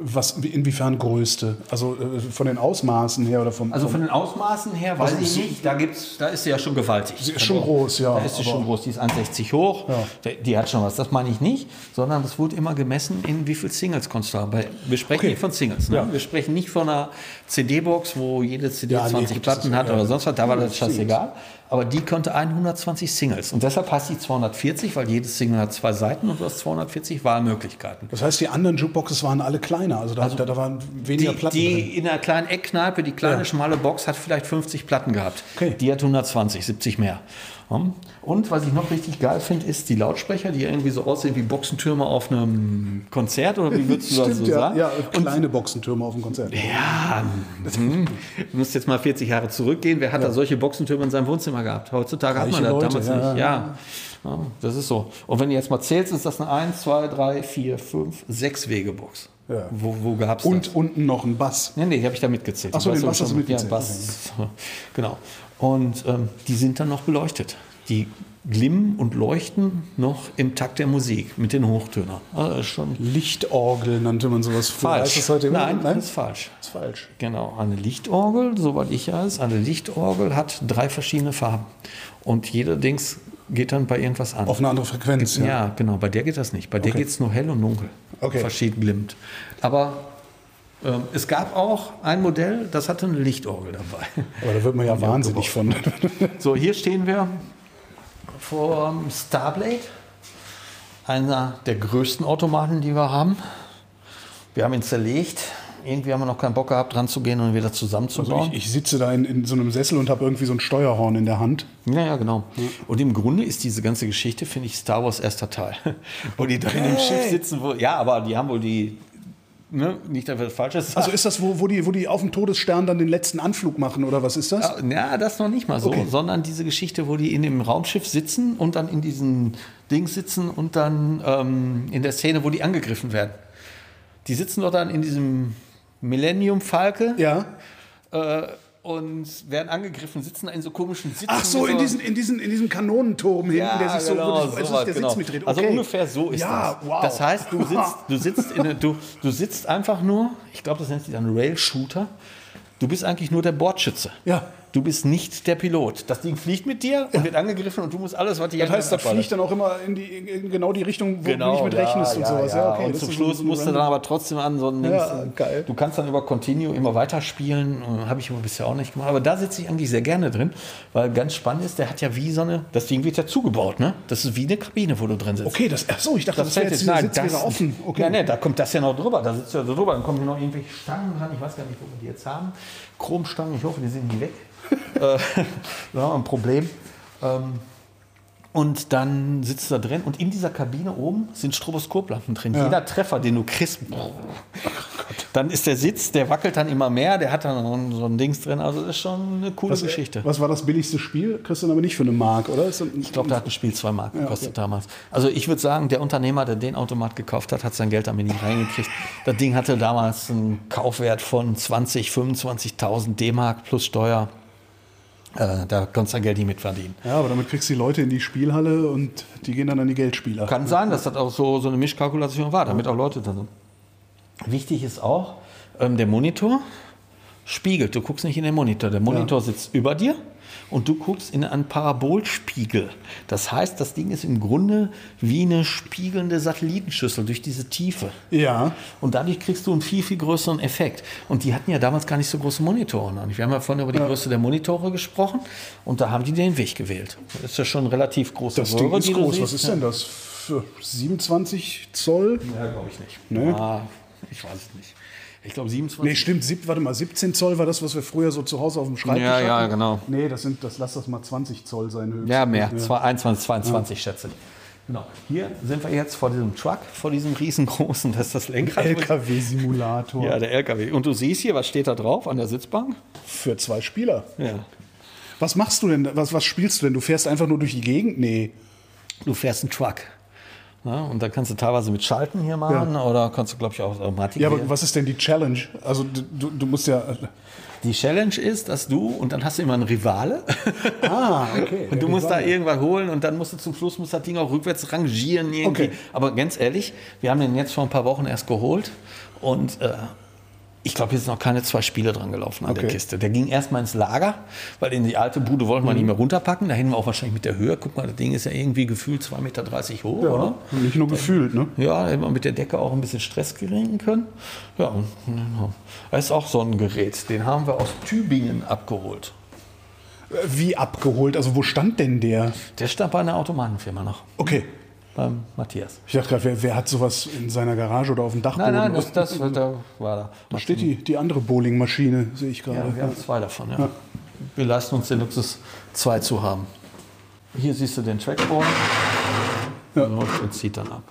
Was, inwiefern größte? Also äh, von den Ausmaßen her oder vom. Also von den Ausmaßen her weiß Also ich nicht. Da, gibt's, da ist sie ja schon gewaltig. Sie ist schon groß, ja, Da ist sie schon groß. Die ist 1,60 hoch. Ja. Die, hat schon was. Das meine ich nicht. Sondern das wurde immer gemessen, in wie viel Singles konntest du haben. Wir sprechen Okay. nicht von Singles. Ne? Ja. Wir sprechen nicht von einer CD-Box, wo jede CD Ja, nee, 20 gut, das Platten hat ja. oder sonst was. Da war das scheißegal. Aber die konnte 120 Singles. Und deshalb heißt die 240, weil jedes Single hat zwei Seiten und du hast 240 Wahlmöglichkeiten. Das heißt, die anderen Jukeboxes waren alle kleiner. Also da, da, da waren weniger Die, Platten die drin. in einer kleinen Eckkneipe, die kleine Ja. schmale Box hat vielleicht 50 Platten gehabt. Okay. Die hat 120, 70 mehr. Und was ich noch richtig geil finde, ist die Lautsprecher, die irgendwie so aussehen wie Boxentürme auf einem Konzert. Oder wie würdest du das so ja, sagen? ja, kleine Boxentürme auf dem Konzert. Ja, du musst jetzt mal 40 Jahre zurückgehen. Wer hat da solche Boxentürme in seinem Wohnzimmer gehabt? Heutzutage hat man Reiche das Leute, damals ja, nicht. Ja. ja, das ist so. Und wenn du jetzt mal zählst, ist das eine 1, 2, 3, 4, 5, 6 Wegebox. Ja. Wo, wo gab es das? Und unten noch ein Bass. Nee, nee, habe ich da mitgezählt. Ach so, Die den Bass hast du mitgezählt. Ja, Bass. Genau. Und ähm, die sind dann noch beleuchtet. Die glimmen und leuchten noch im Takt der Musik mit den Hochtönern. Also schon Lichtorgel nannte man sowas früher. falsch. Heißt das heute? Nein, Nein? das ist falsch. Das ist falsch. Genau, eine Lichtorgel, soweit ich weiß, eine Lichtorgel hat drei verschiedene Farben. Und jeder Dings geht dann bei irgendwas an. Auf eine andere Frequenz. ja. Ja. genau, bei der geht das nicht. Bei der Okay. geht es nur hell und dunkel. Okay. Verschieden glimmt. Aber es gab auch ein Modell, das hatte eine Lichtorgel dabei. Aber da wird man ja wahnsinnig von. So, hier stehen wir vor Starblade, einer der größten Automaten, die wir haben. Wir haben ihn zerlegt. Irgendwie haben wir noch keinen Bock gehabt, dran zu gehen und wieder zusammenzubauen. Also ich, ich sitze da in, in so einem Sessel und habe irgendwie so ein Steuerhorn in der Hand. Ja, ja, genau. Und im Grunde ist diese ganze Geschichte, finde ich, Star Wars erster Teil. wo die da in dem Schiff sitzen, wo, ja, aber die haben wohl die, ne, nicht, wir das Falsches Also ist das, wo, wo, die, wo die auf dem Todesstern dann den letzten Anflug machen oder was ist das? Ja, das noch nicht mal so, Okay. sondern diese Geschichte, wo die in dem Raumschiff sitzen und dann in diesen Dings sitzen und dann ähm, in der Szene, wo die angegriffen werden. Die sitzen doch dann in diesem Millennium Falke Ja. äh, und werden angegriffen, sitzen da in so komischen Sitzen. Ach so, mit in, diesen, in, diesen, in diesem Kanonenturm hinten, Ja, der sich so, genau, wo das, so also was, der genau. Sitz mitdreht. Also Okay. ungefähr so ist ja, das. Wow. Das heißt, du sitzt, du sitzt, in, du, du sitzt einfach nur, ich glaube, das nennt sich dann Rail-Shooter. Du bist eigentlich nur der Bordschütze. Ja. Du bist nicht der Pilot. Das Ding fliegt mit dir und wird angegriffen und du musst alles, was die Das heißt, das abballen. fliegt dann auch immer in, die, in genau die Richtung, wo du Genau, nicht mit ja, rechnest und ja, sowas. Ja, okay, und zum Schluss musst du dann aber trotzdem an so ein Ja, geil. Du kannst dann über Continue immer weiterspielen. Habe ich aber bisher auch nicht gemacht. Aber da sitze ich eigentlich sehr gerne drin, weil ganz spannend ist, der hat ja wie so eine, das Ding wird ja zugebaut, ne? Das ist wie eine Kabine, wo du drin sitzt. Okay, das, ach so, ich dachte, das, Das wäre jetzt nein, Sitz das, offen. Okay. Ja, ne, da kommt das ja noch drüber. Da sitzt ja so drüber. Dann kommen hier noch irgendwelche Stangen dran. Ich weiß gar nicht, wo wir die jetzt haben. Chromstangen. Ich hoffe, die sind nie weg. Äh, da wir ein Problem. Ähm, und dann sitzt du da drin und in dieser Kabine oben sind Stroboskoplampen drin. Jeder Treffer, den du kriegst, dann ist der Sitz, der wackelt dann immer mehr, der hat dann so ein- Dings drin. Also das ist schon eine coole was, Geschichte. was war das billigste Spiel? Kriegst du dann aber nicht für eine Mark, oder? Ich glaube, der hat ein Spiel zwei Mark gekostet damals. Also ich würde sagen, der Unternehmer, der den Automat gekauft hat, hat sein Geld damit nicht reingekriegt. Das Ding hatte damals einen Kaufwert von 20, 25.000 D-Mark plus Steuer. Äh, da konntest du dein Geld nicht mit verdienen. ja, aber damit kriegst du die Leute in die Spielhalle und die gehen dann an die Geldspieler. Kann sein, dass das auch so, so eine Mischkalkulation war, damit auch Leute da sind. Wichtig ist auch, ähm, der Monitor spiegelt. Du guckst nicht in den Monitor. Der Monitor sitzt über dir und du guckst in einen Parabolspiegel. Das heißt, das Ding ist im Grunde wie eine spiegelnde Satellitenschüssel durch diese Tiefe. Ja. Und dadurch kriegst du einen viel, viel größeren Effekt. Und die hatten ja damals gar nicht so große Monitore. noch. Wir haben ja vorhin über die Größe der Monitore gesprochen und da haben die den Weg gewählt. Das ist ja schon relativ große Das Ding ist groß. Was ist denn das? Für 27 Zoll? Ja, glaube ich nicht. Nee. Ah, ich weiß es nicht. Ich glaube 27. Nee, stimmt. Sieb, warte mal, 17 Zoll war das, was wir früher so zu Hause auf dem Schreibtisch Ja, ja, hatten? genau. Nee, das sind, das lass das mal 20 Zoll sein höchstens. ja, mehr. Zwei- 21, 22 schätze ich. Genau. Hier sind wir jetzt vor diesem Truck, vor diesem riesengroßen, das ist das Lenkrad. LKW-Simulator Ja, der LKW. Und du siehst hier, was steht da drauf an der Sitzbank? für zwei Spieler. Ja. Was machst du denn? Was, was spielst du denn? Du fährst einfach nur durch die Gegend? Nee. Du fährst einen Truck. Ja, und da kannst du teilweise mit Schalten hier machen oder kannst du, glaube ich, auch Automatik. Ja, aber was ist denn die Challenge? Also du, du, musst ja. Die Challenge ist, dass du, und dann hast du immer einen Rivale, Ah, okay. Und du musst da irgendwas holen und dann musst du zum Schluss musst das Ding auch rückwärts rangieren irgendwie. Okay. Aber ganz ehrlich, wir haben den jetzt vor ein paar Wochen erst geholt und äh, ich glaube, hier sind noch keine zwei Spiele dran gelaufen an der Okay. Kiste. Der ging erstmal ins Lager, weil in die alte Bude wollten wir Mhm. nicht mehr runterpacken. Da hätten wir auch wahrscheinlich mit der Höhe. Guck mal, das Ding ist ja irgendwie gefühlt 2,30 Meter hoch, Ja, oder? nicht nur gefühlt, ne? Ja, da hätten wir mit der Decke auch ein bisschen Stress geringen können. Ja, genau. Das ist auch so ein Gerät. Den haben wir aus Tübingen abgeholt. Wie abgeholt? Also wo stand denn der? Der stand bei einer Automatenfirma noch. Okay. Beim Matthias. Ich dachte gerade, wer, wer hat sowas in seiner Garage oder auf dem Dachboden? Nein, nein, das, das da war da. da steht die, die andere Bowlingmaschine, sehe ich gerade. Ja, wir haben zwei davon, ja. Wir leisten uns den Luxus, zwei zu haben. Hier siehst du den Trackball. Ja. Und zieht dann ab.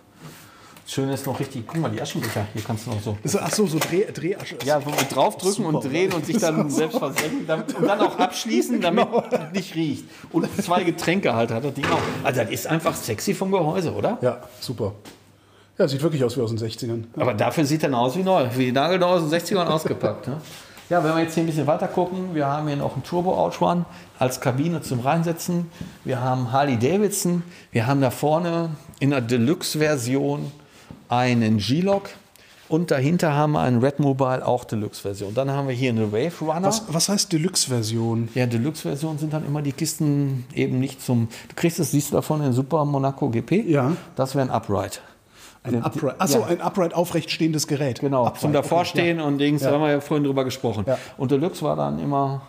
Schön ist noch richtig, guck mal, die Aschenbecher, hier kannst du noch so. Ach so, so Dreh, Dreharsch. Ja, wo wir draufdrücken und drehen und sich dann selbst versenken damit, und dann auch abschließen, damit es nicht riecht. Und zwei Getränke halt hat das Ding auch. Also das ist einfach sexy vom Gehäuse, oder? Ja, super. Ja, sieht wirklich aus wie aus den 60ern. Aber dafür sieht er aus wie neu, wie die Nagelneu aus den 60ern ausgepackt. Ne? Ja, wenn wir jetzt hier ein bisschen weiter gucken, wir haben hier noch einen Turbo Outrun als Kabine zum Reinsetzen. Wir haben Harley Davidson. Wir haben da vorne in der Deluxe-Version einen G-Log. Und dahinter haben wir einen Red Mobile, auch Deluxe-Version. Dann haben wir hier eine Wave Runner. Was, was heißt Deluxe-Version? Ja, Deluxe-Version sind dann immer die Kisten eben nicht zum. Du kriegst das, siehst du davon, in Super Monaco GP. Ja. Das wäre ein Upright. Ein Upright, achso, Ja. ein upright aufrecht stehendes Gerät. Genau, Upright, zum Davorstehen okay, und Dings, Ja. da haben wir ja vorhin drüber gesprochen. Ja. Und Deluxe war dann immer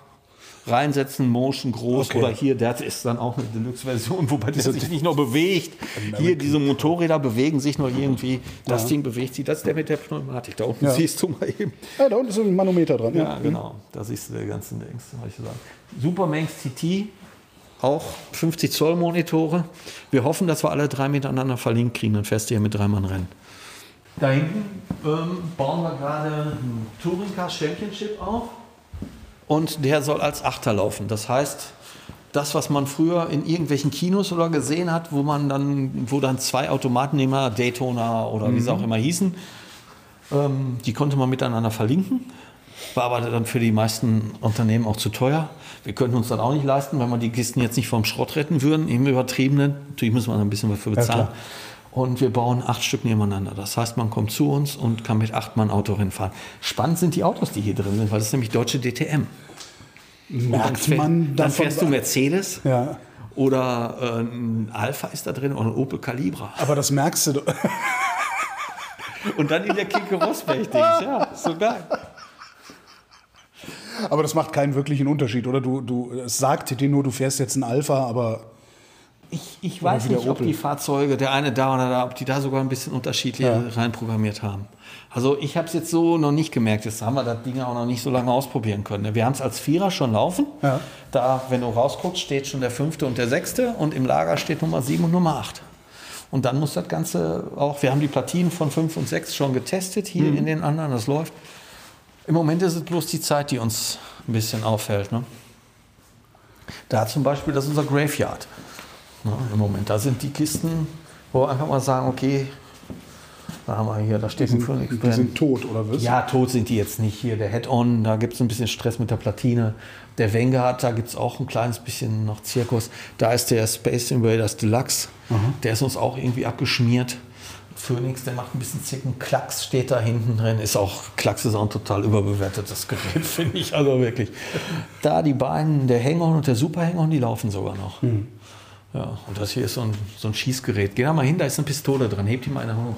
reinsetzen, Motion groß Okay. oder hier, der ist dann auch eine Deluxe-Version, wobei der sich nicht nur bewegt. Hier, diese Motorräder bewegen sich nur irgendwie. Das Ding bewegt sich. Das ist der mit der Pneumatik. Da unten Ja. siehst du mal eben. Ja, da unten ist ein Manometer dran. Ja, genau. Da siehst du der ganzen Dings. hab ich gesagt. Supermanx TT, auch 50 Zoll Monitore. Wir hoffen, dass wir alle drei miteinander verlinkt kriegen. Dann fährst du hier mit drei Mann rennen. Da hinten ähm, bauen wir gerade ein Touring Car Championship auf. Und der soll als Achter laufen. Das heißt, das, was man früher in irgendwelchen Kinos oder gesehen hat, wo man dann, wo dann zwei Automatennehmer, Daytona oder wie sie auch immer hießen, ähm, die konnte man miteinander verlinken. War aber dann für die meisten Unternehmen auch zu teuer. Wir könnten uns dann auch nicht leisten, wenn wir die Kisten jetzt nicht vom Schrott retten würden, im Übertriebenen. Natürlich müssen wir ein bisschen was für bezahlen. klar. Und wir bauen acht Stück nebeneinander. Das heißt, man kommt zu uns und kann mit acht Mann Autorennen fahren. Spannend sind die Autos, die hier drin sind, weil das ist nämlich deutsche DTM. Merkt man dann fährst du Mercedes Ja. oder äh, ein Alpha ist da drin oder ein Opel Calibra. Aber das merkst du. Und dann in der Kike Rosberg-Dings. Ja, so geil. Aber das macht keinen wirklichen Unterschied, oder? Du, du, es sagt dir nur, du fährst jetzt ein Alpha, aber Ich, ich weiß nicht, ob die Fahrzeuge, der eine da oder da, ob die da sogar ein bisschen unterschiedlich Ja. reinprogrammiert haben. Also ich habe es jetzt so noch nicht gemerkt. Jetzt haben wir das Ding auch noch nicht so lange ausprobieren können. Wir haben es als Vierer schon laufen. Ja. Da, wenn du rausguckst, steht schon der fünfte und der sechste und im Lager steht Nummer sieben und Nummer acht. Und dann muss das Ganze auch, wir haben die Platinen von fünf und sechs schon getestet hier Mhm. in den anderen, das läuft. Im Moment ist es bloß die Zeit, die uns ein bisschen auffällt. Ne? Da zum Beispiel, das ist unser Graveyard. Ne, Im Moment, da sind die Kisten, wo wir einfach mal sagen, okay, da haben wir hier, da steht ein Phoenix die sind tot, oder was? Ja, tot sind die jetzt nicht. Hier der Head-On, da gibt es ein bisschen Stress mit der Platine. Der Vanguard, da gibt es auch ein kleines bisschen noch Zirkus. Da ist der Space Invaders Deluxe. Der ist uns auch irgendwie abgeschmiert. Phoenix, der macht ein bisschen Zicken. Klacks steht da hinten drin. Ist auch, Klacks ist auch ein total überbewertetes Gerät, finde ich. Also wirklich. Da die beiden, der Hang-On und der Super Hang-On, die laufen sogar noch. Ja, und das hier ist so ein, so ein Schießgerät. Geh da mal hin, da ist eine Pistole dran. Hebt die mal einer hoch.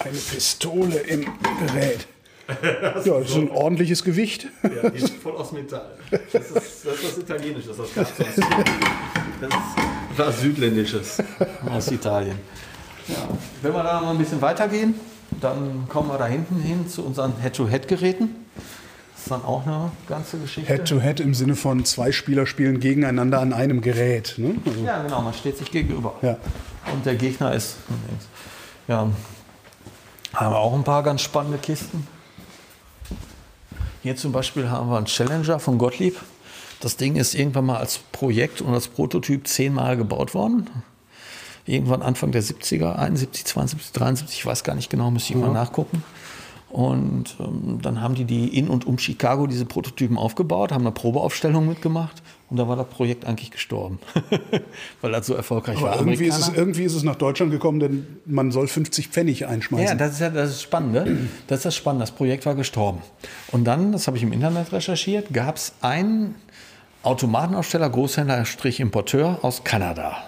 Eine Pistole im Gerät. Ja, das ist ein ordentliches Gewicht. Ja, die ist voll aus Metall. Das ist das, ist das Italienische, das gab sonst. Das ist was Südländisches aus Italien. Ja. Wenn wir da mal ein bisschen weitergehen, dann kommen wir da hinten hin zu unseren Head-to-Head-Geräten. Das ist dann auch eine ganze Geschichte. Head-to-Head im Sinne von zwei Spieler spielen gegeneinander an einem Gerät. Ne? Also, Ja, genau, man steht sich gegenüber. Ja. Und der Gegner ist. Ja, haben wir auch ein paar ganz spannende Kisten. Hier zum Beispiel haben wir einen Challenger von Gottlieb. Das Ding ist irgendwann mal als Projekt und als Prototyp zehnmal gebaut worden. Irgendwann Anfang der 70er, 71, 72, 73, ich weiß gar nicht genau, müsste ich mal nachgucken. Und ähm, dann haben die die in und um Chicago diese Prototypen aufgebaut, haben eine Probeaufstellung mitgemacht und da war das Projekt eigentlich gestorben, weil das so erfolgreich war. Aber irgendwie ist, es, irgendwie ist es nach Deutschland gekommen, denn man soll 50 Pfennig einschmeißen. ja, das ist ja das ist Spannende. Das ist das Spannende. Das Projekt war gestorben. Und dann, das habe ich im Internet recherchiert, gab es einen Automatenaussteller, Großhändler, Strich Importeur aus Kanada.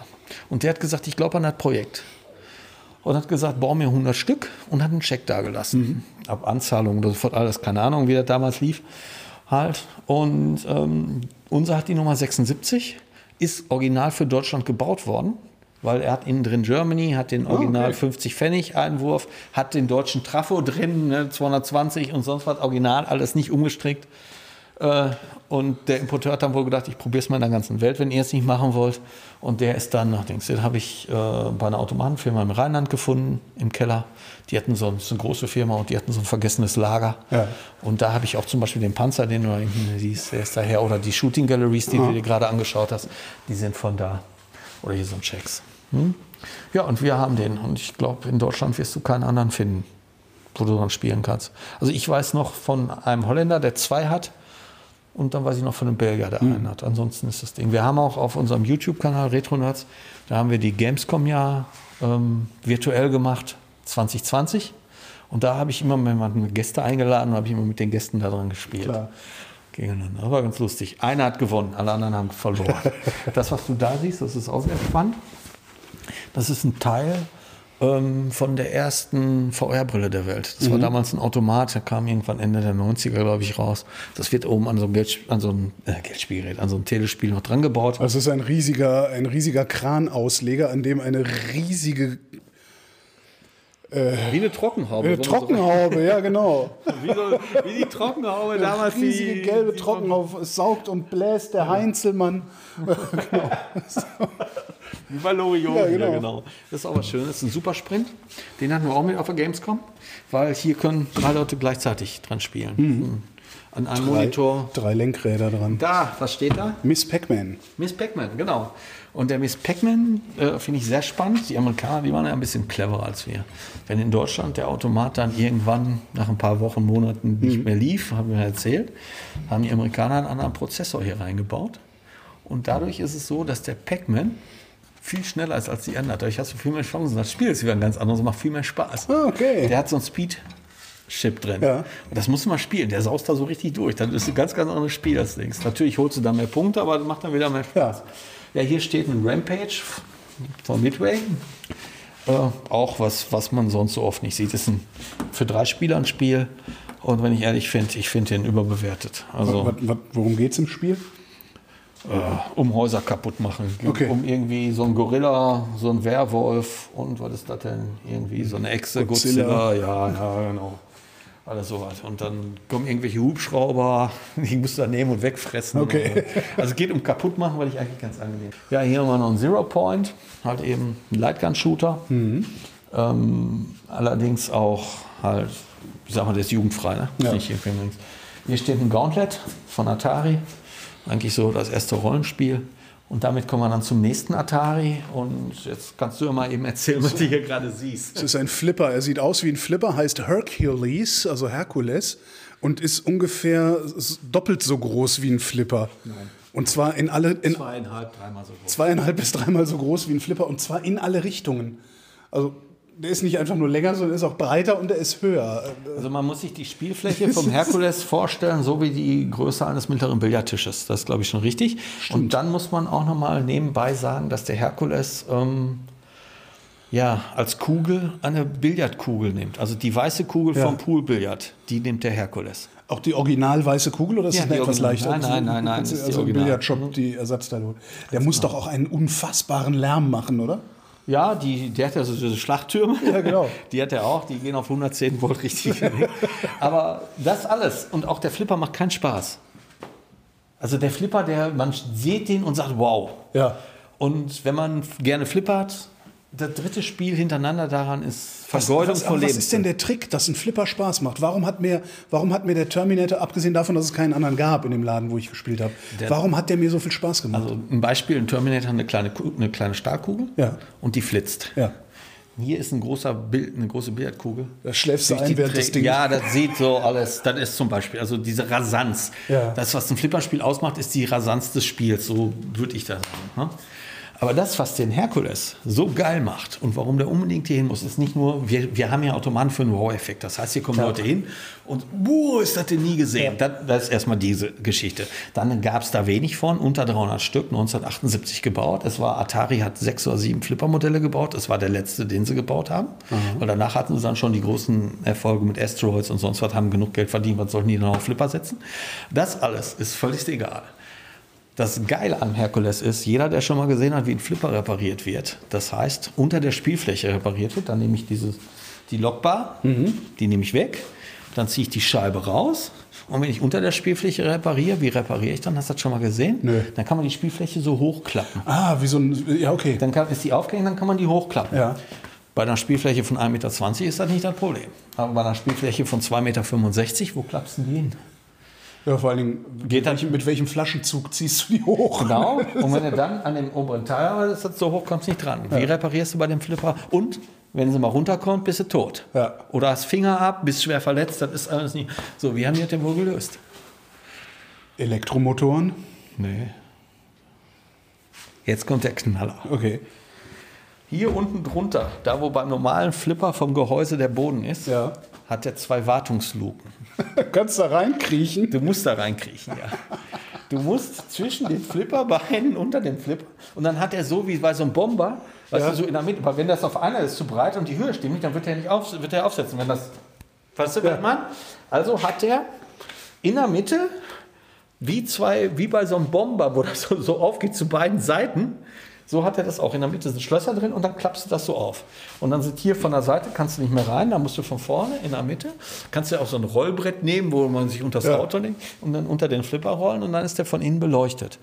Und der hat gesagt, ich glaube an das Projekt. Und hat gesagt, bau mir 100 Stück und hat einen Scheck dagelassen. Ab Anzahlung oder sofort alles, keine Ahnung, wie das damals lief. Halt. Und ähm, unser hat die Nummer 76, ist original für Deutschland gebaut worden, weil er hat innen drin Germany, hat den Original okay. 50 Pfennig Einwurf, hat den deutschen Trafo drin, ne, 220 und sonst was, original, alles nicht umgestrickt. Äh, und der Importeur hat dann wohl gedacht, ich probiere es mal in der ganzen Welt, wenn ihr es nicht machen wollt. Und der ist dann, nachdem den habe ich äh, bei einer Automatenfirma im Rheinland gefunden, im Keller. Die hatten so, so eine große Firma und die hatten so ein vergessenes Lager. Ja. Und da habe ich auch zum Beispiel den Panzer, den du da hinten siehst, der ist daher. Oder die Shooting Galleries, die du dir gerade angeschaut hast, die sind von da. Oder hier so ein Checks. Hm? Ja, und wir haben den. Und ich glaube, in Deutschland wirst du keinen anderen finden, wo du dran spielen kannst. Also ich weiß noch von einem Holländer, der zwei hat. Und dann weiß ich noch von einem Belgier, der einen hat. Ansonsten ist das Ding. Wir haben auch auf unserem YouTube-Kanal Retronerds, da haben wir die Gamescom ja ähm, virtuell gemacht, 2020. Und da habe ich immer mal Gäste eingeladen und habe ich immer mit den Gästen da dran gespielt. Klar. Gegeneinander. Das war ganz lustig. Einer hat gewonnen, alle anderen haben verloren. das, was du da siehst, das ist auch sehr spannend. Das ist ein Teil ähm, von der ersten VR-Brille der Welt. Das war damals ein Automat, der kam irgendwann Ende der 90er, glaube ich, raus. Das wird oben an so ein, Geld, an so ein äh, Geldspielgerät, an so ein Telespiel noch dran gebaut. Also es ist ein riesiger, ein riesiger Kranausleger, an dem eine riesige Wie eine Trockenhaube. äh, Trockenhaube, ja genau. Wie, so, wie die Trockenhaube damals. riesige die, gelbe die Trockenhaube. Es saugt und bläst der Heinzelmann. Wie bei Loriot. Ja, Ja, genau. genau. Das ist auch was Schönes. Das ist ein super Sprint. Den hatten wir auch mit auf der Gamescom, weil hier können drei Leute gleichzeitig dran spielen. Mhm. An einem Drei, Monitor. drei Lenkräder dran. Da, was steht da? Miss Pac-Man. Miss Pac-Man, genau. Und der Miss Pac-Man äh, finde ich sehr spannend. Die Amerikaner, die waren ja ein bisschen cleverer als wir. Wenn in Deutschland der Automat dann irgendwann nach ein paar Wochen, Monaten nicht mehr lief, haben wir erzählt, haben die Amerikaner einen anderen Prozessor hier reingebaut. Und dadurch ist es so, dass der Pac-Man viel schneller ist als die anderen. Dadurch hast du viel mehr Chancen. Das Spiel ist wieder ein ganz anderes macht viel mehr Spaß. Ah, okay. Der hat so ein Speed-Chip drin. Ja. Und das musst du mal spielen. Der saust da so richtig durch. Dann ist ein ganz, ganz anderes Spiel als Dings. Natürlich holst du da mehr Punkte, aber das macht dann wieder mehr Spaß. Ja, hier steht ein Rampage von Midway. Äh, auch was, was man sonst so oft nicht sieht. Ist ein für drei Spieler ein Spiel. Und wenn ich ehrlich finde, ich finde den überbewertet. Also Was, was, worum geht's im Spiel? Um Häuser kaputt machen. Okay. Um irgendwie so ein Gorilla, so ein Werwolf und was ist das denn? Irgendwie so eine Echse, Godzilla. Godzilla. Ja, ja, genau. Alles sowas. Und dann kommen irgendwelche Hubschrauber, die musst du dann nehmen und wegfressen. Okay. Also es geht um kaputt machen, weil ich eigentlich ganz angenehm. Ja, hier haben wir noch einen Zero Point, halt eben ein Lightgun-Shooter. Ähm, allerdings auch halt, ich sag mal, der ist jugendfrei, ne? Ja. Links. Hier steht ein Gauntlet von Atari. Eigentlich so das erste Rollenspiel. Und damit kommen wir dann zum nächsten Atari. Und jetzt kannst du ja mal eben erzählen, was du hier gerade siehst. Es ist ein Flipper. Er sieht aus wie ein Flipper, heißt Hercules, also Herkules, und ist ungefähr doppelt so groß wie ein Flipper. Und zwar in alle, in Zweieinhalb, dreimal so groß. zweieinhalb bis dreimal so groß wie ein Flipper und zwar in alle Richtungen. Also der ist nicht einfach nur länger, sondern ist auch breiter und er ist höher. Also man muss sich die Spielfläche vom Herkules vorstellen, so wie die Größe eines mittleren Billardtisches. Das ist, glaube ich, schon richtig. Und dann muss man auch noch mal nebenbei sagen, dass der Herkules ähm, ja, als Kugel eine Billardkugel nimmt. Also die weiße Kugel Ja. vom Poolbillard, die nimmt der Herkules. Auch die original weiße Kugel oder ist Ja, das eine etwas leichter? Nein, nein, nein, nein, Also, ist die also im Original. Billardshop die Ersatzteile holt. Der muss doch auch einen unfassbaren Lärm machen, oder? Ja, die, der hat ja so diese Schlachttürme. Ja, genau. Die hat er auch, die gehen auf 110 Volt richtig. Aber das alles und auch der Flipper macht keinen Spaß. Also der Flipper, der, man sieht den und sagt, wow. Ja. Und wenn man gerne flippert, das dritte Spiel hintereinander daran ist Vergeudung was, von was Leben. ist denn der Trick, dass ein Flipper Spaß macht? Warum hat, mir, warum hat mir der Terminator, abgesehen davon, dass es keinen anderen gab in dem Laden, wo ich gespielt habe, warum hat der mir so viel Spaß gemacht? Also ein Beispiel, ein Terminator hat eine kleine, eine kleine Stahlkugel Ja. und die flitzt. ja. Hier ist ein großer Bild, eine große Billardkugel. Da schläfst du ein, die während das Ding. Ja, das sieht so alles. Das ist zum Beispiel, also diese Rasanz. Ja. Das, was ein Flipperspiel ausmacht, ist die Rasanz des Spiels. So würde ich das sagen. Aber das, was den Herkules so geil macht und warum der unbedingt hier hin muss, ist nicht nur, wir, wir haben ja Automaten für einen Wow-Effekt. Das heißt, hier kommen Leute hin und, boah, ist das denn nie gesehen? Das, das ist erstmal diese Geschichte. Dann gab es da wenig von, unter 300 Stück, 1978 gebaut. Es war, Atari hat sechs oder sieben Flipper-Modelle gebaut. Das war der letzte, den sie gebaut haben. Weil danach hatten sie dann schon die großen Erfolge mit Asteroids und sonst was, haben genug Geld verdient. Was sollten die dann auf Flipper setzen? Das alles ist völlig egal. Das Geile am Herkules ist, jeder, der schon mal gesehen hat, wie ein Flipper repariert wird, das heißt, unter der Spielfläche repariert wird, dann nehme ich dieses, die Lockbar, die nehme ich weg dann ziehe ich die Scheibe raus. Und wenn ich unter der Spielfläche repariere, wie repariere ich dann? Hast du das schon mal gesehen? Nö. Dann kann man die Spielfläche so hochklappen. Ah, wie so ein. Ja, okay. Dann kann, ist die aufgehängt, dann kann man die hochklappen. Ja. Bei einer Spielfläche von 1,20 Meter ist das nicht das Problem. Aber bei einer Spielfläche von 2,65 Meter, wo klappst du die hin? Ja, vor allen Dingen, Geht dann- mit, welchem, mit welchem Flaschenzug ziehst du die hoch? Genau. Und wenn du dann an dem oberen Teil das so hoch kommst du nicht dran. Wie reparierst du bei dem Flipper? Und wenn sie mal runterkommt, bist du tot. Ja. Oder hast Finger ab, bist schwer verletzt, das ist alles nicht. So, wie haben die das denn wohl gelöst? Elektromotoren? Nee. Jetzt kommt der Knaller. Okay. Hier unten drunter, da wo beim normalen Flipper vom Gehäuse der Boden ist, Ja. hat er zwei Wartungsluken. Kannst da reinkriechen? Du musst da reinkriechen, ja. Du musst zwischen den Flipperbeinen unter dem Flipper und dann hat er so wie bei so einem Bomber, weißt Ja. du, so in der Mitte, aber wenn das auf einer ist zu breit und die Höhe stimmt nicht, dann wird er nicht auf, wird er aufsetzen. Wenn das, weißt du, was man? Also hat er in der Mitte wie zwei, wie bei so einem Bomber, wo das so, so aufgeht zu beiden Seiten. So hat er das auch. In der Mitte sind Schlösser drin und dann klappst du das so auf. Und dann sind hier von der Seite, kannst du nicht mehr rein, da musst du von vorne in der Mitte. Kannst du auch so ein Rollbrett nehmen, wo man sich unter das Ja. Auto legt und dann unter den Flipper rollen und dann ist der von innen beleuchtet.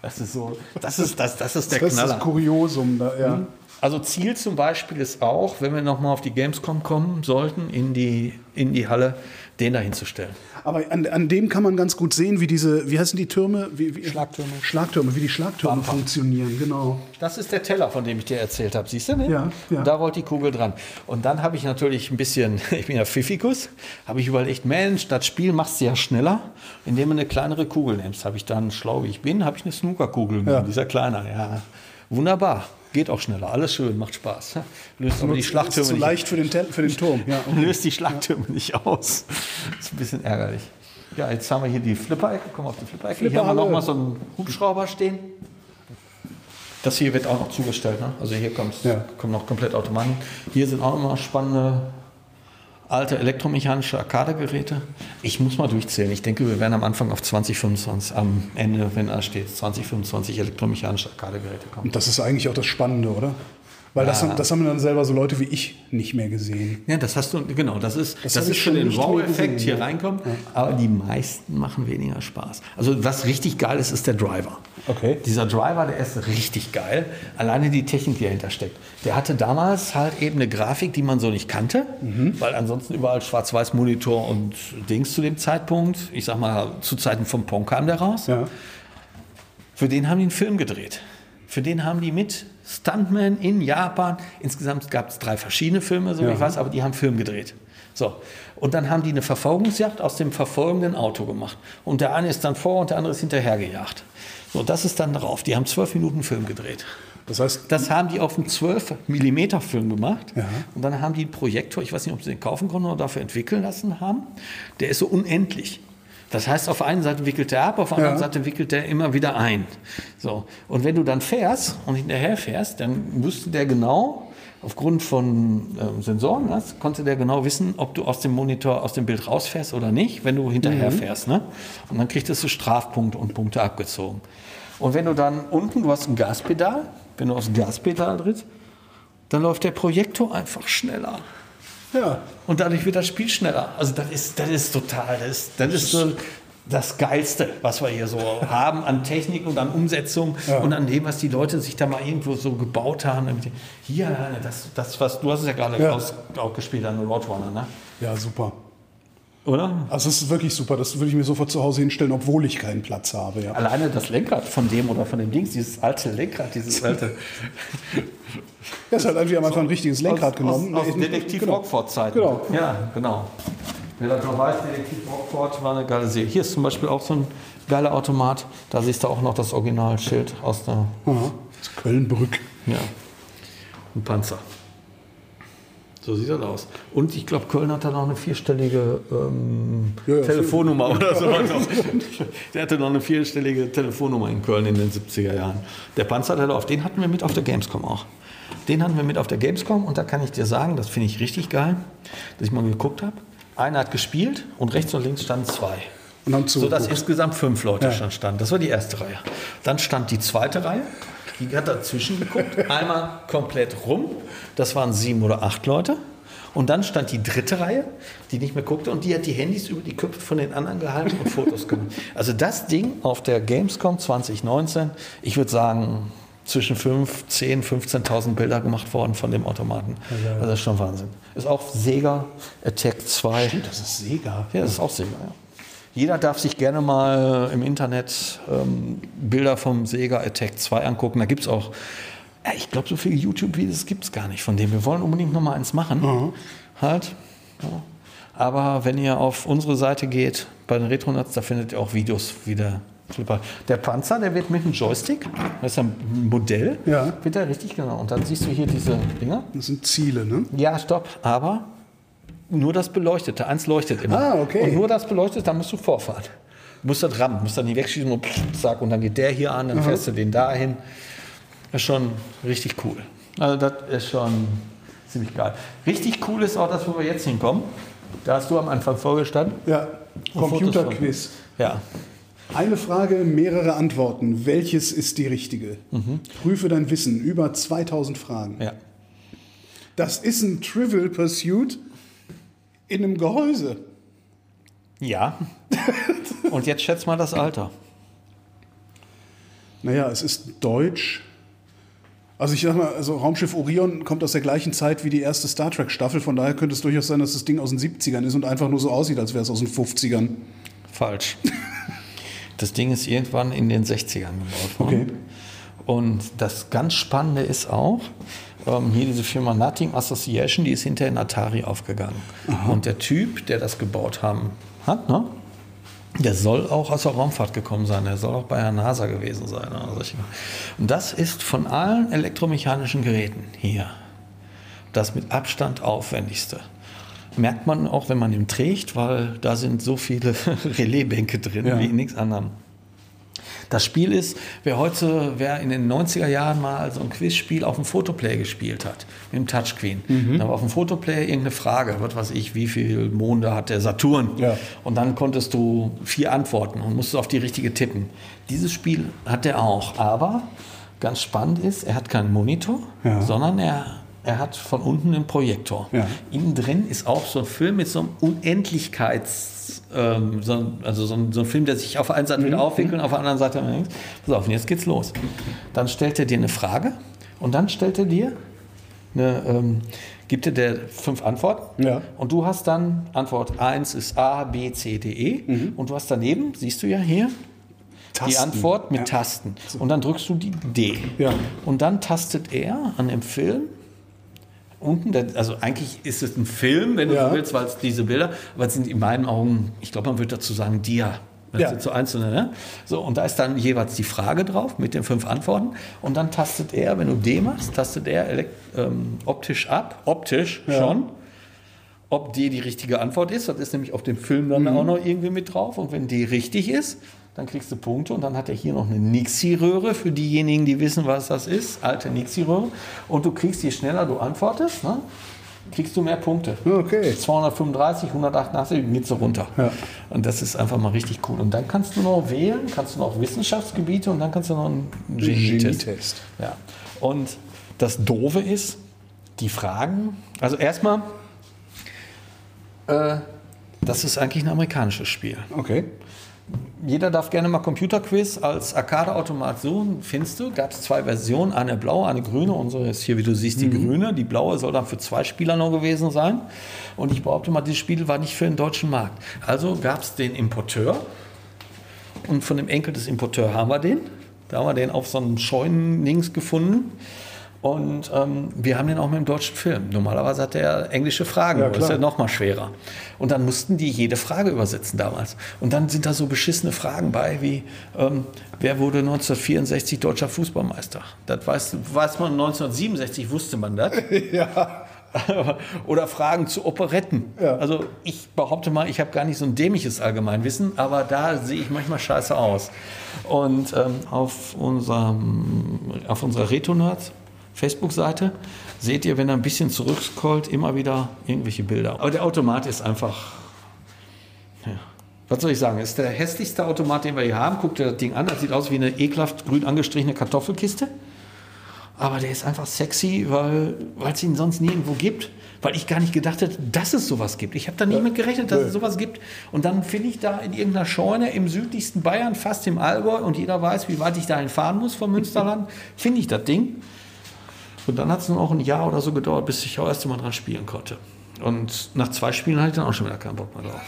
Das ist so, das ist, das, das ist der Das ist Knaller. das Kuriosum da, ja. Also Ziel zum Beispiel ist auch, wenn wir nochmal auf die Gamescom kommen sollten, in die, in die Halle, den da hinzustellen. Aber an, an dem kann man ganz gut sehen, wie diese, wie heißen die Türme? Wie, wie, Schlagtürme. Schlagtürme, wie die Schlagtürme funktionieren, genau. Das ist der Teller, von dem ich dir erzählt habe. Siehst du den? Ja, ja. Und da rollt die Kugel dran. Und dann habe ich natürlich ein bisschen, ich bin ja Pfiffikus, habe ich überlegt, Mensch, das Spiel machst du ja schneller, indem du eine kleinere Kugel nimmst. Habe ich dann, schlau wie ich bin, habe ich eine Snookerkugel genommen, Ja. dieser kleiner. Ja, wunderbar. Geht auch schneller, alles schön, macht Spaß. Löst aber die ist Schlagtürme zu nicht leicht für den, Tel- für den Turm. Ja, okay. löst die Schlagtürme nicht aus. Das ist ein bisschen ärgerlich. Ja, jetzt haben wir hier die Flipper-Ecke. Komm auf die Flipper-Ecke. Hier haben wir Flipperhalle. noch mal so einen Hubschrauber stehen. Das hier wird auch noch zugestellt. Ne? Also hier kommt, Ja. kommen noch komplett Automaten. Hier sind auch immer spannende alte elektromechanische Arcade-Geräte. Ich muss mal durchzählen. Ich denke, wir werden am Anfang auf 2025, am Ende, wenn da steht, 2025 elektromechanische Arcade-Geräte kommen. Und das ist eigentlich auch das Spannende, oder? Weil das, haben- das haben dann selber so Leute wie ich nicht mehr gesehen. Ja, das hast du, genau, das ist, das hab ist für schon den Wow-Effekt hier ja. reinkommen. Aber die meisten machen weniger Spaß. Also was richtig geil ist, ist der Driver. Okay. Dieser Driver, der ist richtig geil. Alleine die Technik, die dahinter steckt. Der hatte damals halt eben eine Grafik, die man so nicht kannte, Mhm. weil ansonsten überall Schwarz-Weiß-Monitor und Dings zu dem Zeitpunkt. Ich sag mal, zu Zeiten vom Pong kam der raus. Ja. Für den haben die einen Film gedreht. Für den haben die mit Stuntman in Japan, insgesamt gab es drei verschiedene Filme, so Ja. ich weiß, aber die haben Film gedreht. So. Und dann haben die eine Verfolgungsjagd aus dem verfolgenden Auto gemacht. Und der eine ist dann vor und der andere ist hinterher gejagt. So, das ist dann drauf. Die haben zwölf Minuten Film gedreht. Das heißt, Das haben die auf einem 12 mm Film gemacht. Ja. Und dann haben die einen Projektor, ich weiß nicht, ob sie den kaufen konnten oder dafür entwickeln lassen haben. Der ist so unendlich. Das heißt, auf einen Seite wickelt er ab, auf der anderen Ja. Seite wickelt er immer wieder ein. So. Und wenn du dann fährst und hinterher fährst, dann wüsste der genau, aufgrund von ähm, Sensoren, das, konnte der genau wissen, ob du aus dem Monitor, aus dem Bild rausfährst oder nicht, wenn du hinterher fährst. Ne? Und dann kriegst du Strafpunkte und Punkte abgezogen. Und wenn du dann unten, du hast ein Gaspedal, wenn du aufs Gaspedal trittst, dann läuft der Projektor einfach schneller. Ja. Und dadurch wird das Spiel schneller. Also das ist, das ist total, das ist, das ist so das Geilste, was wir hier so haben an Technik und an Umsetzung und an dem, was die Leute sich da mal irgendwo so gebaut haben. Hier, das, das was, du hast es ja gerade Ja. aus- auch gespielt an Roadrunner, ne? ja, super. Oder? Also es ist wirklich super. Das würde ich mir sofort zu Hause hinstellen, obwohl ich keinen Platz habe. Ja. Alleine das Lenkrad von dem oder von dem Dings, dieses alte Lenkrad, dieses alte. Ja, ist halt einfach einfach ein richtiges Lenkrad aus, genommen. Aus, aus In- Detektiv genau. Rockford-Zeiten. Genau. Ja, genau. Wer das noch weiß, Detektiv Rockford war eine geile Serie. Hier ist zum Beispiel auch so ein geiler Automat. Da siehst du auch noch das Originalschild aus der. Aha. Das ist Kölnbrück. Ja. Ein Panzer. So sieht das aus. Und ich glaube, Köln hat da noch eine vierstellige ähm, Ja, ja, Telefonnummer oder so. Der hatte noch eine vierstellige Telefonnummer in Köln in den 70er Jahren. Der Panzer, der läuft, den hatten wir mit auf der Gamescom auch. Den hatten wir mit auf der Gamescom und da kann ich dir sagen, das finde ich richtig geil, dass ich mal geguckt habe. Einer hat gespielt und rechts und links standen zwei. Und haben So dass insgesamt fünf Leute schon standen. Das war die erste Reihe. Dann stand die zweite Reihe. Die hat dazwischen geguckt. Einmal komplett rum. Das waren sieben oder acht Leute. Und dann stand die dritte Reihe, die nicht mehr guckte, und die hat die Handys über die Köpfe von den anderen gehalten und Fotos gemacht. Also das Ding auf der Gamescom 2019, ich würde sagen, zwischen 5, 10, 15.000 Bilder gemacht worden von dem Automaten. Also das ist schon Wahnsinn. Ist auch Sega Attack 2. Stimmt, das ist Sega. Ja, das ist auch Sega, ja. Jeder darf sich gerne mal im Internet ähm, Bilder vom Sega Attack 2 angucken. Da gibt es auch, ja, ich glaube, so viele YouTube-Videos gibt es gar nicht von dem. Wir wollen unbedingt noch mal eins machen. Halt. Ja. Aber wenn ihr auf unsere Seite geht, bei den Retronauts, da findet ihr auch Videos wieder. Flipper. Der Panzer, der wird mit einem Joystick, das ist ein Modell, Ja. wird der richtig genau. Und dann siehst du hier diese Dinger. Das sind Ziele, ne? Ja, stopp, aber nur das Beleuchtete. Eins leuchtet immer. Ah, okay. Und nur das beleuchtet, dann musst du Vorfahrt. Du musst das rammen, musst dann nicht wegschießen und pff, zack, und dann geht der hier an, dann fährst du den dahin. Das ist schon richtig cool. Also das ist schon ziemlich geil. Richtig cool ist auch das, wo wir jetzt hinkommen. Da hast du am Anfang vorgestanden. Ja. Computerquiz. Ja. Eine Frage, mehrere Antworten. Welches ist die richtige? Prüfe dein Wissen. Über 2000 Fragen. ja. Das ist ein Trivial Pursuit in einem Gehäuse. Ja. und jetzt schätz mal das Alter. Naja, es ist deutsch. Also ich sag mal, also Raumschiff Orion kommt aus der gleichen Zeit wie die erste Star Trek Staffel. Von daher könnte es durchaus sein, dass das Ding aus den 70ern ist und einfach nur so aussieht, als wäre es aus den 50ern. Falsch. Das Ding ist irgendwann in den 60ern gebaut worden. Okay. Und das ganz Spannende ist auch, ähm, hier diese Firma Nothing Association, die ist hinterher in Atari aufgegangen. Und der Typ, der das gebaut haben hat, ne? der soll auch aus der Raumfahrt gekommen sein. Der soll auch bei der NASA gewesen sein. Und das ist von allen elektromechanischen Geräten hier das mit Abstand aufwendigste. Merkt man auch, wenn man ihn trägt, weil da sind so viele Relaisbänke drin Ja. wie in nichts anderem. Das Spiel ist, wer heute, wer in den 90er Jahren mal so ein Quizspiel auf dem Fotoplay gespielt hat, mit dem Touchscreen. Mhm. Da war auf dem Fotoplay irgendeine Frage, was weiß ich, wie viel Monde hat der Saturn? Ja. Und dann konntest du vier Antworten und musstest auf die richtige tippen. Dieses Spiel hat er auch, aber ganz spannend ist, er hat keinen Monitor, Ja. sondern er, er hat von unten einen Projektor. Ja. Innen drin ist auch so ein Film mit so einem Unendlichkeits, ähm, so, ein- also so ein, so ein Film, der sich auf der einen Seite Mhm. wieder aufwickelt und auf der anderen Seite. Pass auf, und jetzt geht's los. Dann stellt er dir eine Frage und dann stellt er dir eine, ähm, gibt er dir fünf Antworten Ja. und du hast dann Antwort 1 ist A, B, C, D, E und du hast daneben, siehst du ja hier, die Mhm. Tasten. Antwort mit Ja. Tasten. Und dann drückst du die D. Ja. Und dann tastet er an dem Film unten, also eigentlich ist es ein Film, wenn du Ja. willst, weil es diese Bilder, aber es sind in meinen Augen, ich glaube, man würde dazu sagen, Dia. Das Ja. sind so einzelne, ne? So, und da ist dann jeweils die Frage drauf mit den fünf Antworten. Und dann tastet er, wenn du D machst, tastet er ähm, optisch ab, optisch schon, ob D die richtige Antwort ist. Das ist nämlich auf dem Film dann auch noch irgendwie mit drauf. Und wenn D richtig ist, dann kriegst du Punkte. Und dann hat er hier noch eine Nixie-Röhre für diejenigen, die wissen, was das ist. Alte Nixie-Röhre. Und du kriegst, je schneller du antwortest, ne, kriegst du mehr Punkte. Okay. 235, 188, geht so runter. Ja. Und das ist einfach mal richtig cool. Und dann kannst du noch wählen, kannst du noch Wissenschaftsgebiete und dann kannst du noch einen Genietest. Genietest. Ja. Und das Doofe ist, die Fragen, also erstmal, äh, das ist eigentlich ein amerikanisches Spiel. Okay. Jeder darf gerne mal Computerquiz als Arcade-Automat suchen. Findest du? Gab es zwei Versionen, eine blaue, eine grüne. Unsere ist hier, wie du siehst, die grüne. Die blaue soll dann für zwei Spieler noch gewesen sein. Und ich behaupte mal, dieses Spiel war nicht für den deutschen Markt. Also gab es den Importeur. Und von dem Enkel des Importeurs haben wir den. Da haben wir den auf so einem Scheunendings gefunden. Und ähm, wir haben den auch mit dem deutschen Film. Normalerweise hat er englische Fragen, Ja, das ist ja noch mal schwerer. Und dann mussten die jede Frage übersetzen damals. Und dann sind da so beschissene Fragen bei, wie ähm, wer wurde 1964 deutscher Fußballmeister? Das weiß, weiß man 1967, wusste man das. Ja. Oder Fragen zu Operetten. Ja. Also ich behaupte mal, ich habe gar nicht so ein dämliches Allgemeinwissen, aber da sehe ich manchmal scheiße aus. Und ähm, auf, unserem, auf unserer Retonat Facebook-Seite seht ihr, wenn ihr ein bisschen zurückscrollt, immer wieder irgendwelche Bilder. Aber der Automat ist einfach. Ja. Was soll ich sagen? Ist der hässlichste Automat, den wir hier haben. Guckt ihr das Ding an, das sieht aus wie eine ekelhaft grün angestrichene Kartoffelkiste. Aber der ist einfach sexy, weil weil es ihn sonst nirgendwo gibt. weil ich gar nicht gedacht hätte, dass es sowas gibt. Ich habe da nicht mit gerechnet, dass es sowas gibt. Und dann finde ich da in irgendeiner Scheune im südlichsten Bayern, fast im Allgäu, und jeder weiß, wie weit ich dahin fahren muss vom Münsterland, finde ich das Ding. Und dann hat es nur auch ein Jahr oder so gedauert, bis ich auch erst mal dran spielen konnte. Und nach zwei Spielen hatte ich dann auch schon wieder keinen Bock mehr drauf.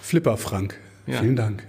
Flipper Frank, Ja. vielen Dank.